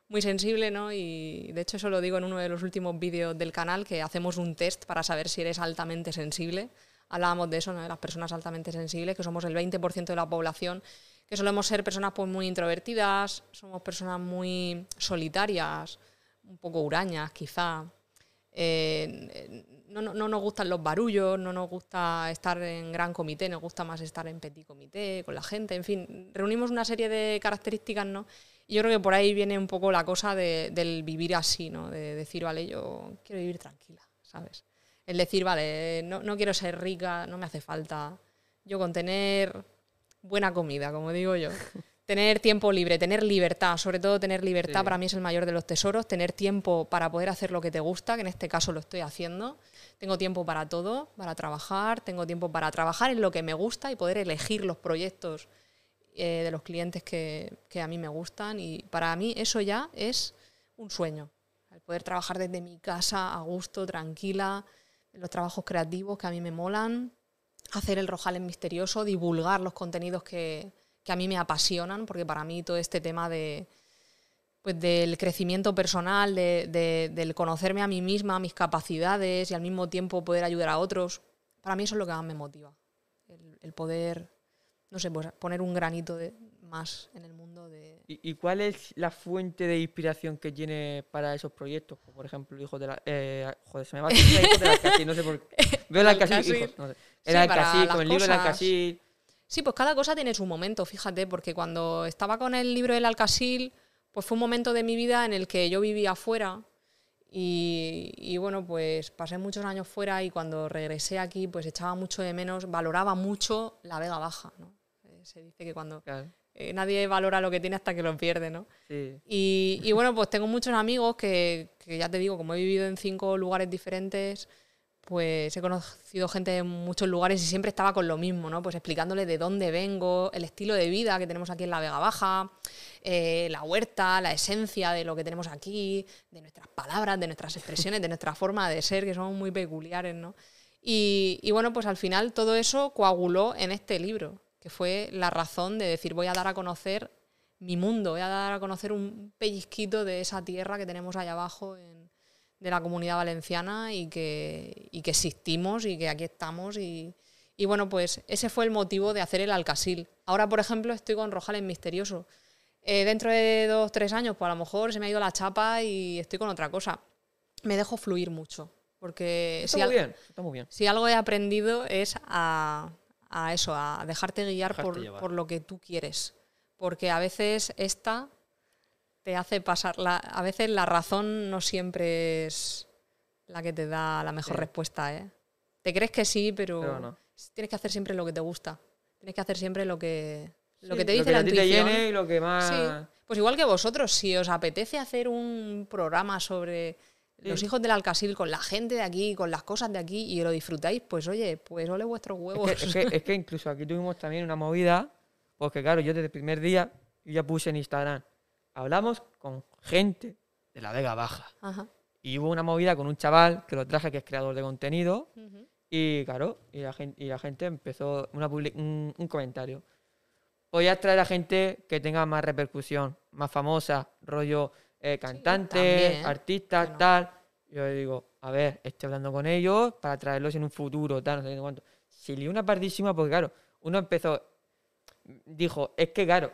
muy sensible, ¿no? Y de hecho, eso lo digo en uno de los últimos vídeos del canal, que hacemos un test para saber si eres altamente sensible. Hablábamos de eso, ¿no? De las personas altamente sensibles, que somos el 20% de la población, que solemos ser personas pues, muy introvertidas, somos personas muy solitarias, un poco hurañas, quizá. Eh, no, no- no nos gustan los barullos, no nos gusta estar en gran comité, nos gusta más estar en petit comité, con la gente, en fin, reunimos una serie de características, ¿no? Y yo creo que por ahí viene un poco la cosa de- del vivir así, ¿no? De decir, vale, yo quiero vivir tranquila, ¿sabes? El decir, vale, no, no quiero ser rica, no me hace falta. Yo con tener buena comida, como digo yo. Tener tiempo libre, tener libertad, sobre todo tener libertad Sí. para mí es el mayor de los tesoros, tener tiempo para poder hacer lo que te gusta, que en este caso lo estoy haciendo. Tengo tiempo para todo, para trabajar, tengo tiempo para trabajar en lo que me gusta y poder elegir los proyectos eh, de los clientes que, que a mí me gustan. Y para mí eso ya es un sueño. El poder trabajar desde mi casa a gusto, tranquila, en los trabajos creativos que a mí me molan, hacer el Rojales misterioso, divulgar los contenidos que, que a mí me apasionan, porque para mí todo este tema de pues del crecimiento personal, de, de- del conocerme a mí misma, mis capacidades y al mismo tiempo poder ayudar a otros, para mí eso es lo que más me motiva. El, el poder, no sé, pues poner un granito de, más en el mundo de... ¿Y, y cuál es la fuente de inspiración que tiene para esos proyectos? Como por ejemplo, hijos de la. Eh, joder, se me va a decir hijos de la Alcacil, no sé por qué. Veo no sé. El para Alcacil, las con el libro del cosas. Alcacil. Sí, pues cada cosa tiene su momento, fíjate, porque cuando estaba con el libro del Alcasil, pues fue un momento de mi vida en el que yo vivía afuera y, y, bueno, pues pasé muchos años fuera y cuando regresé aquí, pues echaba mucho de menos, valoraba mucho la Vega Baja, ¿no? Eh, se dice que cuando Claro, eh, nadie valora lo que tiene hasta que lo pierde, ¿no? sí. Y, y bueno, pues tengo muchos amigos que, que ya te digo, como he vivido en cinco lugares diferentes, pues he conocido gente de muchos lugares y siempre estaba con lo mismo, ¿no? Pues explicándole de dónde vengo, el estilo de vida que tenemos aquí en la Vega Baja, eh, la huerta, la esencia de lo que tenemos aquí, de nuestras palabras, de nuestras expresiones, de nuestra forma de ser, que son muy peculiares, ¿no? Y, y bueno, pues al final todo eso coaguló en este libro, que fue la razón de decir voy a dar a conocer mi mundo, voy a dar a conocer un pellizquito de esa tierra que tenemos allá abajo en- de la comunidad valenciana y que, y que existimos y que aquí estamos. Y, y bueno, pues ese fue el motivo de hacer el Alcasil. Ahora, por ejemplo, estoy con Rojales Misterioso. Eh, dentro de dos, tres años, pues a lo mejor se me ha ido la chapa y estoy con otra cosa. Me dejo fluir mucho. Porque Está si, muy al- bien, está muy bien. si algo he aprendido es a, a eso, a dejarte guiar Dejarte por, por lo que tú quieres. Porque a veces esta te hace pasar, la, a veces la razón no siempre es la que te da la mejor Sí. respuesta. ¿eh? Te crees que sí, pero, Pero no. tienes que hacer siempre lo que te gusta. Tienes que hacer siempre lo que, lo Sí, que te dice a la ti te intuición. llene y lo que más. Sí. Pues igual que vosotros, si os apetece hacer un programa sobre los hijos del Alcasil con la gente de aquí, con las cosas de aquí y lo disfrutáis, pues oye, pues ole vuestros huevos. Es que, es, que, es que incluso aquí tuvimos también una movida, porque claro, yo desde el primer día yo ya puse en Instagram, hablamos con gente de la Vega Baja. Ajá. Y hubo una movida con un chaval que lo traje, que es creador de contenido, y claro, y la gente, y la gente empezó una un, un comentario. Podías traer a gente que tenga más repercusión, más famosa, rollo eh, artistas, Bueno. tal. Yo le digo, a ver, estoy hablando con ellos para traerlos en un futuro, tal, no sé cuánto. Se lió una pardísima porque, claro, uno empezó, dijo, es que, claro,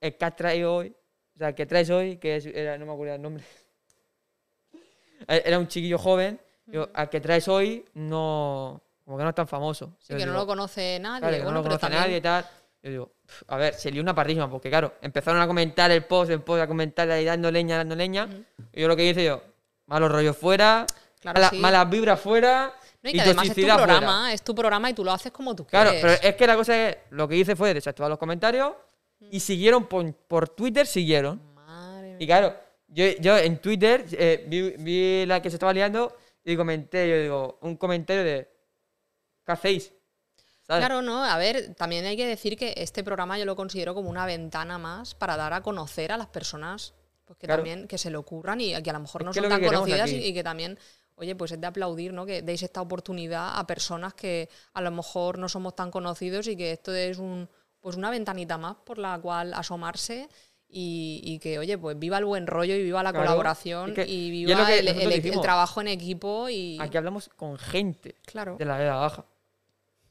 el que has traído hoy, o sea, el que traes hoy, que es- era, no me acuerdo el nombre, era un chiquillo joven, digo, al que traes hoy no, como que no es tan famoso. Sí, Yo que no digo, lo conoce nadie. Claro, que bueno, no lo conoce también- nadie y tal. Yo digo, "Pf, a ver, se lió una parrísima, porque claro, empezaron a comentar el post, el post a comentar ahí dando leña, dando leña. Y yo lo que hice yo, malos rollos fuera, Claro, mala- sí. malas vibras fuera, No, y y que además es tu toxicidad fuera. programa, es tu programa y tú lo haces como tú Claro, quieres. pero es que la cosa es, lo que hice fue desactivar los comentarios y siguieron por, por Twitter, siguieron. Madre Y claro, yo, yo en Twitter eh, vi, vi la que se estaba liando y comenté, yo digo, un comentario de, ¿qué hacéis? ¿Sabes? Claro, no, a ver, también hay que decir que este programa yo lo considero como una ventana más para dar a conocer a las personas pues, que Claro. también que se le ocurran y que a lo mejor Es no que son que tan queremos conocidas y, y que también, oye, pues es de aplaudir, ¿no? Que deis esta oportunidad a personas que a lo mejor no somos tan conocidos y que esto es un pues una ventanita más por la cual asomarse y, y que, oye, pues viva el buen rollo y viva la Claro, colaboración es que- y viva lo que el, trabajo en equipo y... Aquí hablamos con gente Claro. de la Vega Baja.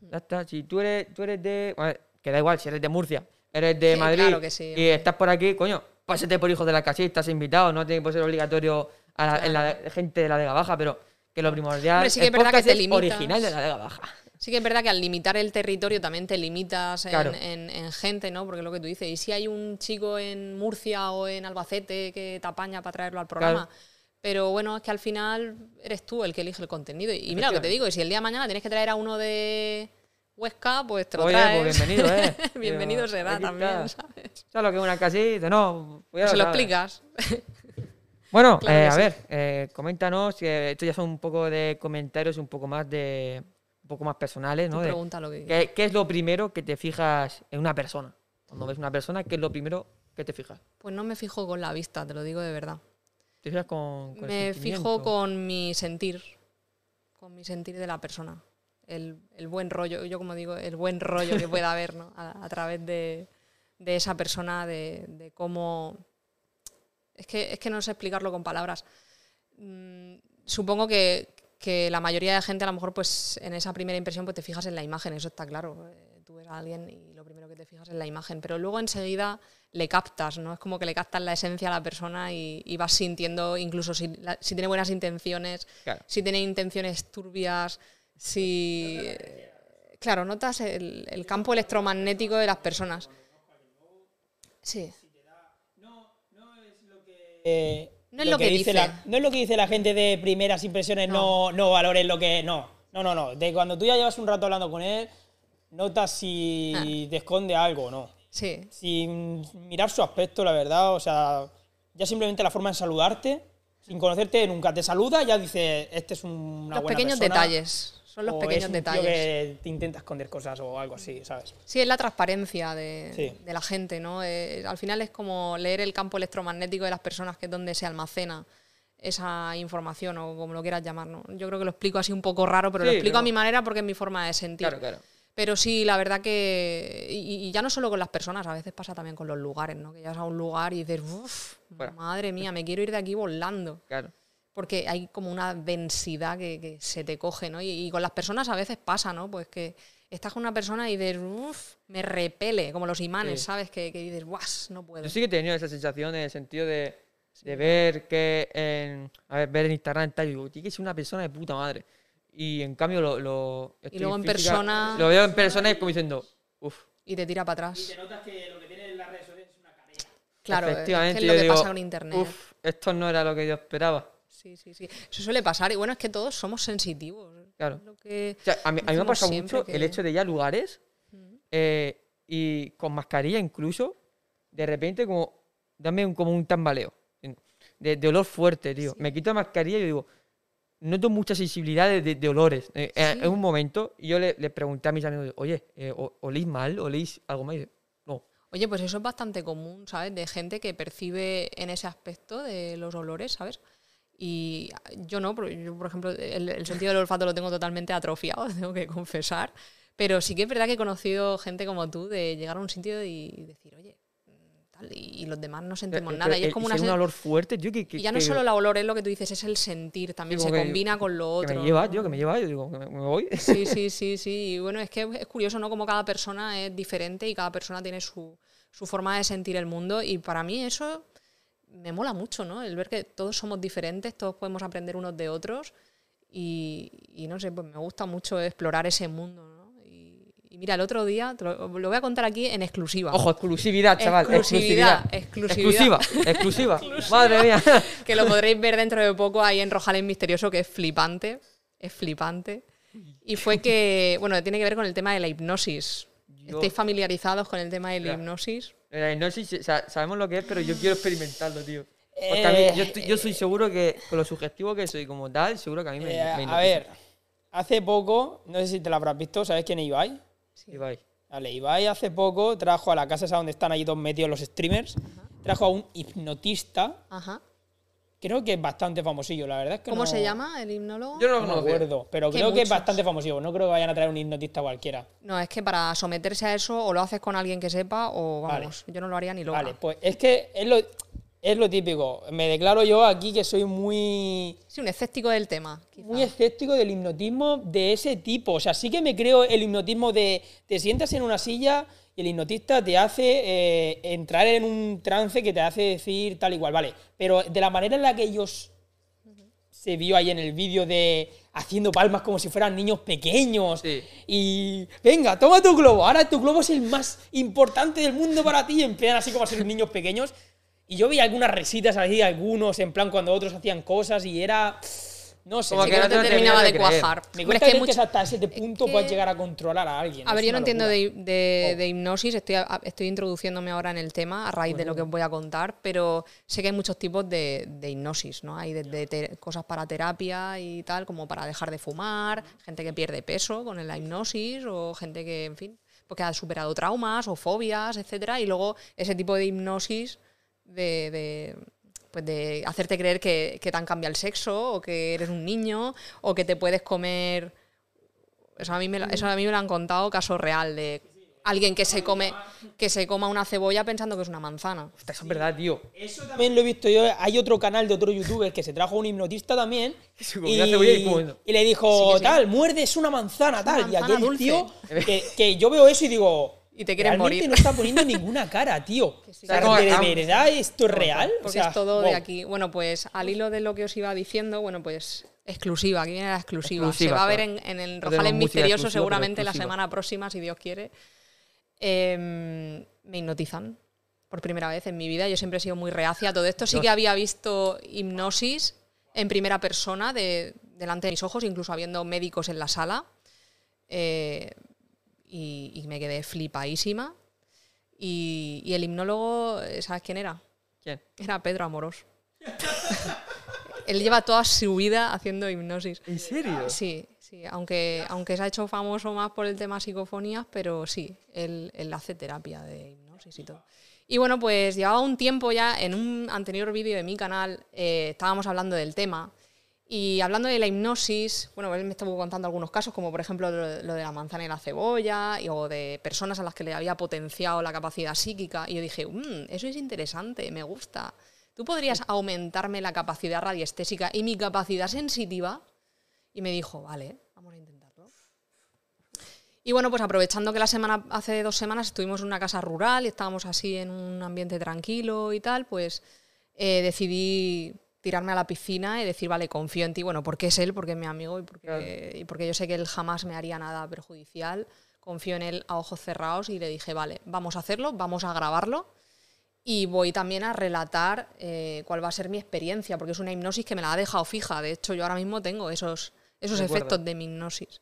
Ya está. Si tú eres, tú eres de. ver, que da igual, si eres de Murcia, eres de Sí, Madrid claro que sí, y hombre. estás por aquí, coño, pásate por hijos de la casilla, estás invitado, no tiene que ser obligatorio a la, en la gente de la Vega Baja, pero que lo primordial Hombre, sí que es verdad que podcast te es limitas. original de la Vega Baja. Sí que es verdad que al limitar el territorio también te limitas en, Claro. en- en gente, ¿no? Porque lo que tú dices, ¿y si hay un chico en Murcia o en Albacete que te apaña para traerlo al programa? Claro. Pero bueno, es que al final eres tú el que elige el contenido. Y mira lo que te digo, y si el día de mañana tienes que traer a uno de Huesca, pues te lo Oye, traes. pues bienvenido, ¿eh? bienvenido Digo, será también. ¿sabes? ¿Sabes lo que es una casita? No, pues ya Se lo explicas. Bueno, Claro eh, a sí. ver, eh, coméntanos, esto ya son un poco de comentarios un poco más de poco más personales, ¿no? Pregunta lo que ¿qué, qué es lo primero que te fijas en una persona? Cuando ves una persona, ¿qué es lo primero que te fijas? Pues no me fijo con la vista, te lo digo de verdad. ¿Te fijas con, con Me fijo con mi sentir, con mi sentir de la persona. El, el buen rollo, yo como digo, el buen rollo que pueda haber ¿no? a, a través de, de esa persona, de, de cómo... Es que, es que no sé explicarlo con palabras. Mm, supongo que, que la mayoría de gente a lo mejor pues en esa primera impresión pues te fijas en la imagen, eso está claro. Eh, Tú ves a alguien y lo primero que te fijas es la imagen, pero luego enseguida le captas, ¿no? Es como que le captas la esencia a la persona y, y vas sintiendo, incluso si, la- si tiene buenas intenciones, Claro. si tiene intenciones turbias, si... Claro, notas el, el campo electromagnético de las personas. Sí. Eh, No es lo que dice. La, no es lo que dice la gente de primeras impresiones, no, no, valores lo que. No, no, no, no. De cuando tú ya llevas un rato hablando con él, notas si Ah. te esconde algo o no. Sí, Sin mirar su aspecto, la verdad, o sea, ya simplemente la forma de saludarte, sin conocerte nunca te saluda, ya dice, este es un- una los buena pequeños persona", detalles. Son los o pequeños es un tío detalles. que te intenta esconder cosas o algo así, ¿sabes? Sí, es la transparencia de, Sí. de la gente, ¿no? Eh, al final es como leer el campo electromagnético de las personas, que es donde se almacena esa información o como lo quieras llamar, ¿no? Yo creo que lo explico así un poco raro, pero lo explico a mi manera porque es mi forma de sentir. Claro, claro. Pero sí, la verdad que. Y, y ya no solo con las personas, a veces pasa también con los lugares, ¿no? Que llegas a un lugar y dices, uff, madre mía, me quiero ir de aquí volando. claro. Porque hay como una densidad que, que se te coge, ¿no? Y, y con las personas a veces pasa, ¿no? Pues que estás con una persona y dices, uff, me repele, como los imanes, Sí. ¿sabes? Que, que dices, guas, no puedo. Yo sí que he tenido esa sensación en el sentido de, de ver que en, a ver, ver en Instagram tal, y digo, tiene que ser una persona de puta madre. Y en cambio lo, lo estoy luego en física- persona- Lo veo en persona y es como diciendo, uff. Y te tira para atrás. te notas que lo que tienes en las redes sociales es una carrera. Claro, es que efectivamente. es lo que digo, pasa con internet. Uf, esto no era lo que yo esperaba. Sí, sí, sí. Eso suele pasar. Y bueno, es que todos somos sensitivos. Claro. Lo que O sea, a mí, a mí me ha pasado mucho que- el hecho de ir a lugares eh, y con mascarilla incluso, de repente como, dame un, como un tambaleo. De, de olor fuerte, tío. Me quito la mascarilla y yo digo, noto mucha sensibilidad de, de- de olores. Eh, eh, En un momento, yo le, le pregunté a mis amigos, oye, eh, o- ¿olís mal? ¿Olís algo más? Oye, pues eso es bastante común, ¿sabes? De gente que percibe en ese aspecto de los olores, ¿sabes? Y yo no, pero yo, por ejemplo, el, el sentido del olfato lo tengo totalmente atrofiado, tengo que confesar. Pero sí que es verdad que he conocido gente como tú de llegar a un sitio y decir, oye, mm, tal, y, y los demás no sentimos Eh, nada. pero, Y es eh, como una un olor fuerte, tío, que, que- y ya no que- solo el olor, es lo que tú dices, es el sentir también, se que- combina con lo que otro. me lleva, ¿no? tío, que me lleva, yo digo, que me, me voy. Sí, sí, sí, sí. Y bueno, es que es curioso, ¿no? Como cada persona es diferente y cada persona tiene su, su forma de sentir el mundo. Y para mí eso me mola mucho, ¿no? El ver que todos somos diferentes, todos podemos aprender unos de otros. Y, y no sé, pues me gusta mucho explorar ese mundo, ¿no? Y, y mira, el otro día, te lo, lo voy a contar aquí en exclusiva. Ojo, exclusividad, chaval. Exclusividad, Exclusiva. exclusividad. Exclusiva. Madre mía. que lo podréis ver dentro de poco ahí en Rojales Misterioso, que es flipante. Es flipante. Y fue que, bueno, tiene que ver con el tema de la hipnosis. Yo- ¿Estáis familiarizados con el tema de la Ya. hipnosis? La hipnosis, o sea, sabemos lo que es, pero yo quiero experimentarlo, tío. Porque a Eh, mí, yo, estoy- yo soy seguro que, con lo sugestivo que soy como tal, seguro que a mí me, Eh, me a hipnotiza. ver, hace poco, no sé si te lo habrás visto, ¿sabes quién es Ibai? Ibai. Vale, Ibai hace poco trajo a la casa esa donde están allí todos metidos los streamers, trajo a un hipnotista, Ajá. Creo que es bastante famosillo, la verdad es que ¿Cómo no- se llama el hipnólogo? Yo no lo No me conocía. acuerdo, pero Que creo que es bastante famosillo, no creo que vayan a traer un hipnotista cualquiera. No, es que para someterse a eso o lo haces con alguien que sepa o Vale. vamos, yo no lo haría ni loca. Vale, pues es que es lo, es lo típico, me declaro yo aquí que soy muy... Sí, un escéptico del tema. quizá. muy escéptico del hipnotismo de ese tipo. O sea, sí que me creo el hipnotismo de te sientas en una silla el hipnotista te hace eh, entrar en un trance que te hace decir tal y cual, vale. Pero de la manera en la que ellos se vio ahí en el vídeo de haciendo palmas como si fueran niños pequeños. Sí. Y venga, toma tu globo. Ahora tu globo es el más importante del mundo para ti. Y empiezan así como a ser niños pequeños. Y yo vi algunas risitas ahí, algunos, en plan cuando otros hacían cosas y era. No sé, Como que que no te terminaba de cuajar. me cuesta es que creer que mucho- hasta ese punto que- puedes llegar a controlar a alguien. A ver, yo no entiendo de, de- Oh. de hipnosis, estoy, estoy introduciéndome ahora en el tema a raíz de lo que os voy a contar, pero sé que hay muchos tipos de, de hipnosis, ¿no? Hay desde cosas para terapia y tal, como para dejar de fumar, gente que pierde peso con la hipnosis, o gente que, en fin, pues que ha superado traumas o fobias, etcétera, y luego ese tipo de hipnosis de, de, pues de hacerte creer que, que te han cambiado el sexo, o que eres un niño, o que te puedes comer eso a mí me, lo- eso a mí me lo han contado, caso real, de alguien que se come que se coma una cebolla pensando que es una manzana. Hostia, eso es verdad, tío. Eso también lo he visto yo. Hay otro canal de otro youtuber que se trajo un hipnotista también. Se y le dijo, Sí sí. tal, muerde, es una manzana, tal. y manzana aquel dulce. tío, que, que yo veo eso y digo. Y te quieres realmente morir. no está poniendo ninguna cara, tío. sí, O sea. ¿de, verdad esto es real? O Porque sea, es todo de aquí. Bueno, pues al hilo de lo que os iba diciendo, bueno, pues exclusiva, aquí viene la exclusiva. Exclusiva, se va a ver en, en el Rojales Misterioso seguramente la semana próxima, si Dios quiere. Em, me hipnotizan por primera vez en mi vida. Yo siempre he sido muy reacia a todo esto. Sí que había visto hipnosis en primera persona de, delante de mis ojos, incluso habiendo médicos en la sala. Eh, y, y me quedé flipadísima. Y, y el hipnólogo, ¿sabes quién era? ¿Quién? Era Pedro Amorós. Él lleva toda su vida haciendo hipnosis. ¿En serio? Sí, sí, aunque, aunque se ha hecho famoso más por el tema psicofonías, pero sí, él, él hace terapia de hipnosis y todo. Y bueno, pues llevaba un tiempo ya, en un anterior vídeo de mi canal, eh, estábamos hablando del tema. Y hablando de la hipnosis, bueno, él me estuvo contando algunos casos, como por ejemplo lo, de la manzana y la cebolla, y, o de personas a las que le había potenciado la capacidad psíquica. Y yo dije, "Mm, eso es interesante, me gusta. ¿Tú podrías aumentarme la capacidad radiestésica y mi capacidad sensitiva? Y me dijo, vale, vamos a intentarlo. Y bueno, pues aprovechando que la semana, hace dos semanas estuvimos en una casa rural y estábamos así en un ambiente tranquilo y tal, pues eh, decidí tirarme a la piscina y decir, vale, confío en ti, bueno, porque es él, porque es mi amigo y porque, Claro. y porque yo sé que él jamás me haría nada perjudicial, confío en él a ojos cerrados y le dije, vale, vamos a hacerlo, vamos a grabarlo y voy también a relatar eh, cuál va a ser mi experiencia, porque es una hipnosis que me la ha dejado fija. De hecho, yo ahora mismo tengo esos, esos efectos de mi hipnosis.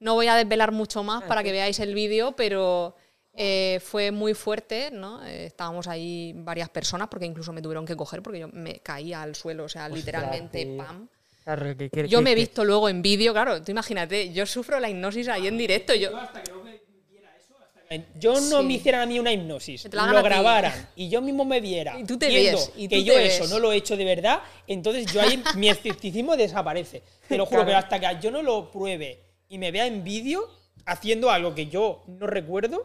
No voy a desvelar mucho más para que veáis el vídeo, pero eh, fue muy fuerte, ¿no? Eh, estábamos ahí varias personas, porque incluso me tuvieron que coger, porque yo me caía al suelo, o sea, literalmente, tío. pam. Claro, que- que- Yo que- me he que- visto luego en vídeo, claro, tú imagínate, yo sufro la hipnosis ahí en directo, yo... Yo no Sí. me hicieran a mí una hipnosis, lo grabaran y yo mismo me viera Y tú te viendo ves, y que yo eso no lo he hecho de verdad, entonces yo ahí mi escepticismo desaparece. Te lo juro, Claro. pero hasta que yo no lo pruebe y me vea en vídeo haciendo algo que yo no recuerdo,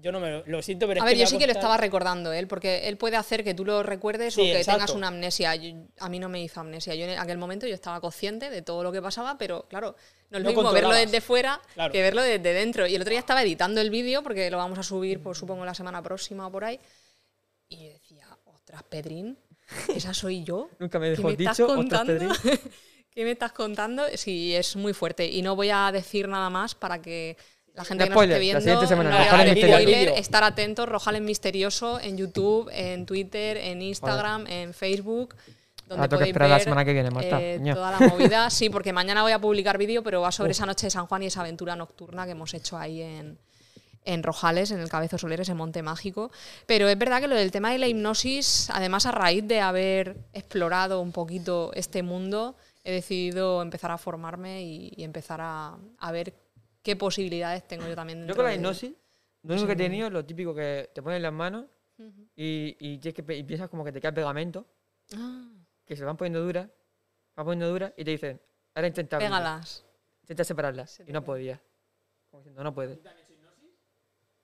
yo no me lo, siento, pero es A ver, que me yo sí que lo estaba recordando él, porque él puede hacer que tú lo recuerdes Sí, o que exacto. tengas una amnesia. Yo- a mí no me hizo amnesia. Yo en aquel momento yo estaba consciente de todo lo que pasaba, pero claro, no es No lo mismo verlo desde fuera Claro. que verlo desde dentro. Y el otro día estaba editando el vídeo, porque lo vamos a subir, pues supongo, la semana próxima o por ahí. Y decía, ostras, Pedrín, esa soy yo. Nunca me ¿Qué dejó estás dicho, ostras? Pedrín. ¿Qué me estás contando? Sí, es muy fuerte. Y no voy a decir nada más para que la gente que nos esté spoiler, la viendo. siguiente semana, Rojales spoiler, estar atentos, Rojales Misterioso en YouTube, en Twitter, en Instagram, en Facebook. Donde Ahora tengo que podéis esperar la ver, semana que viene, Marta, eh, toda la movida. Sí, porque mañana voy a publicar vídeo, pero va sobre esa noche de San Juan y esa aventura nocturna que hemos hecho ahí en, en Rojales, en el Cabezo Soler, ese monte mágico. Pero es verdad que lo del tema de la hipnosis, además a raíz de haber explorado un poquito este mundo, he decidido empezar a formarme y, y empezar a, a ver qué posibilidades tengo yo también. Yo con la hipnosis, lo único que he tenido es lo típico que te ponen las manos y, y, tienes que y piensas como que te cae pegamento, Ah, que se van poniendo duras, van poniendo duras y te dicen, ahora intenta pégalas. intenta separarlas. Y no podía. Como diciendo, no puedes.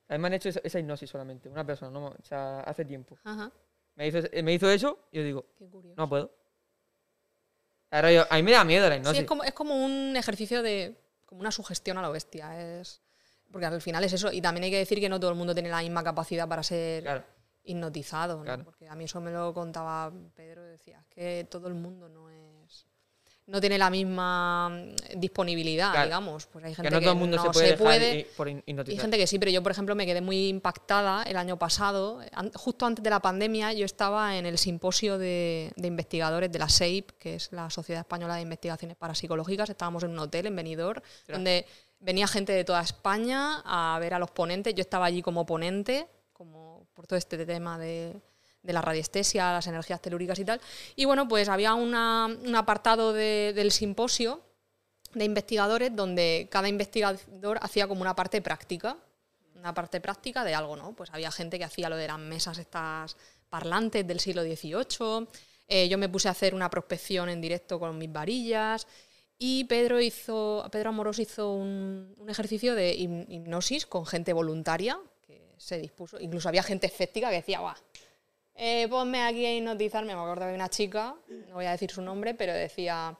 A mí me han hecho esa, esa hipnosis solamente, una persona, no, o sea, hace tiempo. Ajá, Me hizo, me hizo eso y yo digo, qué curioso. no puedo. Ahora yo, a mí me da miedo la Sí, hipnosis. es como, es como un ejercicio de. Como una sugestión a lo bestia. Es, porque al final es eso. Y también hay que decir que no todo el mundo tiene la misma capacidad para ser Claro. hipnotizado. ¿no? Claro. Porque a mí eso me lo contaba Pedro. Decía es que todo el mundo no es. No tiene la misma mm, disponibilidad, Claro. digamos. Pues hay gente Que que, no todo el mundo no se puede dejar puede. i- por Hay gente que sí, pero yo, por ejemplo, me quedé muy impactada el año pasado. An- Justo antes de la pandemia, yo estaba en el simposio de, de investigadores de la SEIP, que es la Sociedad Española de Investigaciones Parapsicológicas. Estábamos en un hotel en Benidorm, donde venía gente de toda España a ver a los ponentes. Yo estaba allí como ponente, como por todo este tema de, de la radiestesia, las energías telúricas y tal. Y bueno, pues había un apartado de- del simposio de investigadores donde cada investigador hacía como una parte práctica, una parte práctica de algo, ¿no? Pues había gente que hacía lo de las mesas estas parlantes del siglo XVIII, eh, yo me puse a hacer una prospección en directo con mis varillas y Pedro hizo, Pedro Amorós hizo un, ejercicio de hip- hipnosis con gente voluntaria que se dispuso, incluso había gente escéptica que decía, guau, eh, ponme aquí a hipnotizarme. Me acuerdo de una chica, no voy a decir su nombre, pero decía,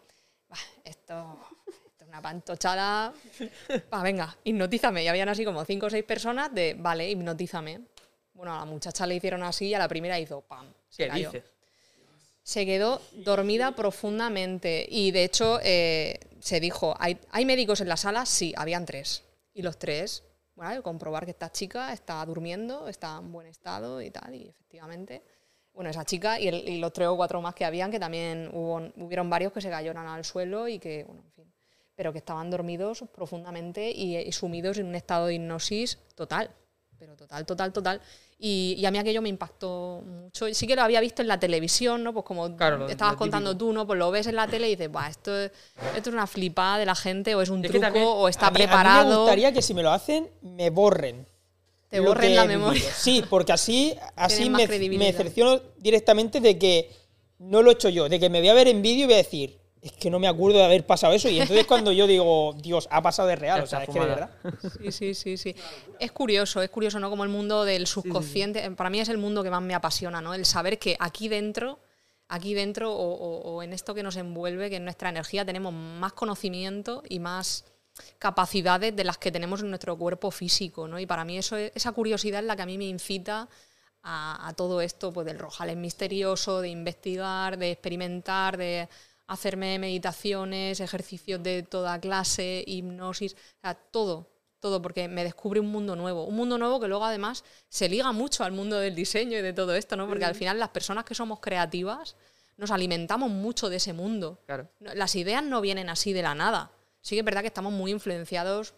"Bah, esto, esto es una pantochada. Va, venga, hipnotízame. Y habían así como cinco o seis personas de, vale, hipnotízame. Bueno, a la muchacha le hicieron así y a la primera hizo, pam, se ¿Qué cayó. dices? Se quedó dormida profundamente y de hecho eh, se dijo, ¿hay, ¿hay médicos en la sala? Sí, habían tres. Y los tres, que comprobar que esta chica está durmiendo, está en buen estado y tal, y efectivamente, bueno, esa chica y, los tres o cuatro más que habían, que también hubo, hubieron varios que se cayeron al suelo y que, bueno, en fin, pero que estaban dormidos profundamente y sumidos en un estado de hipnosis total, pero total, total, total. Y, y a mí aquello me impactó mucho. Sí que lo había visto en la televisión, ¿no? Pues como Claro, lo- estabas lo contando típico. tú, ¿no? Pues lo ves en la tele y dices, Buah, esto, es- esto es una flipada de la gente, o es un Es truco, también o está A mí- A mí me preparado. gustaría que si me lo hacen, me borren. Te borren la memoria. Sí, porque así, así me, me cerciono directamente de que no lo he hecho yo, de que me voy a ver en vídeo y voy a decir, es que no me acuerdo de haber pasado eso. Y entonces cuando yo digo, Dios, ha pasado de real, o sea, es que de verdad. Sí, sí, sí, sí. Es curioso, es curioso, ¿no? Como el mundo del subconsciente, para mí es el mundo que más me apasiona, ¿no? El saber que aquí dentro, aquí dentro o, o- o en esto que nos envuelve, que es nuestra energía, tenemos más conocimiento y más capacidades de las que tenemos en nuestro cuerpo físico, ¿no? Y para mí eso es- esa curiosidad es la que a mí me incita a, a todo esto, pues del rojales misterioso, de investigar, de experimentar, de hacerme meditaciones, ejercicios de toda clase, hipnosis, o sea, todo, todo, porque me descubre un mundo nuevo. Un mundo nuevo que luego además se liga mucho al mundo del diseño y de todo esto, ¿no? Porque al final las personas que somos creativas nos alimentamos mucho de ese mundo. Claro. Las ideas no vienen así de la nada. Sí que es verdad que estamos muy influenciados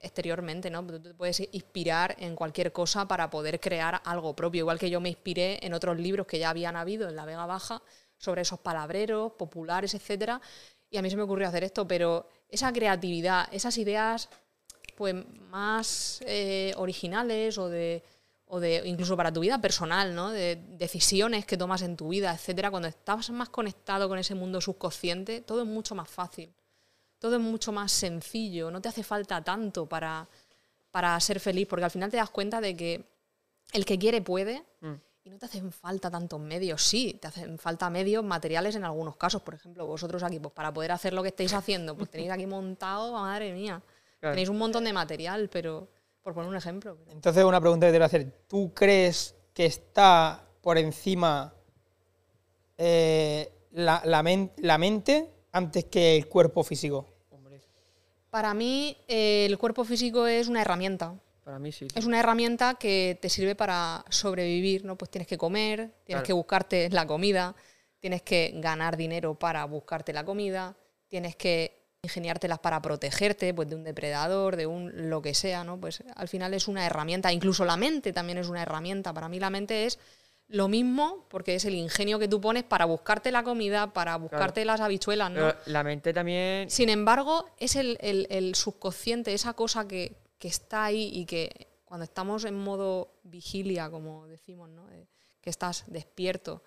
exteriormente, ¿no? Tú te puedes inspirar en cualquier cosa para poder crear algo propio. Igual que yo me inspiré en otros libros que ya habían habido en la Vega Baja sobre esos palabreros populares, etcétera. Y a mí se me ocurrió hacer esto, pero esa creatividad, esas ideas pues más eh, originales o de, o de incluso para tu vida personal, ¿no? De decisiones que tomas en tu vida, etcétera, cuando estás más conectado con ese mundo subconsciente, todo es mucho más fácil. Todo es mucho más sencillo, no te hace falta tanto para, para ser feliz, porque al final te das cuenta de que el que quiere puede Mm. Y no te hacen falta tantos medios. Sí, te hacen falta medios materiales en algunos casos. Por ejemplo, vosotros aquí, pues para poder hacer lo que estáis haciendo, pues tenéis aquí montado, madre mía. Claro. Tenéis un montón de material, pero por poner un ejemplo. pero- Entonces, una pregunta que te voy a hacer. ¿Tú crees que está por encima eh, la, la men- la mente antes que el cuerpo físico? Para mí, eh, el cuerpo físico es una herramienta. Para mí sí. Es una herramienta que te sirve para sobrevivir, ¿no? Pues tienes que comer, tienes Claro. que buscarte la comida, tienes que ganar dinero para buscarte la comida, tienes que ingeniártelas para protegerte pues, de un depredador, de un lo que sea, ¿no? Pues al final es una herramienta, incluso la mente también es una herramienta. Para mí la mente es lo mismo porque es el ingenio que tú pones para buscarte la comida, para buscarte las habichuelas, ¿no? Pero la mente también. Sin embargo, es el, el- el subconsciente, esa cosa que, que está ahí y que cuando estamos en modo vigilia, como decimos, ¿no? Eh, que estás despierto,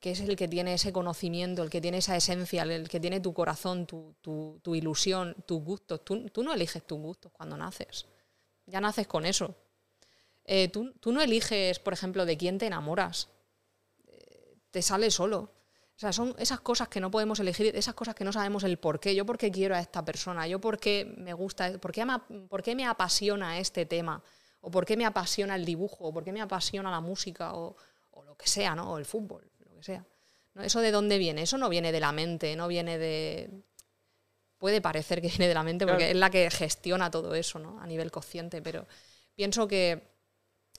que es el que tiene ese conocimiento, el que tiene esa esencia, el que tiene tu corazón, tu, tu- tu ilusión, tus gustos. Tú, tú no eliges tus gustos cuando naces, ya naces con eso. Eh, tú, tú no eliges, por ejemplo, de quién te enamoras, Eh, te sale solo. O sea, son esas cosas que no podemos elegir, esas cosas que no sabemos el por qué. Yo por qué quiero a esta persona, yo por qué me gusta, por qué me, por qué me apasiona este tema, o por qué me apasiona el dibujo, o por qué me apasiona la música, o, o lo que sea, ¿no? O el fútbol, lo que sea. ¿No? ¿Eso de dónde viene? Eso no viene de la mente, no viene de... Puede parecer que viene de la mente porque Claro. es la que gestiona todo eso, ¿no? A nivel consciente, pero pienso que,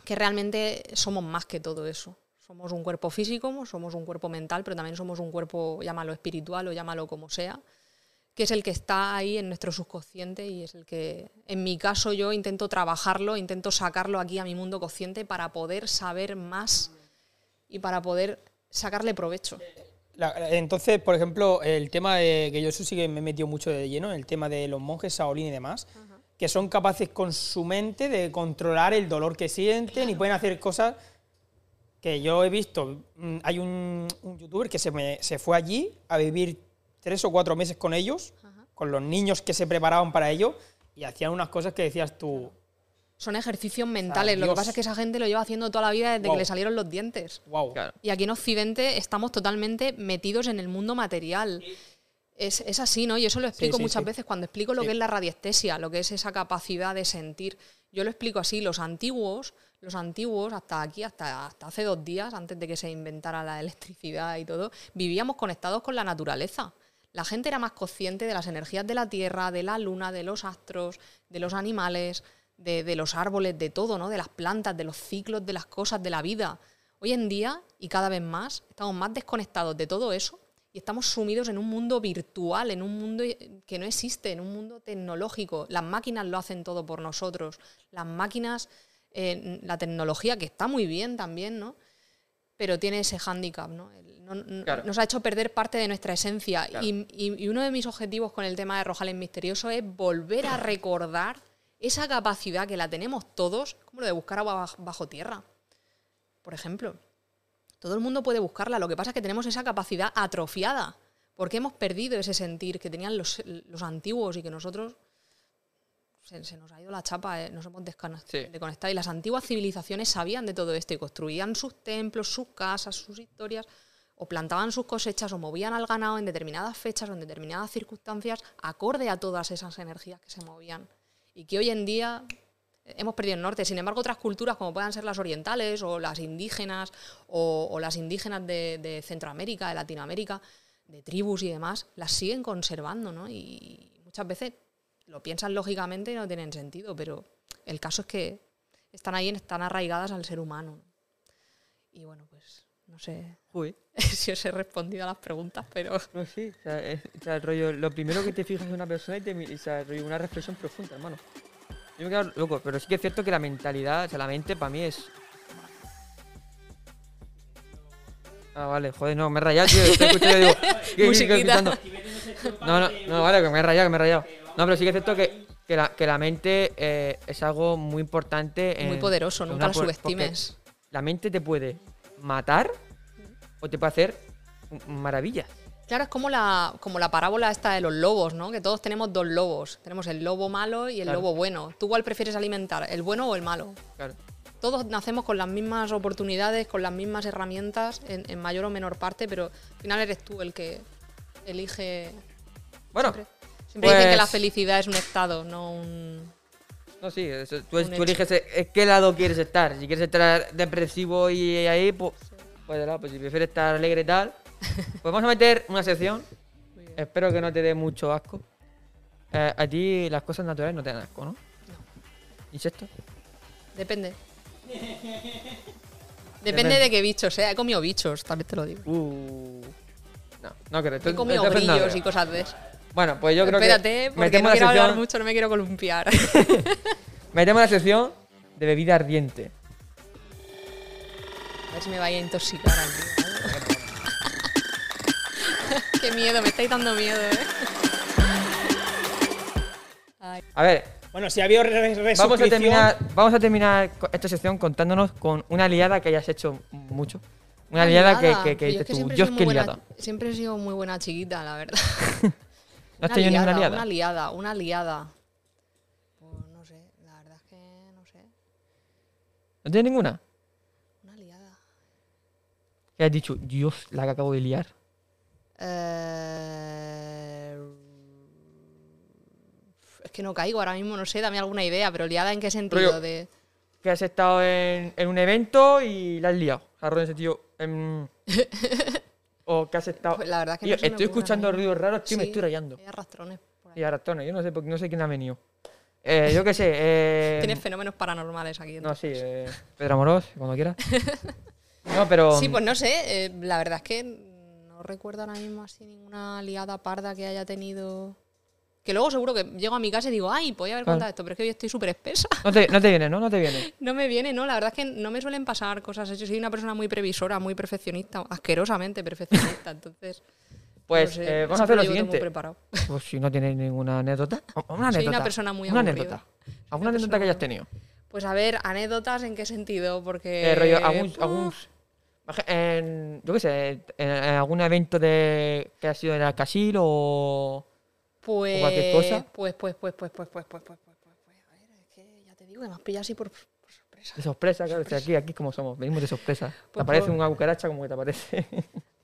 que realmente somos más que todo eso. Somos un cuerpo físico, somos un cuerpo mental, pero también somos un cuerpo, llámalo espiritual o llámalo como sea, que es el que está ahí en nuestro subconsciente y es el que, en mi caso, yo intento trabajarlo, intento sacarlo aquí a mi mundo consciente para poder saber más y para poder sacarle provecho. Entonces, por ejemplo, el tema de que yo eso sí que me he metido mucho de lleno, el tema de los monjes Shaolin y demás, que son capaces con su mente de controlar el dolor que sienten y pueden hacer cosas que yo he visto. Mm, Hay un, un youtuber que se, me- se fue allí a vivir tres o cuatro meses con ellos, con los niños que se preparaban para ello, y hacían unas cosas que decías tú, Son ejercicios mentales, lo que pasa es que esa gente lo lleva haciendo toda la vida desde Wow. que le salieron los dientes. wow. Claro. Y aquí en Occidente estamos totalmente metidos en el mundo material. Es, es así, ¿no? Y eso lo explico sí, muchas sí. veces cuando explico lo Sí. que es la radiestesia, lo que es esa capacidad de sentir. Yo lo explico así, los antiguos, los antiguos, hasta aquí, hasta, hasta hace dos días, antes de que se inventara la electricidad y todo, vivíamos conectados con la naturaleza. La gente era más consciente de las energías de la tierra, de la luna, de los astros, de los animales, de, de los árboles, de todo, ¿no? De las plantas, de los ciclos, de las cosas, de la vida. Hoy en día, y cada vez más, estamos más desconectados de todo eso y estamos sumidos en un mundo virtual, en un mundo que no existe, en un mundo tecnológico. Las máquinas lo hacen todo por nosotros. Las máquinas, eh, la tecnología, que está muy bien también, ¿no? Pero tiene ese hándicap, ¿no? Claro. Nos ha hecho perder parte de nuestra esencia. Claro. Y, y- y uno de mis objetivos con el tema de Rojales Misterioso es volver a recordar esa capacidad que la tenemos todos, como lo de buscar agua baj- bajo tierra, por ejemplo. Todo el mundo puede buscarla, lo que pasa es que tenemos esa capacidad atrofiada, porque hemos perdido ese sentir que tenían los, los antiguos y que nosotros se, se nos ha ido la chapa, eh, nos hemos Sí. desconectado. Y las antiguas civilizaciones sabían de todo esto y construían sus templos, sus casas, sus historias, o plantaban sus cosechas o movían al ganado en determinadas fechas o en determinadas circunstancias, acorde a todas esas energías que se movían. Y que hoy en día hemos perdido el norte. Sin embargo, otras culturas, como puedan ser las orientales o las indígenas o, o las indígenas de, de Centroamérica, de Latinoamérica, de tribus y demás, las siguen conservando, ¿no? Y muchas veces lo piensan lógicamente y no tienen sentido, pero el caso es que están ahí, están arraigadas al ser humano. ¿no? Y bueno, pues no sé Uy. si os he respondido a las preguntas, pero No, sí. O sea, es- o sea, el rollo, lo primero que te fijas en una persona y te mi- o sea, el rollo, una reflexión profunda, hermano. Yo me quedo loco, pero sí que es cierto que la mentalidad, o sea, la mente para mí es. Ah, vale, joder, no, me he rayado, tío. Estoy escuchando y digo. No, no, no, vale, que me he rayado, que me he rayado. No, pero sí que es cierto que, que, la, que la mente eh, es algo muy importante. muy en- poderoso, en nunca porque subestimes. La mente te puede matar o te puede hacer maravillas. Claro, es como la, como la parábola esta de los lobos, ¿no? Que todos tenemos dos lobos. Tenemos el lobo malo y el Claro. lobo bueno. ¿Tú cuál prefieres alimentar, el bueno o el malo? Claro. Todos nacemos con las mismas oportunidades, con las mismas herramientas, en, en mayor o menor parte, pero al final eres tú el que elige. Bueno, Siempre, siempre dicen que la pues- felicidad es un estado, no un. no, sí, eso- tú, eliges en qué lado quieres estar. Si quieres estar depresivo y ahí, pues, pues, de lado, pues si prefieres estar alegre y tal, pues vamos a meter una sección. Espero que no te dé mucho asco. Eh, a ti las cosas naturales no te dan asco, ¿no? ¿Insectos? Depende. Depende de qué bichos sea. He comido bichos, también te lo digo. Uh. No, no creo. He comido no grillos y cosas de esas. Bueno, pues yo creo Espérate, que porque metemos no la quiero hablar mucho, no me quiero columpiar. metemos la sección de bebida ardiente. A ver si me vaya a intoxicar aquí. Qué miedo, me estáis dando miedo, ¿eh? Ay, A ver, Bueno, si ha habido re- re- vamos a terminar, vamos a terminar esta sección contándonos con una liada que hayas hecho mucho. Una liada, que, que, que Yo es que tú, qué muy buena- liada. Siempre he sido muy buena chiquita, la verdad. ¿No has tenido ninguna liada? Una liada, una liada. Pues no sé, la verdad es que no sé. ¿No tienes ninguna? Una liada. Que has dicho, Dios, la que acabo de liar. Eh, Es que no caigo ahora mismo, no sé, dame alguna idea, pero liada en qué sentido de. Que has estado en, en un evento y la has liado. O sea, en sentido. o que has estado. Pues la verdad es que Tío, no se me estoy escuchando ruidos raros, tío, me estoy rayando. Hay arrastrones por ahí. Y arrastones, yo no sé, no sé quién ha venido. Eh, yo qué sé. Eh, Tienes fenómenos paranormales aquí. no, entonces. sí, eh, Pedro Amorós, cuando quieras. No, pero. Sí, pues no sé, eh, la verdad es que no recuerdo ahora mismo así ninguna liada parda que haya tenido. Que luego seguro que llego a mi casa y digo, ay, podía haber contado esto, pero es que hoy estoy súper espesa. No te, no te viene, ¿no? No te viene. No me viene, no, la verdad es que no me suelen pasar cosas. Yo soy una persona muy previsora, muy perfeccionista, asquerosamente perfeccionista, entonces. Pues no sé, eh, vamos a hacer lo siguiente. Pues si no tienes ninguna anécdota. Una anécdota. Soy una persona muy Una aburrida. anécdota. ¿Alguna anécdota que hayas tenido? Pues a ver, anécdotas en qué sentido, porque. Eh, rollo, algún, uf, algún- baje- en, yo qué sé, en, en algún evento de que ha sido en el casil o... Pues, cosa. Pues, pues, pues, pues, pues, pues, pues, pues, pues, pues, pues, a ver, es que ya te digo que me has pillado así por, por sorpresa. De sorpresa, claro. si aquí, aquí como somos, venimos de sorpresa. te Pues aparece por- una cucaracha como que te aparece.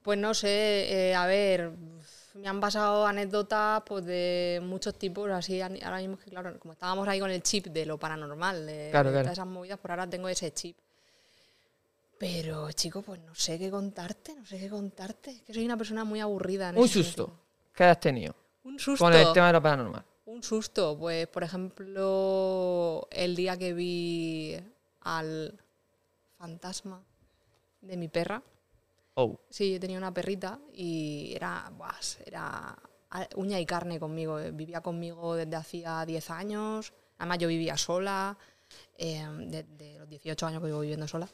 Pues no sé, eh, a ver, me han pasado anécdotas pues, de muchos tipos, así ahora mismo que claro, como estábamos ahí con el chip de lo paranormal, de, Claro, de claro. todas esas movidas, por ahora tengo ese chip. Pero, chico, pues no sé qué contarte, no sé qué contarte. Es que soy una persona muy aburrida. En Un susto sentido. que hayas tenido Un susto. con el tema de lo paranormal. Un susto, pues por ejemplo, el día que vi al fantasma de mi perra. Oh, Sí, yo tenía una perrita y era, era uña y carne conmigo. Vivía conmigo desde hacía 10 años. Además, yo vivía sola, eh, desde los 18 años que llevo viviendo sola.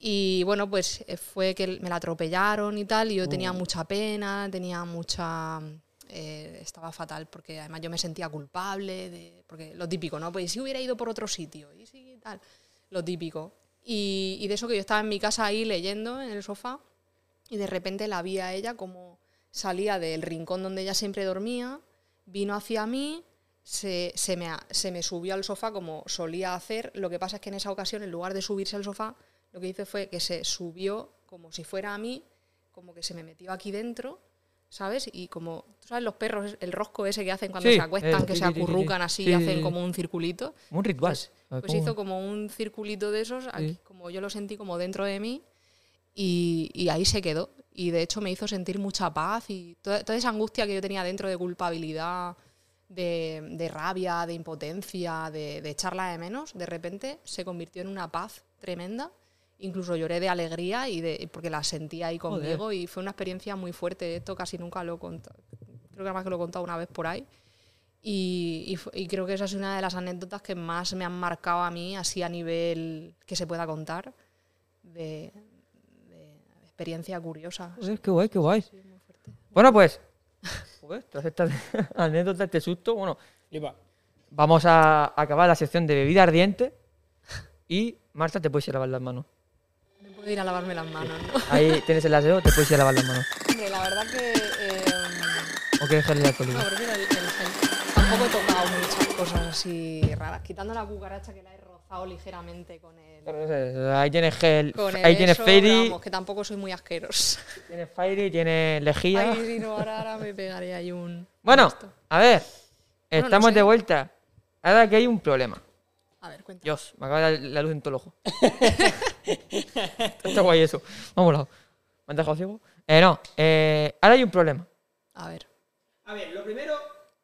Y bueno, pues eh, fue que me la atropellaron y tal, y yo tenía mucha pena, tenía mucha... eh, estaba fatal porque además yo me sentía culpable, porque lo típico, ¿no? Pues si hubiera ido por otro sitio, y si tal, lo típico. Y, de eso que yo estaba en mi casa ahí leyendo en el sofá, y de repente la vi a ella como salía del rincón donde ella siempre dormía, vino hacia mí, se, se me, se me subió al sofá como solía hacer. Lo que pasa es que en esa ocasión, en lugar de subirse al sofá, lo que hizo fue que se subió como si fuera a mí, como que se me metió aquí dentro, ¿sabes? Y como, ¿tú sabes los perros, el rosco ese que hacen cuando Sí, se acuestan, eh, que sí, se sí, sí, sí. acurrucan así Sí, y hacen como un circulito? un ritual. Pues, Ah, pues ¿cómo? hizo como un circulito de esos, aquí, como yo lo sentí como dentro de mí, y, y ahí se quedó. Y de hecho me hizo sentir mucha paz y toda, toda esa angustia que yo tenía dentro de culpabilidad, de, de rabia, de impotencia, de, de echarla de menos, de repente se convirtió en una paz tremenda. Incluso lloré de alegría y de, porque la sentía ahí Joder. conmigo y fue una experiencia muy fuerte. Esto casi nunca lo he contado. Creo que además que lo he contado una vez por ahí. Y, y y creo que esa es una de las anécdotas que más me han marcado a mí, así a nivel que se pueda contar, de, de experiencia curiosa. Joder, qué guay, qué guay. Sí, fuerte. Bueno, pues, joder, tras estas anécdotas, este susto, bueno, vamos a acabar la sección de bebida ardiente y Marta te puedes ir a lavar las manos. ¿Me puedo Puedo ir a lavarme las manos, ¿no? Ahí tienes el aseo, te puedes ir a lavar las manos. Hombre, la verdad que. eh, ¿O quieres gel alcohólico? no, prefiero el, el gel. Tampoco he tocado muchas cosas así raras. Quitando la cucaracha que la he rozado ligeramente con el. Ahí tienes gel, Con el ahí tienes eso, Fairy, Vamos, que tampoco soy muy asquerosa. tienes Fairy, tienes lejía. Ay, si no, ahora, ahora me pegaré ahí un. Bueno, a ver, no estamos sé. de vuelta. Ahora que hay un problema. A ver, cuenta. Dios, me acaba la luz en todo el ojo. Está guay eso. Vamos, lado. ¿Me has dejado ciego? Eh, no, eh, ahora hay un problema. A ver. A ver, lo primero.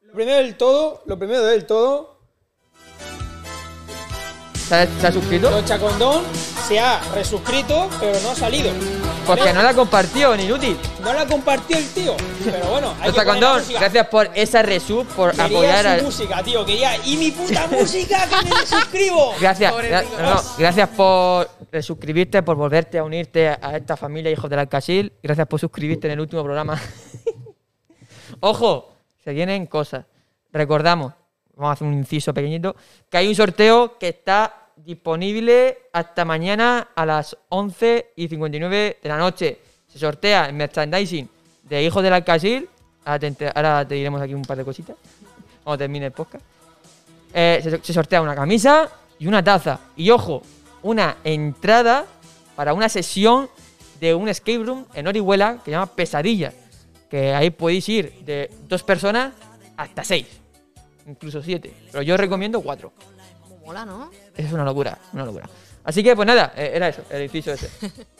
Lo primero del todo, lo primero del todo, ¿Se ha, se ha suscrito? Locha Condón se ha resuscrito, pero no ha salido. Porque no la ha compartido, ni inútil. No la compartió el tío. Pero bueno, hay que Condón, gracias por esa resub, por Quería apoyar su al. música, tío, quería. ¡Y mi puta música que me suscribo! Gracias, Pobrecito. gra- no, no, gracias por suscribirte, por volverte a unirte a esta familia Hijos del Alcasil. Gracias por suscribirte en el último programa. Ojo, se vienen cosas. Recordamos, vamos a hacer un inciso pequeñito, que hay un sorteo que está disponible hasta mañana a las 11 y 59 de la noche. Se sortea el merchandising de Hijos del Alcasil. Ahora te, ahora diremos aquí un par de cositas. Cuando termine el podcast. Eh, se, sortea una camisa y una taza. Y ojo, una entrada para una sesión de un escape room en Orihuela que se llama Pesadilla. Que ahí podéis ir de dos personas hasta seis. Incluso siete. Pero yo recomiendo cuatro. Mola, ¿no? Es una locura, una locura. Así que, pues nada, eh, era eso, el inciso ese.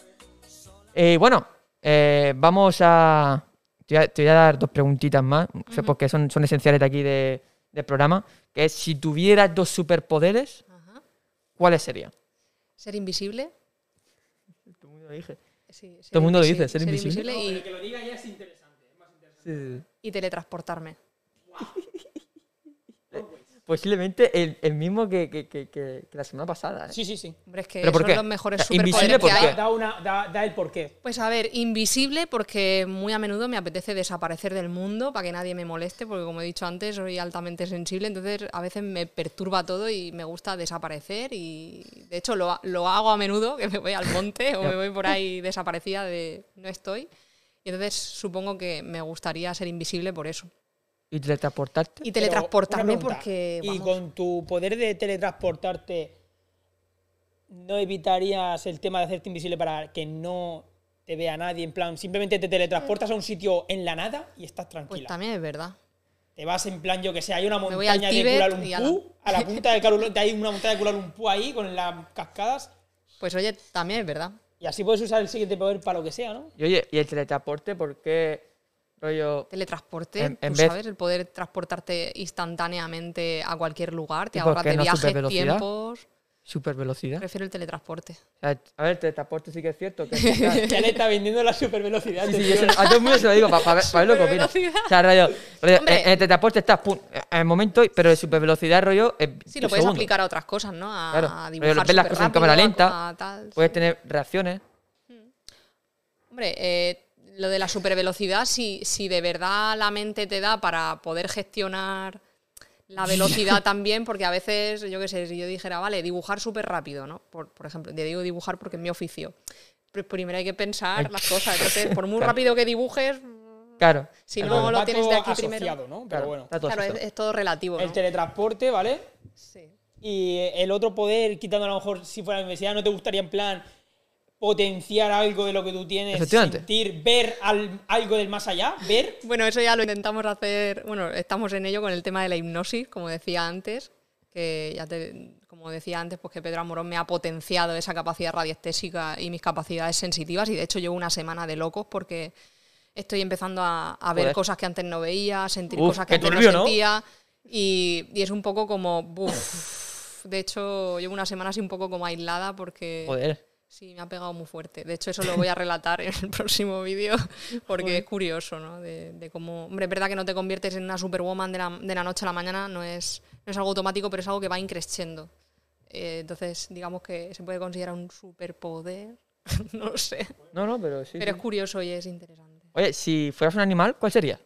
Eh, bueno, eh, vamos a te, voy a. te voy a dar dos preguntitas más, sea, porque son, son esenciales de aquí de- del programa. Que es: si tuvieras dos superpoderes. ¿cuáles serían? Ser invisible. Todo el mundo lo. Sí, ser Todo el mundo lo invisible- dice, ser invisible. No, y, que lo diga ya es interesante. Es más interesante. y teletransportarme. Posiblemente el, el mismo que, que- que- la semana pasada. ¿eh? Sí, sí, sí. Hombre, es que ¿Pero por son qué? los mejores O sea, invisible, superpoderes ¿por qué? Da, una, da, da el porqué. Pues a ver, invisible porque muy a menudo me apetece desaparecer del mundo para que nadie me moleste, porque como he dicho antes, soy altamente sensible, entonces a veces me perturba todo y me gusta desaparecer y de hecho lo, lo hago a menudo, que me voy al monte o me voy por ahí desaparecida de no estoy. Y entonces supongo que me gustaría ser invisible por eso. ¿Y teletransportarte? Y teletransportarme pregunta, porque... Y vamos, con tu poder de teletransportarte, ¿no evitarías el tema de hacerte invisible para que no te vea nadie? En plan, simplemente te teletransportas a un sitio en la nada y estás pues tranquila. también es verdad. te vas en plan, yo que sé, hay una montaña de Kuala y ala. Lumpur, a la punta de Kuala Lumpur, hay una montaña de Kuala Lumpur ahí con las cascadas Pues oye, también es verdad. y así puedes usar el siguiente poder para lo que sea, ¿no? Y oye, ¿y el teletransporte por qué rollo? Teletransporte, En- vez- sabes, el poder transportarte instantáneamente a cualquier lugar, te ¿Y por ahorras de no viajes, tiempos. Super velocidad. Prefiero el teletransporte. O sea, a ver, el teletransporte sí que es cierto. Que está- Ya le está vendiendo la supervelocidad. Sí, sí, yo tío. se- a todo el mundo se lo digo para ver, pa ver lo que opina. O sea, rollo, rollo, en el teletransporte estás pum, en el momento, pero de supervelocidad, rollo. en Sí, lo puedes segundo. aplicar a otras cosas, ¿no? A, Claro. a dibujar ves las cosas en cámara lenta, a- a tal, Puedes sí. tener reacciones. Hombre, eh, lo de la supervelocidad, si, si de verdad la mente te da para poder gestionar la velocidad también, porque a veces, yo qué sé, si yo dijera, vale, dibujar súper rápido, ¿no? Por, por ejemplo, te digo dibujar porque es mi oficio. Pero primero hay que pensar las cosas. Entonces, por muy Claro. rápido que dibujes, Claro. si Claro, no lo tienes de aquí asociado, primero. ¿no? Pero claro, bueno. está todo Claro, es, todo relativo. El teletransporte, ¿vale? Sí. Y el otro poder, quitando a lo mejor si fuera la universidad, ¿no te gustaría en plan potenciar algo de lo que tú tienes? Efectivamente. Sentir, ver al- algo del más allá, ver. Bueno, eso ya lo intentamos hacer, bueno, estamos en ello con el tema de la hipnosis, como decía antes, que ya te, como decía antes, pues que Pedro Amorón me ha potenciado esa capacidad radiestésica y mis capacidades sensitivas y de hecho llevo una semana de locos porque estoy empezando a, a ver Joder. cosas que antes no veía, sentir Uf, cosas que antes turbio, no ¿no? sentía y, y es un poco como, buf, de hecho llevo una semana así un poco como aislada porque... Joder. Sí, me ha pegado muy fuerte. De hecho, eso lo voy a relatar en el próximo vídeo porque es curioso, ¿no? De, de cómo... Hombre, es verdad que no te conviertes en una superwoman de la, de la noche a la mañana, no es, no es algo automático, pero es algo que va increciendo. Eh, entonces, digamos que se puede considerar un superpoder. no lo sé. No, no, pero sí. Pero sí. es curioso y es interesante. Oye, si fueras un animal, ¿cuál sería?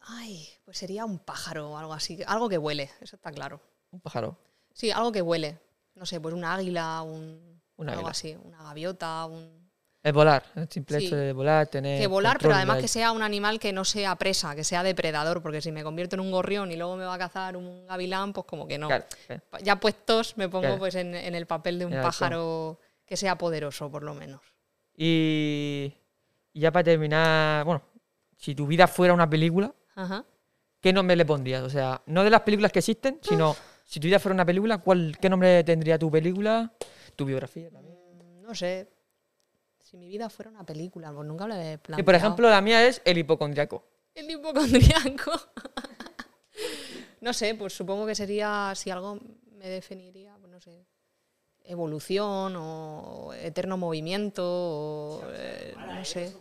Ay, pues sería un pájaro o algo así. Algo que huele, eso está claro. Un pájaro. Sí, algo que huele. No sé, pues un águila, un... Algo así, una gaviota, un... Es volar, el simple Sí. hecho de volar, tener. Que volar, pero además de- que sea un animal que no sea presa, que sea depredador, porque si me convierto en un gorrión y luego me va a cazar un gavilán, pues como que no. Claro. Ya puestos me pongo Claro. pues en, en el papel de un pájaro que sea poderoso, por lo menos. Y, y ya para terminar, bueno, si tu vida fuera una película, Ajá. ¿qué nombre le pondrías? O sea, no de las películas que existen, sino si tu vida fuera una película, ¿cuál, ¿qué nombre tendría tu película? Tu biografía también. Mm, No sé. Si mi vida fuera una película, pues nunca lo he planteado. Y por ejemplo, la mía es El hipocondriaco. El hipocondriaco. no sé, pues supongo que sería, si algo me definiría, pues no sé, evolución o eterno movimiento o eh, no sé.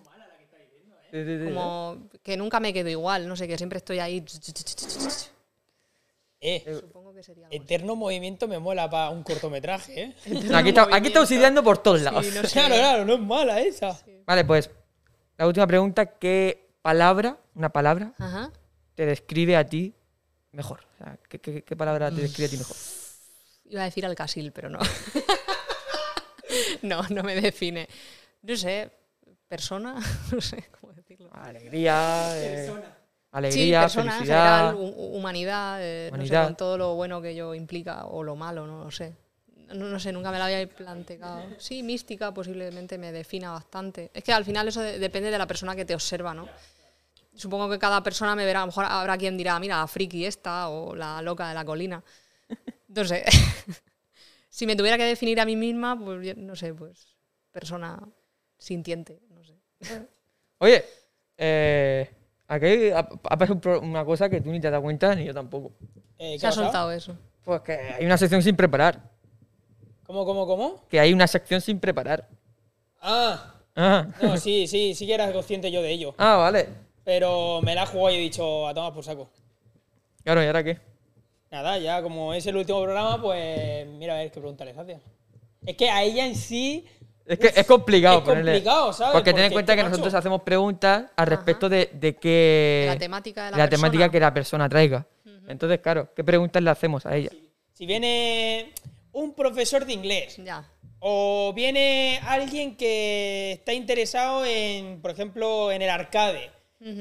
Como que nunca me quedo igual, no sé, que siempre estoy ahí. Eh, Supongo que sería algo así. eterno movimiento me mola para un cortometraje, ¿eh? Aquí está, aquí está auxiliando por todos lados. Sí, no sé. Claro, claro, no es mala esa. Vale, pues la última pregunta, ¿qué palabra, una palabra, Ajá. te describe a ti mejor? O sea, ¿qué, qué- qué palabra te describe a ti mejor? Iba a decir Alcasil, pero no. no, no me define. No sé, persona, no sé cómo decirlo. Alegría, eh, Persona. Sí, alegría, persona en felicidad. general, hu- humanidad, eh, no sé, con todo lo bueno que ello implica o lo malo, no lo sé. No, no sé, nunca me lo había planteado. Sí, mística posiblemente me defina bastante. Es que al final eso de- depende de la persona que te observa, ¿no? Supongo que cada persona me verá, a lo mejor habrá quien dirá, mira, la friki esta o la loca de la colina. No sé. si me tuviera que definir a mí misma, pues no sé, pues persona sintiente, no sé. Oye, eh, aquí ha, ha pasado una cosa que tú ni te das cuenta ni yo tampoco. Eh, ¿qué Se ha pasado? soltado eso. Pues que hay una sección sin preparar. ¿Cómo, cómo, cómo? Que hay una sección sin preparar. Ah, Ah, no, sí, sí, sí que era consciente yo de ello. ah vale. Pero me la he jugado y he dicho, a tomar por saco. Claro, ¿y ahora qué? Nada, ya como es el último programa, pues mira a ver qué pregunta les hace. Es que a ella en sí. Es que es complicado es ponerle. complicado, ¿sabes? Porque ten en cuenta que macho, nosotros hacemos preguntas al respecto de, de qué. De la temática de la temática que la persona traiga. Entonces, claro, ¿qué preguntas le hacemos a ella? Si viene un profesor de inglés Ya. o viene alguien que está interesado en, por ejemplo, en el arcade.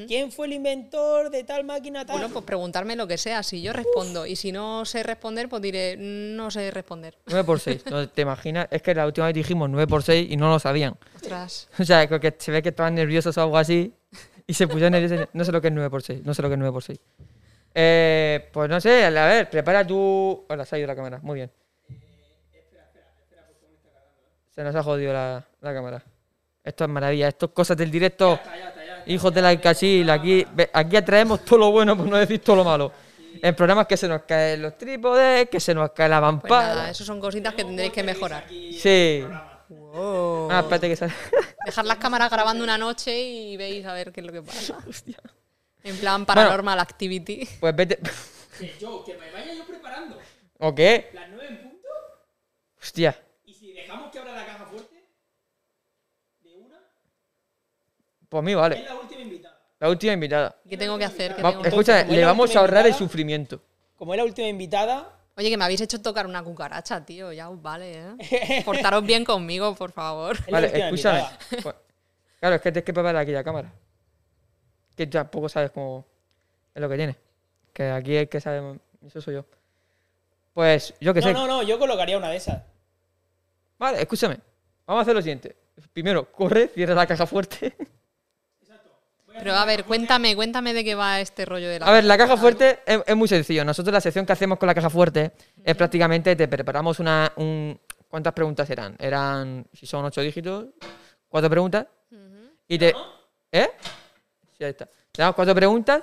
¿Quién fue el inventor de tal máquina tal? Bueno, pues preguntarme lo que sea. Si yo respondo y si no sé responder, pues diré, no sé responder. 9 por 6 ¿no te imaginas? Es que la última vez dijimos 9 por 6 y no lo sabían. Ostras. O sea, creo que se ve que estaban nerviosos o algo así y se pusieron nerviosos. No sé lo que es 9 por 6 no sé lo que es 9 por 6 Eh, pues no sé, a ver, prepara tu... Hola, se ha ido la cámara, muy bien. Se nos ha jodido la, la cámara. Esto es maravilla, esto es cosas del directo. Alcasil, aquí, ve- aquí atraemos todo lo bueno, por no decir todo lo malo. En programas que se nos caen los trípodes, que se nos cae la Pues mampara. nada, eso son cositas que tendréis que mejorar. Sí. Ah, espérate que sale. Dejar las cámaras grabando una noche y veis a ver qué es lo que pasa. Hostia. En plan paranormal activity. Pues vete. Que yo, que me vaya yo preparando. ¿O qué? Las nueve en punto. Hostia. Y si dejamos que abra la caja fuerte. De una. Pues a mí Es vale. la última invitada. La última invitada. ¿Qué tengo que hacer? ¿Qué Va- tengo que- escucha, le vamos a ahorrar el sufrimiento. Como es la última invitada, Oye, que me habéis hecho tocar una cucaracha, tío. Ya os vale, ¿eh? Portaros bien conmigo, por favor. Vale, escúchame. Pues, claro, es que tienes que preparar aquella cámara. Que tampoco sabes cómo es lo que tiene. Que aquí el que sabe, eso soy yo. Pues yo que No, sé. no, no, yo colocaría una de esas. Vale, escúchame. Vamos a hacer lo siguiente. Primero, corre, cierra la caja fuerte. Pero a ver, cuéntame, cuéntame de qué va este rollo de la. A ver, la caja fuerte es, es muy sencillo. Nosotros la sección que hacemos con la caja fuerte es prácticamente te preparamos una... Un, ¿Cuántas preguntas eran? Eran, si son ocho dígitos, cuatro preguntas. Y te... ¿Eh? Sí, ahí está. Te damos cuatro preguntas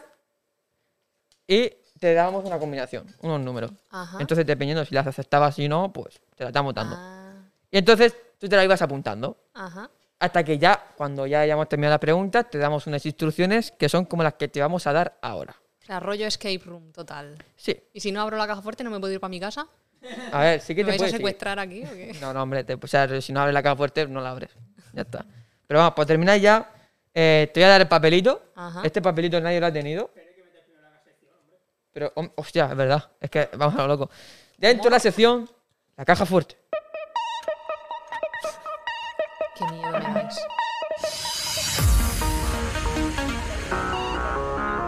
y te damos una combinación, unos números. Ajá. Entonces, dependiendo si las aceptabas y no, pues te las estamos dando. Ah, Y entonces tú te la ibas apuntando. ajá. Hasta que ya, cuando ya hayamos terminado las preguntas, te damos unas instrucciones que son como las que te vamos a dar ahora. O sea, rollo escape room total. Sí. ¿Y si no abro la caja fuerte, no me puedo ir para mi casa? A ver, sí que ¿Me te vais a puedes secuestrar aquí o qué? No, no, hombre, te- o sea, si no abres la caja fuerte, no la abres. Ya está. Pero vamos, para terminar ya, eh, te voy a dar el papelito. Ajá. Este papelito nadie lo ha tenido. Pero, hostia, es verdad. Es que vamos a lo loco. Dentro de la sección, la caja fuerte.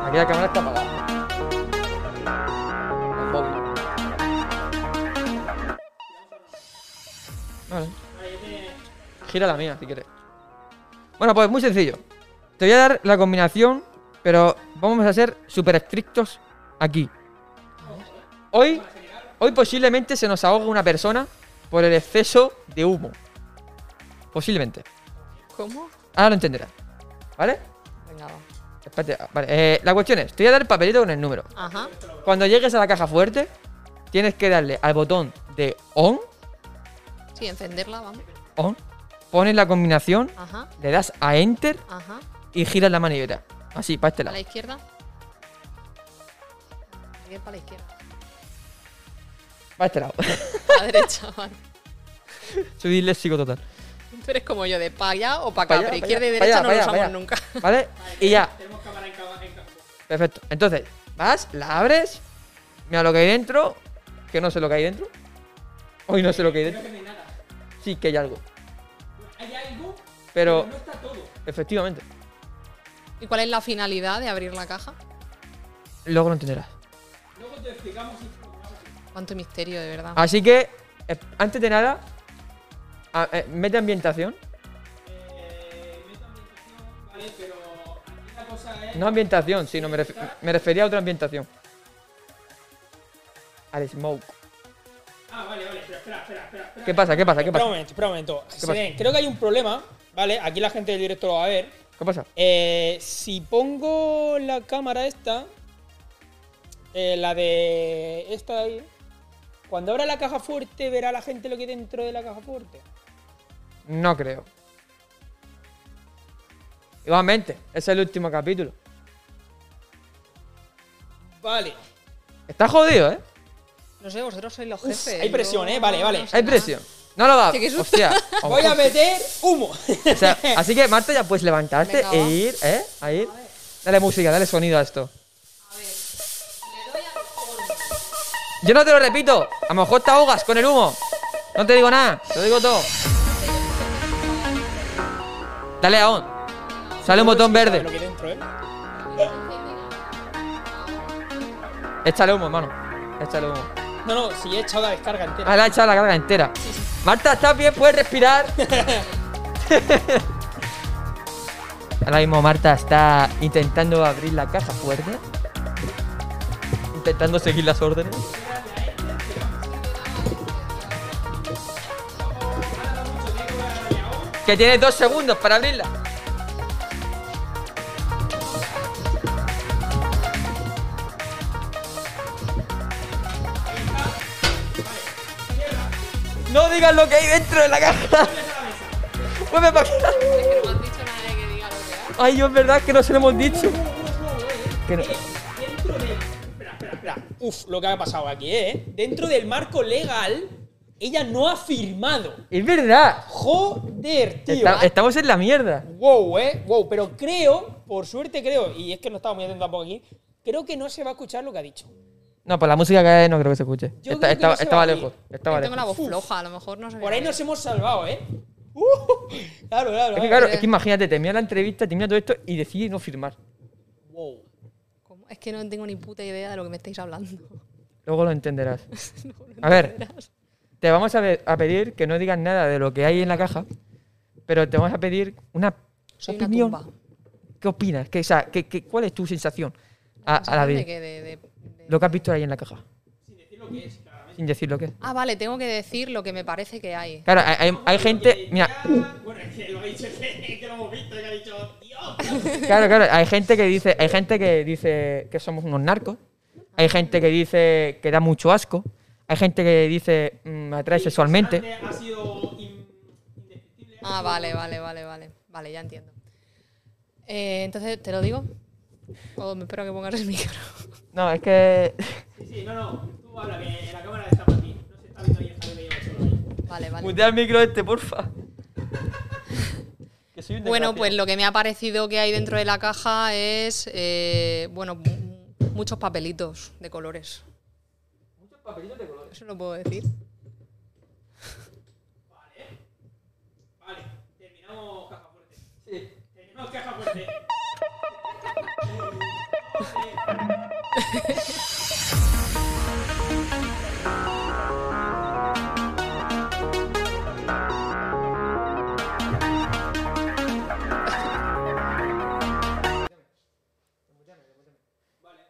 Aquí la cámara está apagada. Vale. Gira la mía si quieres. Bueno, pues muy sencillo. Te voy a dar la combinación, pero vamos a ser súper estrictos aquí. Hoy, hoy posiblemente se nos ahoga una persona por el exceso de humo. Posiblemente. ¿Cómo? Ahora lo entenderás. ¿Vale? Venga, va. Espérate, ah, vale. eh, la cuestión es, te voy a dar el papelito con el número. Ajá. Cuando llegues a la caja fuerte, tienes que darle al botón de on, Sí, encenderla, vamos. on, pones la combinación, Ajá, le das a enter ajá. y giras la manivela. Así, para este ¿A la lado. izquierda? Es para la izquierda. Para este lado. A la derecha, vale. Soy disléxico total. Tú eres como yo, de para allá o para Pa' acá, allá, pero pa' izquierda y derecha pa' no lo pa' usamos nunca. ¿Vale? Y ya. Tenemos cámara en cama. Perfecto. Entonces, vas, la abres, mira lo que hay dentro, que no sé lo que hay dentro. Hoy no sé lo que hay Creo dentro. que no hay nada. Sí que hay algo. Hay algo, Pero, no está todo. efectivamente, ¿Y cuál es la finalidad de abrir la caja? luego lo entenderás. Luego te explicamos Cuánto misterio, de verdad. Así que, eh, antes de nada, a- eh, mete ambientación. eh, ambientación, ¿vale? Pero aquí la cosa es. No ambientación, sino me, ref- me refería a otra ambientación. Al smoke. Ah, vale, vale, pero espera, espera, espera. espera. ¿Qué pasa? ¿Qué pasa? ¿Qué Espera un pasa? momento, espera un momento. pasa? Creo que hay un problema, ¿vale? Aquí la gente del directo lo va a ver. ¿Qué pasa? Eh, si pongo la cámara esta, eh, la de esta de ahí, cuando abra la caja fuerte, verá la gente lo que hay dentro de la caja fuerte. No creo. Igualmente, ese es el último capítulo. Vale. Está jodido, ¿eh? No sé, vosotros sois los Uf, jefes. hay presión, ¿eh? Vale, vale. Hay presión. No lo da. Sí. Hostia. Voy a meter humo. O sea, así que Marta ya puedes levantarte e ir, ¿eh? A ir. Dale música, dale sonido a esto. Yo no te lo repito. A lo mejor te ahogas con el humo. No te digo nada. Te lo digo todo. Dale a on. Sale un botón verde. ¿eh? Échale humo, hermano. Échale humo. No, no, si he echado la descarga entera. Ah, le ha echado la carga entera. Marta, ¿estás bien? ¿Puedes respirar? Ahora mismo Marta está intentando abrir la caja fuerte. Intentando seguir las órdenes. Que tiene dos segundos para abrirla. No digas lo que hay dentro de la caja. Mueve para acá. Es que no me has dicho nadie que diga lo que hay. Ay, yo es verdad que no se lo hemos dicho. Que no-. Espera, espera, espera. Uf, lo que ha pasado aquí, ¿eh? Dentro del marco legal, ella no ha firmado. Es verdad. Joder, tío. Está- estamos en la mierda. Wow, eh. Wow, pero creo, por suerte creo, y es que no estaba muy atento tampoco aquí, creo que no se va a escuchar lo que ha dicho. No, pues la música que hay no creo que se escuche. Yo Está- creo que estaba no se estaba va a lejos. Estaba Yo tengo la lejos. voz Uf. floja, a lo mejor no se Por ahí nos hemos salvado, ¿eh? Uh, claro, claro. Es que claro. claro, es que imagínate, termina la entrevista, termina todo esto y decide no firmar. Wow. ¿Cómo? Es que no tengo ni puta idea de lo que me estáis hablando. Luego lo entenderás. A ver, te vamos a, a pedir que no digas nada de lo que hay en la caja, pero te vamos a pedir una Soy una opinión. tumba. ¿Qué opinas? ¿Qué, o sea, qué- qué- ¿Cuál es tu sensación a, a la qué? De- de- de- Lo que has visto ahí en la caja. Sin decir lo que es. Ah, vale, tengo que decir lo que me parece que hay. Claro, hay, hay- hay gente. Mira, Bueno, es que lo ha dicho que, que lo hemos visto, que ha dicho, Dios. claro, claro, hay gente que dice, hay gente que dice que somos unos narcos. Hay gente que dice que da mucho asco. Hay gente que dice mm, me atrae sexualmente. Ha sido in- indescriptible. Ah, vale, vale, vale, vale. Vale, ya entiendo. Eh, entonces, ¿te lo digo? O me espero a que pongas el micro. No, es que. Sí, sí, no, no. Tú habla, que la cámara está para ti. No se está viendo solo ahí. Vale, vale. Mutea el micro este, porfa. Que soy un Bueno, pues lo que me ha parecido que hay dentro de la caja es, eh, bueno, mu- muchos papelitos de colores. Muchos papelitos de colores. Eso lo puedo decir. Vale, terminamos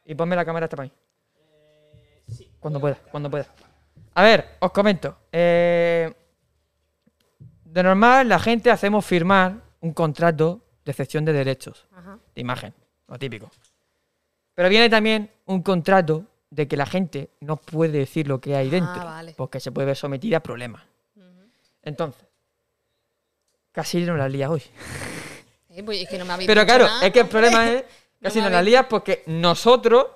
Y ponme la cámara hasta para mí. Cuando pueda, cuando pueda. A ver, os comento. Eh, de normal, la gente hacemos firmar un contrato de cesión de derechos Ajá. de imagen, lo típico. Pero viene también un contrato de que la gente no puede decir lo que hay dentro, vale. porque se puede ver sometida a problemas. Entonces, casi no la lía hoy. Eh, pues es que no me Pero claro, nada, es que el problema es casi me no la lías porque nosotros,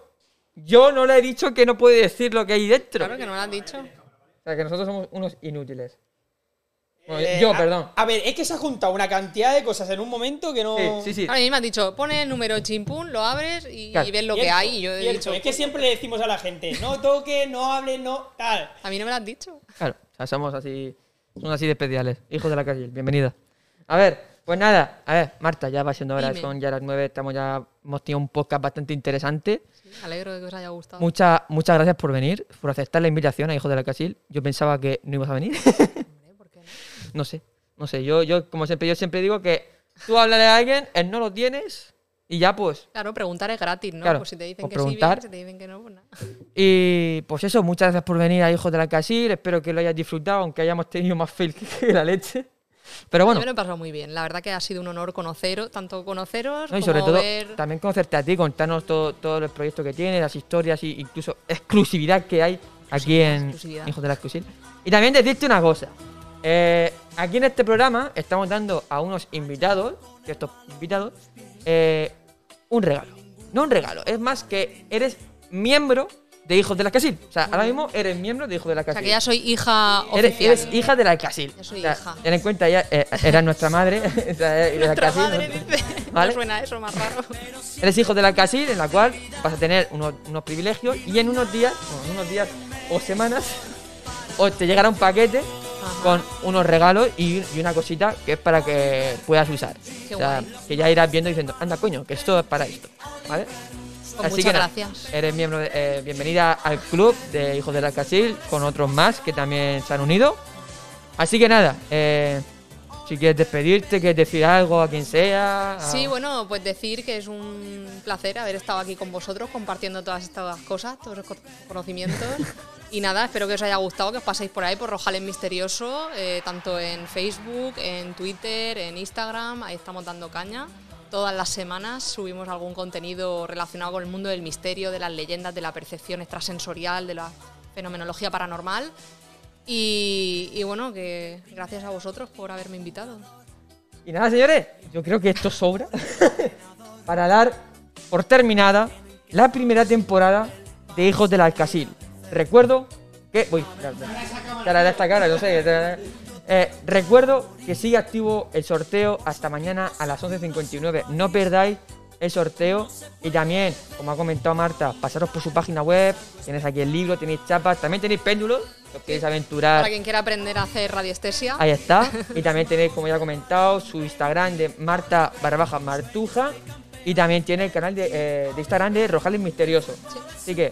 yo no le he dicho que no puede decir lo que hay dentro. Claro que no lo has dicho. O sea, que nosotros somos unos inútiles. Bueno, Eh, yo, a- perdón. A, ver, es que se ha juntado una cantidad de cosas en un momento que no. Sí, sí, sí. A mí me has dicho, pone el número chimpún, lo abres y, Claro. ves lo que Cierto, hay. Y yo he dicho, Es que siempre le decimos a la gente, no toque, no hable, no tal. a mí no me lo has dicho. Claro, o sea, somos así, somos así de especiales. Hijos de la calle, bienvenida. A ver, pues nada, a ver, Marta, ya va siendo hora, son ya las nueve, estamos ya, hemos tenido un podcast bastante interesante. Sí, me alegro de que os haya gustado. Muchas, muchas gracias por venir, por aceptar la invitación a Hijos de la Casil. Yo pensaba que no ibas a venir. Hombre, ¿por qué no? no sé, no sé. Yo, yo, como siempre, yo siempre digo que tú hablarle a alguien, él no lo tienes y ya pues. Claro, preguntar es gratis, ¿no? Claro, pues si te dicen pues que sí, preguntar. bien, si te dicen que no, pues nada. Y pues eso, muchas gracias por venir a Hijos de la Casil. Espero que lo hayas disfrutado, aunque hayamos tenido más fail que la leche. Pero bueno, Yo me lo he pasado muy bien. La verdad que ha sido un honor conoceros, tanto conoceros no, y como sobre todo ver... también conocerte a ti, contarnos todo, todo el proyecto que tienes, las historias y incluso exclusividad que hay aquí en. Hijos de la Casil. Y también decirte una cosa. Eh, aquí en este programa estamos dando a unos invitados, ciertos invitados, eh, un regalo. No un regalo, es más que eres miembro de Hijos de la Casil. O sea, ahora mismo eres miembro de Hijos de la O sea, Casil. que ya soy hija Eres, oficial. eres hija de la Casil. Yo soy O sea, hija. Ten en cuenta, ya eh, eras nuestra madre. o sea, y de la Nuestra Casil, madre ¿no? dice... ¿Vale? No suena eso más raro. Eres hijo de la Casil, en la cual vas a tener unos, unos privilegios y en unos días, bueno, en unos días o semanas, o te llegará un paquete Ajá. con unos regalos y, y una cosita que es para que puedas usar. Qué o sea, guay. que ya irás viendo diciendo, anda coño, que esto es para esto. ¿Vale? Pues muchas nada, gracias. Eres miembro, de- eh, bienvenida al club de Hijos de la Casil con otros más que también se han unido. Así que nada, eh, si quieres despedirte, quieres decir algo a quien sea. a- Sí, bueno, pues decir que es un placer haber estado aquí con vosotros compartiendo todas estas cosas, todos co- conocimientos. Y nada, espero que os haya gustado, que os paséis por ahí por Rojales Misterioso, eh, tanto en Facebook, en Twitter, en Instagram, ahí estamos dando caña. Todas las semanas subimos algún contenido relacionado con el mundo del misterio, de las leyendas, de la percepción extrasensorial, de la fenomenología paranormal. Y, bueno, que gracias a vosotros por haberme invitado. Y nada, señores, yo creo que esto sobra para dar por terminada la primera temporada de Hijos del Alcasil. Recuerdo que. Uy, cara de esta cara, no sé. Eh, recuerdo que sigue activo el sorteo hasta mañana a las 11.59. No perdáis el sorteo. Y también, como ha comentado Marta, pasaros por su página web. Tenéis aquí el libro, tenéis chapas, también tenéis péndulos. Os queréis aventurar. Para quien quiera aprender a hacer radiestesia. Ahí está. Y también tenéis, como ya he comentado, su Instagram de Marta Barbaja Martuja. Y también tiene el canal de, eh, de Instagram de Rojales Misterioso. Así que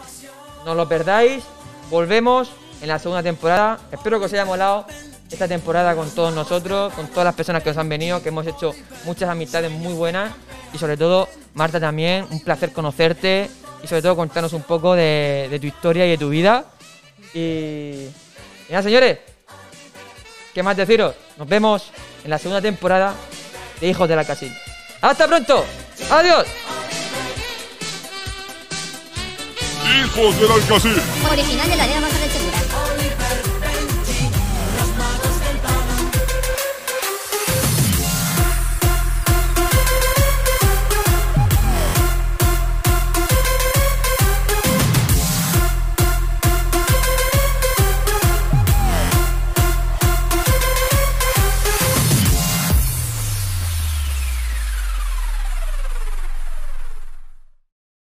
no lo perdáis. Volvemos en la segunda temporada. Espero que os haya molado esta temporada con todos nosotros, con todas las personas que os han venido, que hemos hecho muchas amistades muy buenas. Y sobre todo, Marta también, un placer conocerte. Y sobre todo contarnos un poco de, de tu historia y de tu vida. Y, y nada, señores, ¿Qué más deciros? Nos vemos en la segunda temporada de Hijos de la Casil. ¡Hasta pronto! ¡Adiós! Hijos del Alcacil. Original de la área baja del segura.